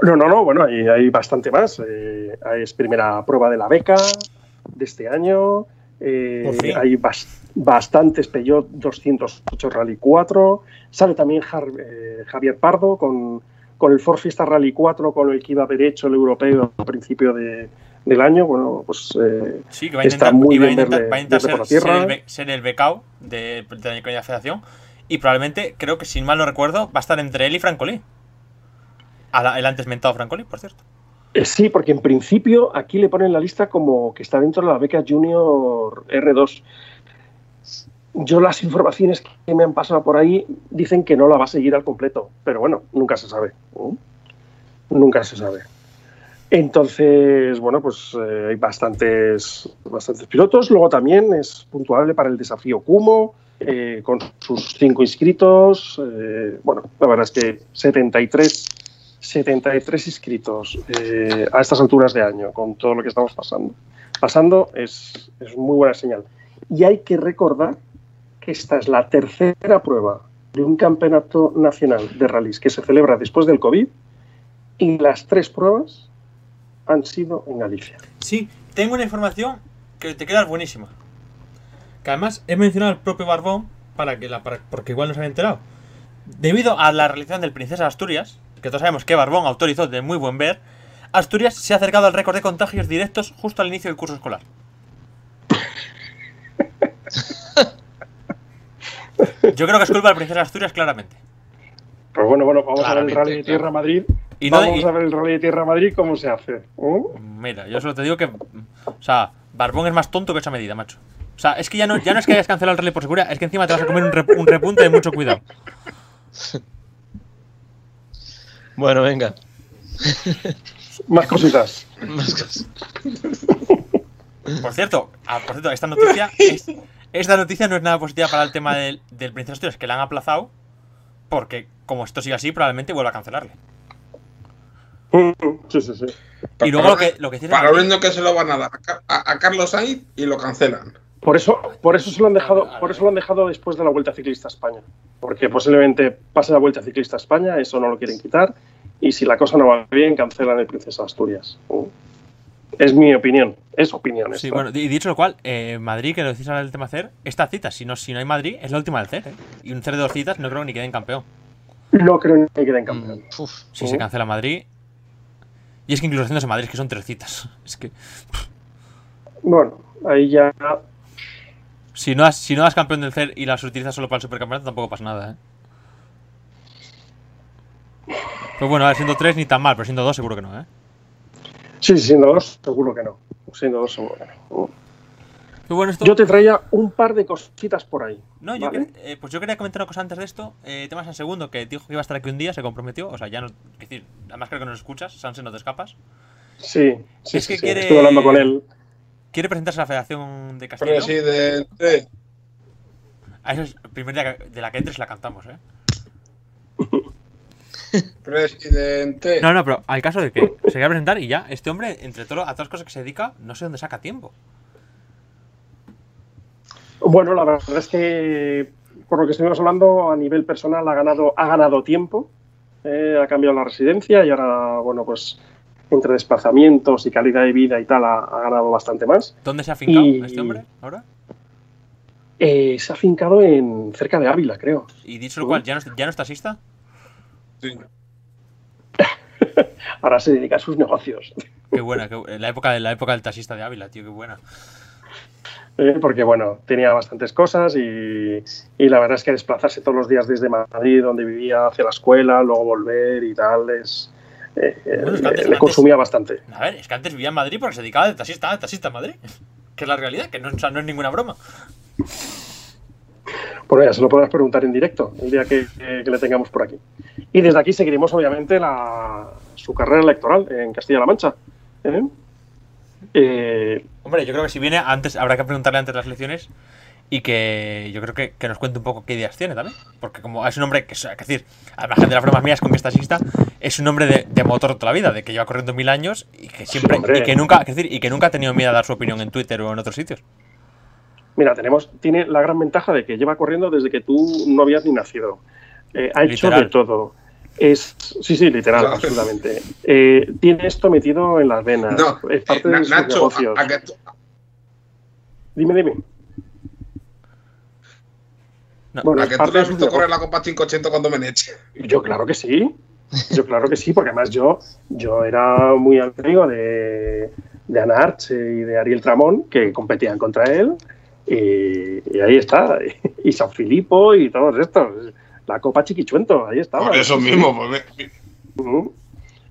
No, no, no, bueno, hay, hay bastante más. Eh, es primera prueba de la beca de este año. eh, hay bas- bastantes Peugeot 208 Rally 4. Sale también eh, Javier Pardo con, con el Ford Fiesta Rally 4, con el que iba a haber hecho el europeo a principio de- del año. Bueno, pues eh, Sí, que va a Está intentar, muy y va a bien intentar, verle- va a intentar por ser, la tierra. ser el, ser el becao de, de la federación. Y probablemente, creo que si mal no recuerdo, va a estar entre él y Francolí. El antes mentado Francolí, por cierto. Eh, Sí, porque en principio aquí le ponen la lista como que está dentro de la beca Junior R2. Yo las informaciones que me han pasado por ahí dicen que no la va a seguir al completo, pero bueno, nunca se sabe. ¿no? Nunca se sabe. Entonces, bueno, pues eh, hay bastantes, bastantes pilotos. Luego también es puntuable para el desafío Kumo, eh, con sus cinco inscritos. Eh, bueno, la verdad es que 73 73 inscritos eh, a estas alturas de año, con todo lo que estamos pasando. Pasando es, es muy buena señal. Y hay que recordar que esta es la tercera prueba de un campeonato nacional de rallies que se celebra después del COVID y las tres pruebas han sido en Galicia. Sí, tengo una información que te queda buenísima. Que además he mencionado al propio Barbón para que la, para- porque igual no se había enterado. Debido a la realización del Princesa de Asturias, que todos sabemos que Barbón autorizó de muy buen ver, Asturias se ha acercado al récord de contagios directos justo al inicio del curso escolar. Yo creo que es culpa del Princesa de Asturias, claramente. Pero bueno, bueno, vamos a ver el Rally de Tierra claro. Madrid. Y no- vamos y- a ver el Rally de Tierra Madrid cómo se hace. ¿eh? Mira, yo solo te digo que. O sea, Barbón es más tonto que esa medida, macho. O sea, es que ya no, ya no es que hayas cancelado el rally por seguridad, es que encima te vas a comer un, rep- un repunte de mucho cuidado. Bueno, venga. Más cositas. Más cosas. Por cierto, ah, por cierto, esta noticia. es- esta noticia no es nada positiva para el tema del, del Princesa Asturias, que la han aplazado. Porque, como esto sigue así, probablemente vuelva a cancelarle. Sí, sí, sí. Y luego lo que, lo que Para viendo que se lo van a dar a, Car- a- a Carlos Sainz y lo cancelan. Por eso, por eso se lo han dejado, por eso lo han dejado después de la Vuelta Ciclista a España. Porque posiblemente pase la Vuelta Ciclista a España, eso no lo quieren quitar. Y si la cosa no va bien, cancelan el Princesa Asturias. Es mi opinión, es opinión. Sí, esta. bueno, y dicho lo cual, eh, Madrid, que lo decís ahora del tema CER, esta cita, si no, si no hay Madrid, es la última del CER, ¿eh? Y un CER de dos citas no creo que ni queden campeón. No creo ni que queden campeón. Mm, uf. Si se cancela Madrid. Y es que incluso haciéndose Madrid, es que son tres citas. Es que. Bueno, ahí ya. Si no, has, si no das campeón del CER y las utilizas solo para el supercampeonato, tampoco pasa nada, ¿eh? Pues bueno, a ver, siendo tres ni tan mal, pero siendo dos seguro que no, ¿eh? Sí, siendo dos, seguro que no. Siendo dos, seguro que no. Pero bueno, esto... Yo te traía un par de cositas por ahí. No, yo eh, pues yo quería comentar una cosa antes de esto. Eh, temas en segundo, que dijo que iba a estar aquí un día, se comprometió. O sea, ya no. Es decir, además creo que nos escuchas, Sanse, no te escapas. Sí, sí, Es sí, que sí. quiere- Estuve hablando con él. Quiere presentarse a la Federación de Castilla. Presidente. A eso es el primer día que- de la que entres la cantamos, ¿eh? Presidente. No, no, pero al caso de que se quiera presentar y ya, este hombre, entre todo, a todas las cosas que se dedica, no sé dónde saca tiempo. Bueno, la verdad es que por lo que estuvimos hablando, a nivel personal ha ganado, ha ganado tiempo, eh, ha cambiado la residencia y ahora, bueno, pues entre desplazamientos y calidad de vida y tal, ha, ha ganado bastante más. ¿Dónde se ha fincado Y- este hombre ahora? Eh, se ha fincado en cerca de Ávila, creo. Y dicho lo cual, ¿ya no, ya no es taxista? Sí. Ahora se dedica a sus negocios. Qué buena, qué la, época, la época del taxista de Ávila, tío, qué buena. Eh, porque bueno, tenía bastantes cosas y, y la verdad es que desplazarse todos los días desde Madrid, donde vivía, hacia la escuela, luego volver y tal, es, eh, eh, Bueno, es que antes- le consumía bastante. A ver, es que antes vivía en Madrid porque se dedicaba de taxista a taxista en Madrid. Que es la realidad, que no, o sea, no es ninguna broma. Bueno, ya se lo podrás preguntar en directo el día que, que- que le tengamos por aquí. Y desde aquí seguiremos, obviamente, la, su carrera electoral en Castilla-La Mancha. ¿eh? Eh, Hombre, yo creo que si viene antes, habrá que preguntarle antes las elecciones y que yo creo que, que nos cuente un poco qué ideas tiene también. Porque como es un hombre que, es decir, al margen de las bromas mías con que es taxista, es un hombre de, de motor toda la vida, de que lleva corriendo mil años y que siempre, y que nunca, es decir, y que nunca ha tenido miedo a dar su opinión en Twitter o en otros sitios. Mira, tenemos, tiene la gran ventaja de que lleva corriendo desde que tú no habías ni nacido. Eh, ha hecho Literal. de todo. Es, sí, sí, literal, absolutamente. Eh, tiene esto metido en las venas. No, es parte eh, Na- de sus Nacho, negocios. a- a que Dime, dime. No, Bueno, a que tú le has visto correr la Copa 580 cuando me eche. Yo claro que sí. Yo claro que sí, porque además yo, yo era muy amigo de, de Ana Arche y de Ariel Tramón, que competían contra él. Y, y ahí está. Y San Filipo y todos estos. La Copa Chiquichuento, ahí estaba. Por eso mismo, pues, Ujú.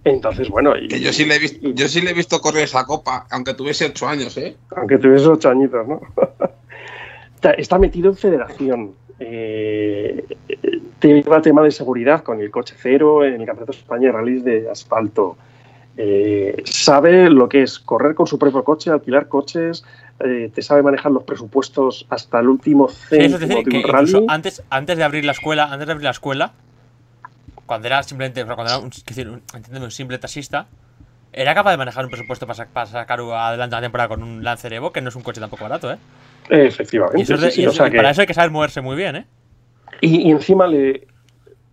Entonces, bueno, y, que yo sí le he visto, yo sí le he visto correr esa copa, aunque tuviese 8 años, ¿eh? aunque tuviese ocho añitos, ¿no? Está- Está metido en federación. Eh, lleva tema de seguridad con el coche cero en el Campeonato de España de Rallys de Asfalto. Eh, sabe lo que es correr con su propio coche, alquilar coches, eh, te sabe manejar los presupuestos hasta el último Sí, céntimo es decir, que rally. antes, antes de abrir la escuela, antes de abrir la escuela, cuando era simplemente, o sea, cuando era un, decir, un, un simple taxista, era capaz de manejar un presupuesto para, para sacar adelante la temporada con un Lancer Evo, que no es un coche tampoco barato, ¿eh? Efectivamente. Y, eso es de- sí, sí, y o eso- sea y que- para eso hay que saber moverse muy bien, ¿eh? Y, y encima le,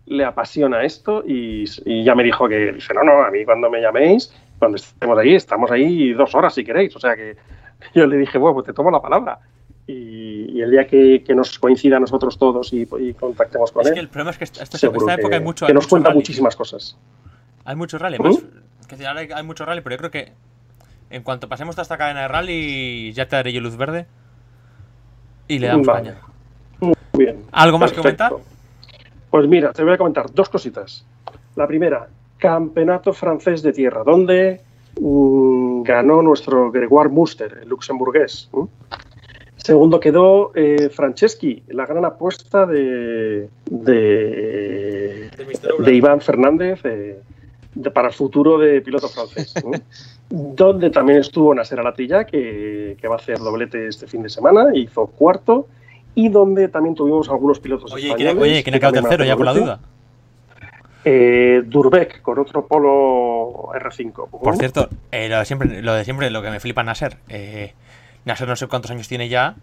le apasiona esto y, y ya me dijo que, dice, no, no, a mí cuando me llaméis, cuando estemos ahí, estamos ahí dos horas si queréis. O sea que yo le dije, bueno, pues te tomo la palabra. Y, y el día que, que nos coincida a nosotros todos y, y contactemos con Es él, que el problema es que esta, esta- que, época hay mucho. que hay nos mucho cuenta rally. muchísimas cosas. Hay mucho rally, ¿Mm? más. Es ahora hay, hay mucho rally, pero yo creo que en cuanto pasemos toda esta cadena de rally, ya te daré yo luz verde. Y le damos Vale. caña. Muy bien. ¿Algo más que comentar? Pues mira, te voy a comentar dos cositas. La primera, Campeonato Francés de Tierra, donde mm, ganó nuestro Gregoire Muster, el luxemburgués. Segundo quedó eh, Franceschi, la gran apuesta de, de, de Iván Fernández eh, de- para el futuro de piloto francés. donde también estuvo Nasser Alatilla, que, que va a hacer doblete este fin de semana, hizo cuarto. Y donde también tuvimos algunos pilotos Oye, ¿quién ha, españoles. oye, ¿quién ha que quedado tercero ya por la duda? Eh, Durbeck con otro polo R5. Por cierto, eh, lo, de siempre, lo de siempre, lo que me flipa Nasser. Eh, Nasser no sé cuántos años tiene ya.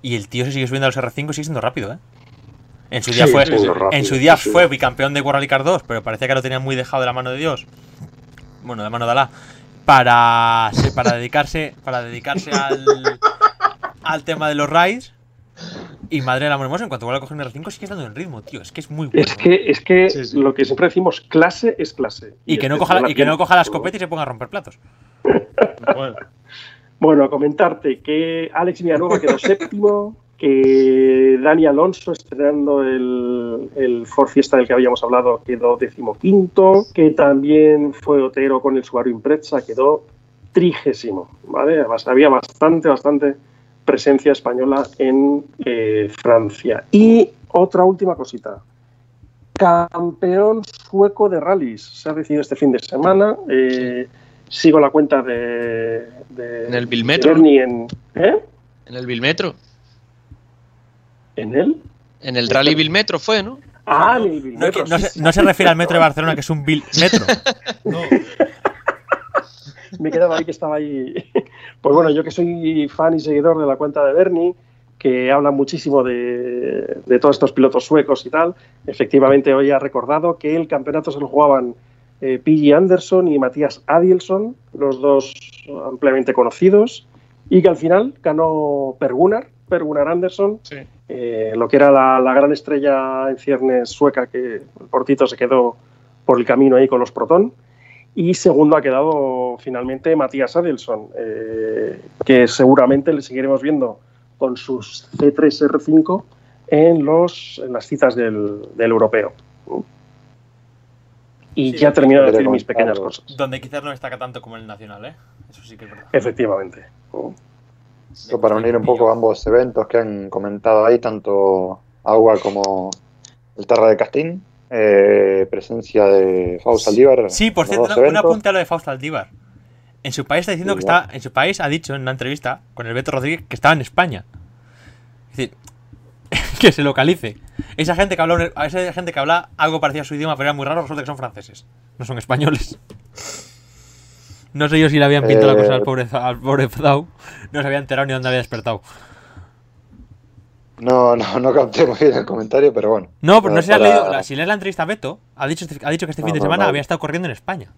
Y el tío se sigue subiendo a los R5 y sigue siendo rápido, ¿eh? En su día Sí, fue, sí, sí, rápido, en su día fue bicampeón de World Rally Car 2, pero parecía que lo tenía muy dejado de la mano de Dios. Bueno, de mano de Alá. Para, para dedicarse, para dedicarse al, al tema de los rides. Y madre de la hermosa, en cuanto vuelva a coger un R5 sigue estando en ritmo, tío. Es que es muy bueno. Es que, es que Sí, sí. lo que siempre decimos, clase es clase. y, que no coja, la- y que no coja la escopeta y se ponga a romper platos. Bueno, Bueno, comentarte que Alex Villanueva quedó séptimo, que Dani Alonso, estrenando el, el Ford Fiesta del que habíamos hablado, quedó decimoquinto, que también fue Otero con el Subaru Impreza, quedó trigésimo, ¿vale? Además, había bastante, bastante presencia española en eh, Francia. Y otra última cosita. Campeón sueco de rallies. Se ha decidido este fin de semana. Eh, sigo la cuenta de, de En el Bilmetro, en, ¿eh? en el Bilmetro. ¿En él? En el Rally Bilmetro fue, ¿no? Ah, el No, Bilmetro, que- no sí, se, sí. no se refiere al metro de Barcelona, que es un bil metro. No. Me quedaba ahí que estaba ahí. Pues bueno, yo que soy fan y seguidor de la cuenta de Bernie, que habla muchísimo de, de todos estos pilotos suecos y tal, efectivamente hoy ha recordado que el campeonato se lo jugaban eh, P.G. Anderson y Matías Adielson, los dos ampliamente conocidos, y que al final ganó Per Gunnar, Per Gunnar Anderson, Sí. eh, lo que era la, la gran estrella en ciernes sueca, que el portito se quedó por el camino ahí con los Proton. Y segundo ha quedado finalmente Matías Adelson, eh, que seguramente le seguiremos viendo con sus C3R5 en, los, en las citas del, del europeo. Y Sí, ya termino de decir mis pequeñas cosas. Donde quizás no destaca tanto como el nacional, ¿eh? Eso sí que es verdad. Efectivamente. Para unir un poco ambos eventos que han comentado ahí, tanto Agua como el Terra de Castín, eh, presencia de Fausto Aldívar. Sí, por cierto, dos un eventos. apunte a lo de Fausto Aldívar. En su país está diciendo que está. En su país ha dicho en una entrevista con el Beto Rodríguez que estaba en España. Es decir, que se localice. Esa gente que habla, esa gente que habla algo parecido a su idioma, pero era muy raro, resulta que son franceses. No son españoles. No sé yo si le habían pintado la cosa al Eh, pobre, al pobre Zau. No se había enterado ni dónde había despertado. No, no, no capté muy bien el comentario, pero bueno. No, pero no si has para- leído. Si lees la entrevista a Beto, ha dicho, este- ha dicho que este No, fin de no, semana no. había estado corriendo en España.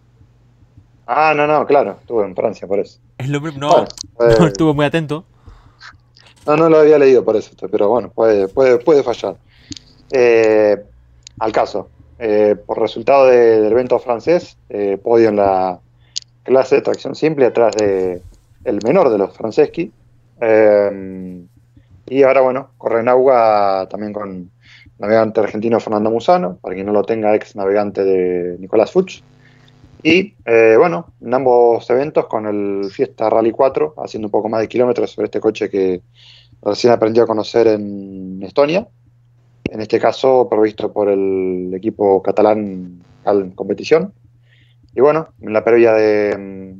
Ah, no, no, claro, estuve en Francia por eso. El hombre no, Bueno, no eh, estuvo muy atento. No, no lo había leído por eso, pero bueno, puede, puede, puede fallar. Eh, al caso, eh, por resultado de- del evento francés, eh, podio en la clase de tracción simple atrás de el menor de los Franceschi. Eh, y ahora, bueno, corre en agua también con navegante argentino Fernando Musano, para quien no lo tenga, ex navegante de Nicolás Fuchs. Y eh, bueno, en ambos eventos con el Fiesta Rally 4, haciendo un poco más de kilómetros sobre este coche que recién aprendió a conocer en Estonia. En este caso, provisto por el equipo catalán Cal Competición. Y bueno, en la previa de,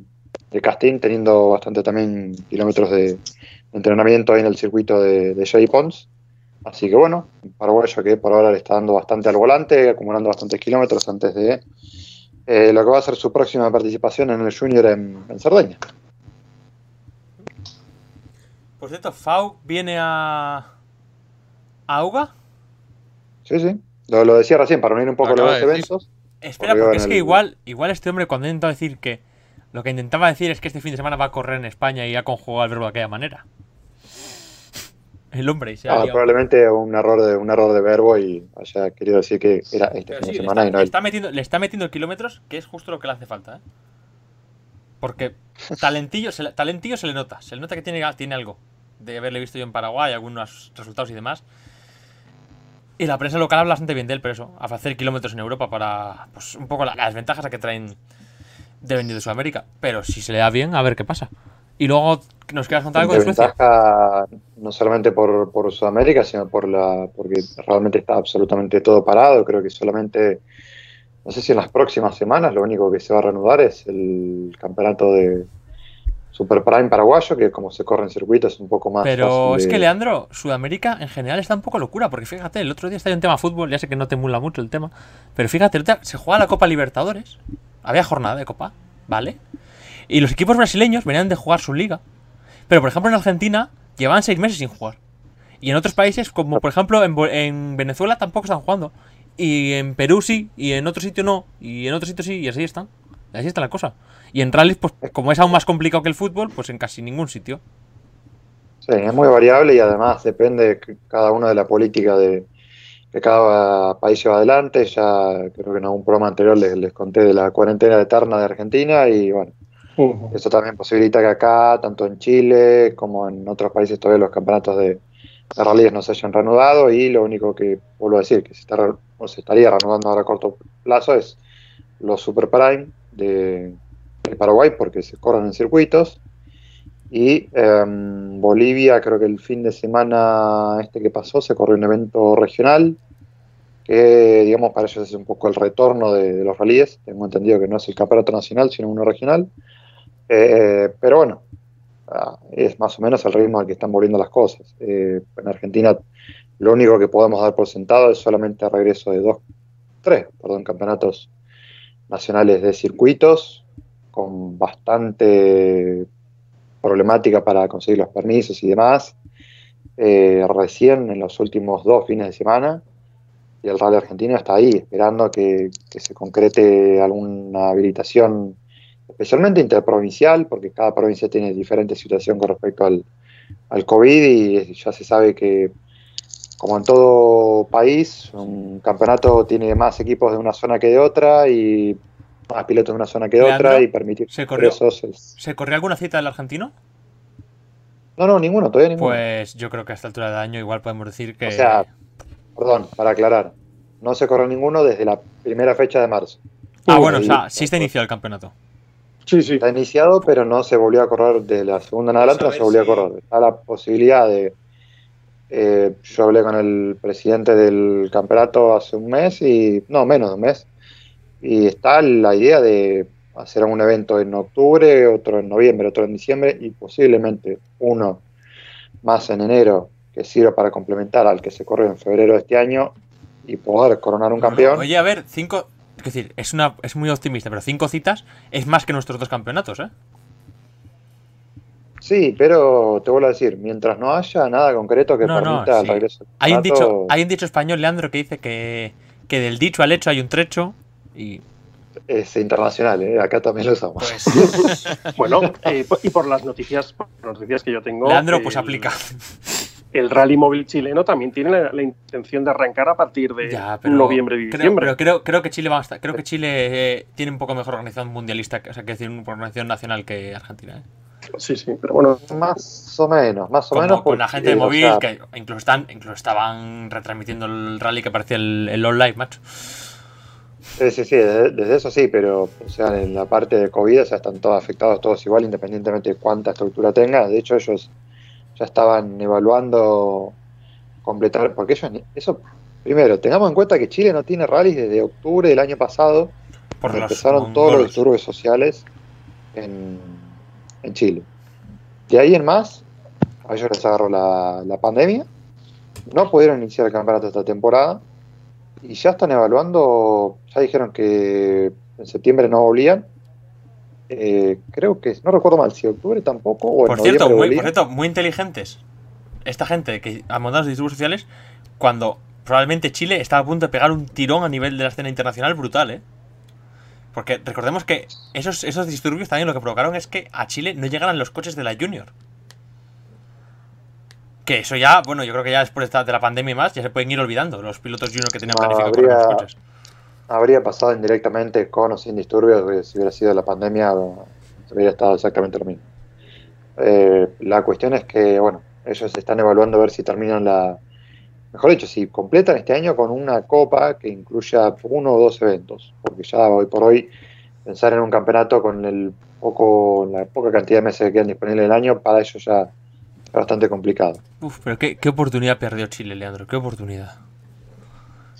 de casting, teniendo bastante también kilómetros de entrenamiento ahí en el circuito de, de Jay Pons. Así que bueno, un paraguayo que por ahora le está dando bastante al volante, acumulando bastantes kilómetros antes de eh, lo que va a ser su próxima participación en el Junior en, en Cerdeña. Por cierto, Fau viene a. a Auga. Sí, sí. Lo, lo decía recién, para unir un poco los acaba dos de decir. eventos. Espera, Porque es que el- igual, igual este hombre cuando ha intentado decir que. Lo que intentaba decir es que este fin de semana va a correr en España y ha conjugado el verbo de aquella manera. El hombre, y se ha Ah, probablemente un error de un error de verbo y haya querido decir que era este Pero fin sí, de semana está, y no le el. está metiendo, le está metiendo kilómetros, que es justo lo que le hace falta, ¿eh? Porque talentillo se, le- talentillo se le nota. Se le nota que tiene, tiene algo. De haberle visto yo en Paraguay, algunos resultados y demás. Y la prensa local habla bastante bien de él, pero eso, a hacer kilómetros en Europa para. Pues un poco la- las ventajas a que traen de venir de Sudamérica. Pero si se le da bien, a ver qué pasa. Y luego nos quieras contar algo de de Suecia. ventaja no solamente por, por Sudamérica, sino por la porque realmente está absolutamente todo parado. Creo que solamente, no sé si en las próximas semanas lo único que se va a reanudar es el campeonato de Super Prime paraguayo, que como se corre en circuitos es un poco más Pero es de- que, Leandro, Sudamérica en general está un poco locura, porque fíjate, el otro día estaba en tema fútbol, ya sé que no te mula mucho el tema, pero fíjate, se juega la Copa Libertadores, había jornada de Copa, ¿vale? Y los equipos brasileños venían de jugar su liga, pero por ejemplo en Argentina llevaban seis meses sin jugar. Y en otros países, como por ejemplo en, Venezuela tampoco están jugando, y en Perú sí, y en otro sitio no, y en otro sitio sí, y así están. Y así está la cosa. Y en rallies, pues como es aún más complicado que el fútbol, pues en casi ningún sitio. Sí, es muy variable y además depende cada uno de la política de que cada país lleva adelante. Ya creo que en algún programa anterior les, les conté de la cuarentena eterna de Argentina y bueno, Ujú. eso también posibilita que acá, tanto en Chile como en otros países, todavía los campeonatos de, de rallies no se hayan reanudado y lo único que vuelvo a decir que se, está, o se estaría reanudando ahora a corto plazo es los Super Prime de, de Paraguay porque se corren en circuitos y em, Bolivia, creo que el fin de semana este que pasó, se corrió un evento regional, que digamos para ellos es un poco el retorno de, los rallies. Tengo entendido que no es el campeonato nacional, sino uno regional. Eh, pero bueno, ah, es más o menos el ritmo al que están volviendo las cosas. Eh, en Argentina lo único que podemos dar por sentado es solamente regreso de dos, tres, perdón, campeonatos nacionales de circuitos con bastante problemática para conseguir los permisos y demás. Eh, recién en los últimos dos fines de semana y el Rally Argentino está ahí, esperando que, que se concrete alguna habilitación, especialmente interprovincial, porque cada provincia tiene diferente situación con respecto al, al COVID y ya se sabe que, como en todo país, un campeonato tiene más equipos de una zona que de otra y más pilotos de una zona que de Leandro, otra y permitir ¿se corrió? ingresos es- ¿Se corrió alguna cita del argentino? No, no, ninguno, todavía ninguno. Pues yo creo que a esta altura de año igual podemos decir que. O sea, perdón, para aclarar, no se corrió ninguno desde la primera fecha de marzo. ah, bueno, o sea, sí está iniciado el campeonato. Sí, sí. Está iniciado, pero no se volvió a correr de la segunda en adelante, no se volvió a correr. Está la posibilidad de. eh, yo hablé con el presidente del campeonato hace un mes y. No, menos de un mes. Y está la idea de hacer un evento en octubre, otro en noviembre, otro en diciembre y posiblemente uno más en enero que sirva para complementar al que se corrió en febrero de este año y poder coronar un campeón. Oye, a ver, cinco. Es decir, es, una, es muy optimista, pero cinco citas es más que nuestros dos campeonatos, ¿eh? Sí, pero te vuelvo a decir, mientras no haya nada concreto que No, no, permita el regreso. Hay un, dicho, hay un dicho español, Leandro, que dice que, que del dicho al hecho hay un trecho. Y Es internacional, ¿eh? acá también lo usamos. pues. Bueno, eh, y por las noticias, por las noticias que yo tengo. Leandro, pues aplica. El rally móvil chileno también tiene la, la intención de arrancar a partir de Ya, pero noviembre y creo, diciembre. pero creo, creo que Chile va a estar. Creo que Chile eh, tiene un poco mejor organización mundialista, que- o sea, que decir, una organización nacional que Argentina. ¿eh? Sí, sí, pero bueno. Más o menos, más o Como menos. con la gente de o móvil, sea, que incluso, están, incluso estaban retransmitiendo el rally que parecía el, el Live, macho. Sí, sí, sí, desde, desde eso sí, pero o sea, en la parte de COVID o sea, están todos afectados, todos igual, independientemente de cuánta estructura tenga. De hecho, ellos ya estaban evaluando completar, porque ellos, eso, primero, tengamos en cuenta que Chile no tiene rallies desde octubre del año pasado, Por empezaron todos los disturbios sociales en, en Chile. De ahí en más, a ellos les agarró la, la pandemia, no pudieron iniciar el campeonato esta temporada y ya están evaluando, ya dijeron que en septiembre no volvían. Eh, creo que, no recuerdo mal, si octubre tampoco o en Por cierto, muy, volvían. por cierto, muy inteligentes. Esta gente que ha montado los disturbios sociales, cuando probablemente Chile estaba a punto de pegar un tirón a nivel de la escena internacional brutal, ¿eh? Porque recordemos que esos, esos disturbios también lo que provocaron es que a Chile no llegaran los coches de la Junior. Que eso ya, bueno, yo creo que ya después de la pandemia y más, ya se pueden ir olvidando los pilotos Junior que tenían No, planificado habría- los coches. Habría pasado indirectamente con o sin disturbios, si hubiera sido la pandemia, hubiera estado exactamente lo mismo. Eh, la cuestión es que, bueno, ellos están evaluando a ver si terminan la. Mejor dicho, si completan este año con una copa que incluya uno o dos eventos, porque ya hoy por hoy pensar en un campeonato con el poco, la poca cantidad de meses que quedan disponibles el año, para ellos ya es bastante complicado. Uf, pero qué, qué oportunidad perdió Chile, Leandro, qué oportunidad.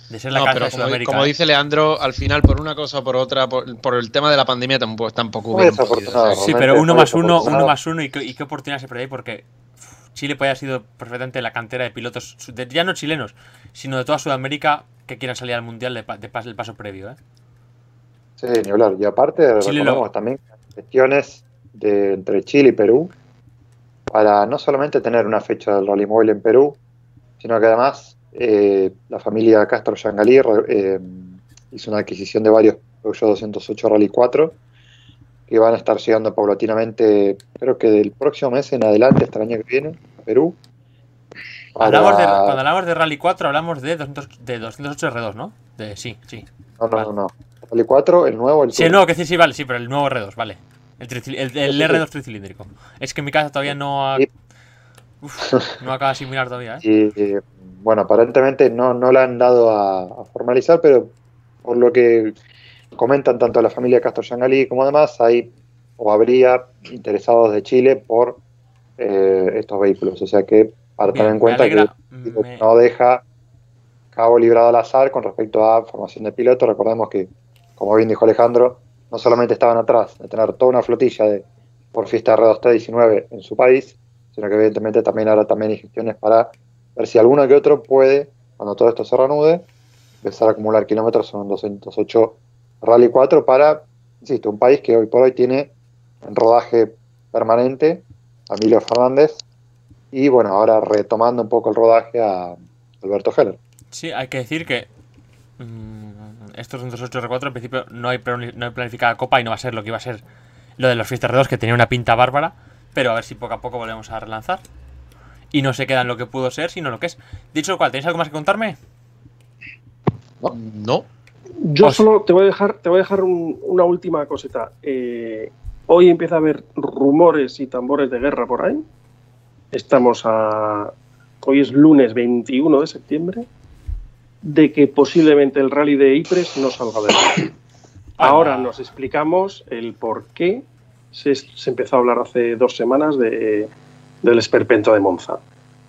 De ser la No, casa pero de como, Sudamérica. como ¿eh? dice Leandro, al final, por una cosa o por otra, por, por el tema de la pandemia, tampoco, tampoco desafortunado. podido, ¿sabes? Sí, pero uno más uno, uno más uno, y qué, y qué oportunidad se perdió ahí porque Chile puede haber sido perfectamente la cantera de pilotos, de- ya no chilenos, sino de toda Sudamérica que quieran salir al mundial de, de pas- el paso previo. ¿eh? Sí, ni hablar. Y aparte, lo- también gestiones de, entre Chile y Perú para no solamente tener una fecha del rally móvil en Perú, sino que además eh, la familia Castro Yangalí eh, hizo una adquisición de varios Peugeot 208 Rally 4 que van a estar llegando paulatinamente, creo que del próximo mes en adelante, hasta el año que viene, a Perú. para- Hablamos de, cuando hablamos de Rally 4 hablamos de, 200 de 208 R2, ¿no? De, sí, sí. No, no, vale. no, no. Rally 4, el nuevo, el Sí, Tour. no, que sí, sí, vale, sí, pero el nuevo R2, vale. El, el, el Sí, sí, sí. R2 tricilíndrico. Es que en mi casa todavía no ha... Uf, no acaba de asimilar todavía, ¿eh? Y eh, bueno, aparentemente no, no la han dado a, a formalizar, pero por lo que comentan tanto la familia Castro Yangalí como demás, hay o habría interesados de Chile por eh, estos vehículos. O sea que para tener en cuenta alegra, que me- no deja cabo librado al azar con respecto a formación de pilotos. Recordemos que, como bien dijo Alejandro, no solamente estaban atrás de tener toda una flotilla de por fiesta R2T19 en su país, sino que evidentemente también ahora también hay gestiones para ver si alguno que otro puede, cuando todo esto se reanude, empezar a acumular kilómetros, son 208 Rally 4 para, insisto, un país que hoy por hoy tiene en rodaje permanente a Emilio Fernández y bueno, ahora retomando un poco el rodaje a Alberto Heller. Sí, hay que decir que mm, estos 208 R4 en principio no hay, no hay planificada copa y no va a ser lo que iba a ser lo de los Fiesta R2 que tenía una pinta bárbara, pero a ver si poco a poco volvemos a relanzar. Y no se queda en lo que pudo ser, sino lo que es. Dicho lo cual, ¿tenéis algo más que contarme? No. Yo Os- solo te voy a dejar, te voy a dejar un- una última cosita. Eh, hoy empieza a haber rumores y tambores de guerra por ahí. Estamos a. Hoy es lunes 21 de septiembre. De que posiblemente el rally de Ypres no salga adelante. Ahora nos explicamos el por qué se, se empezó a hablar hace dos semanas de, del esperpento de Monza.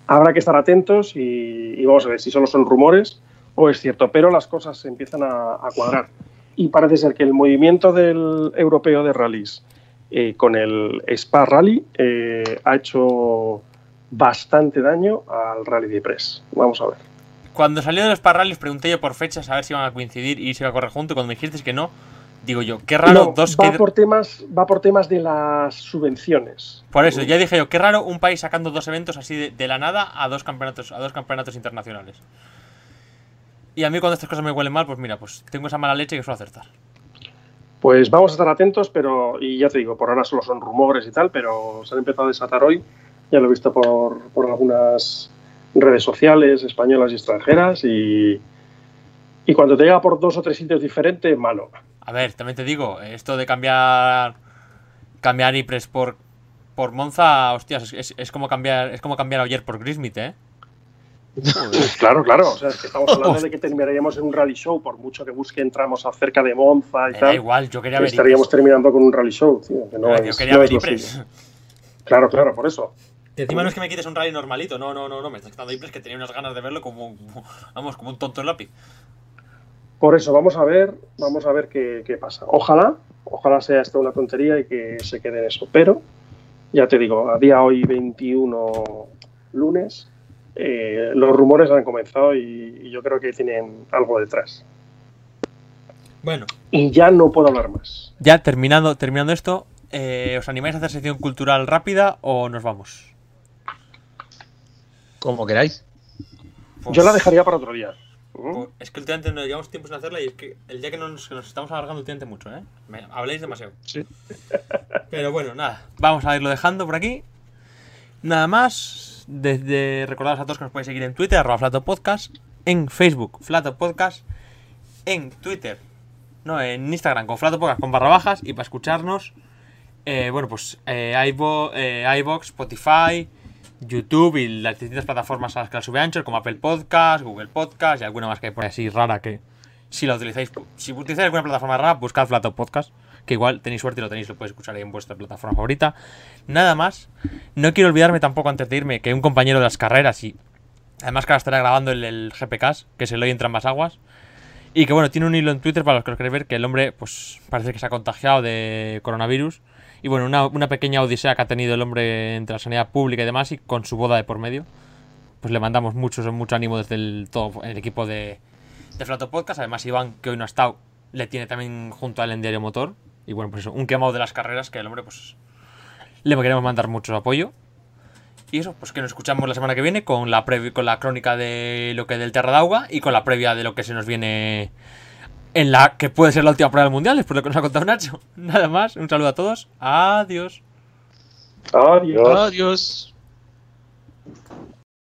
Habrá que estar atentos y, y vamos a ver si solo son rumores o es cierto, pero las cosas se empiezan a, a cuadrar. Y parece ser que el movimiento del europeo de rallies eh, con el Spa Rally eh, ha hecho bastante daño al Rally de Ypres. Vamos a ver. Cuando salió de los parrallies pregunté yo por fechas a ver si iban a coincidir y se iba a correr junto. Y cuando me dijiste que no, digo yo, qué raro No, dos va, que- por temas, va por temas de las subvenciones. Por eso, ya dije yo, qué raro un país sacando dos eventos así de, de la nada a dos campeonatos, a dos campeonatos internacionales. Y a mí cuando estas cosas me huelen mal, pues mira, pues tengo esa mala leche que suelo acertar. Pues vamos a estar atentos, pero, y ya te digo, por ahora solo son rumores y tal, pero se han empezado a desatar hoy, ya lo he visto por, por algunas redes sociales españolas y extranjeras, y, y cuando te llega por dos o tres sitios diferentes, malo. A ver, también te digo, esto de cambiar cambiar Ypres por por Monza, hostias, es, es- es como cambiar es como cambiar a Oyer por Grismith, ¿eh? Claro, claro, o sea, es que estamos hablando de que terminaríamos en un rally show, por mucho que busquen tramos acerca de Monza y tal, igual, yo quería ver estaríamos terminando con un rally show, tío, que no yo es, quería no ver Ypres. Claro, claro, por eso. Que encima no es que me quites un rally normalito, no, no, no, no, me estás quitando Ypres que tenía unas ganas de verlo como, vamos, como un tonto en lápiz. Por eso, vamos a ver, vamos a ver qué, qué pasa. Ojalá, ojalá sea esto una tontería y que se quede en eso. Pero, ya te digo, a día hoy 21 lunes, eh, los rumores han comenzado y, y yo creo que tienen algo detrás. Bueno, Y ya no puedo hablar más. ya terminando, terminando esto, eh, ¿os animáis a hacer sección cultural rápida o nos vamos? Como queráis. Pues- Yo la dejaría para otro día. Pues es que últimamente nos llevamos tiempo sin hacerla y es que el día que nos, que nos estamos alargando últimamente mucho, ¿eh? Me, habléis demasiado. Sí. Pero bueno, nada, vamos a irlo dejando por aquí. Nada más, desde recordaros a todos que nos podéis seguir en Twitter, arroba Flato Podcast, en Facebook, Flato Podcast, en Twitter, no, en Instagram con Flato Podcast con barra bajas y para escucharnos, eh, bueno, pues eh, eh, Spotify, YouTube y las distintas plataformas a las que la sube Anchor, como Apple Podcast, Google Podcast y alguna más que hay por así rara que si la utilizáis, si utilizáis alguna plataforma rara, buscad Flato Podcast, que igual tenéis suerte y lo tenéis, lo podéis escuchar ahí en vuestra plataforma favorita. Nada más, no quiero olvidarme tampoco antes de irme que un compañero de las carreras y además que ahora estará grabando el, el GPK, que es el hoy entre ambas aguas. Y que bueno, tiene un hilo en Twitter para los que lo queréis ver, que el hombre pues parece que se ha contagiado de coronavirus. Y bueno, una, una pequeña odisea que ha tenido el hombre entre la sanidad pública y demás y con su boda de por medio. Pues le mandamos mucho, mucho ánimo desde el, equipo de, de Flato Podcast. Además, Iván, que hoy no ha estado, le tiene también junto a él en Diario Motor. Y bueno, pues eso, un quemado de las carreras que el hombre pues le queremos mandar mucho apoyo. Y eso, pues que nos escuchamos la semana que viene con la con la crónica de lo que del Terra y con la previa de lo que se nos viene en la que puede ser la última prueba del mundial, después de lo que nos ha contado Nacho. Nada más, un saludo a todos. Adiós. Adiós. Adiós.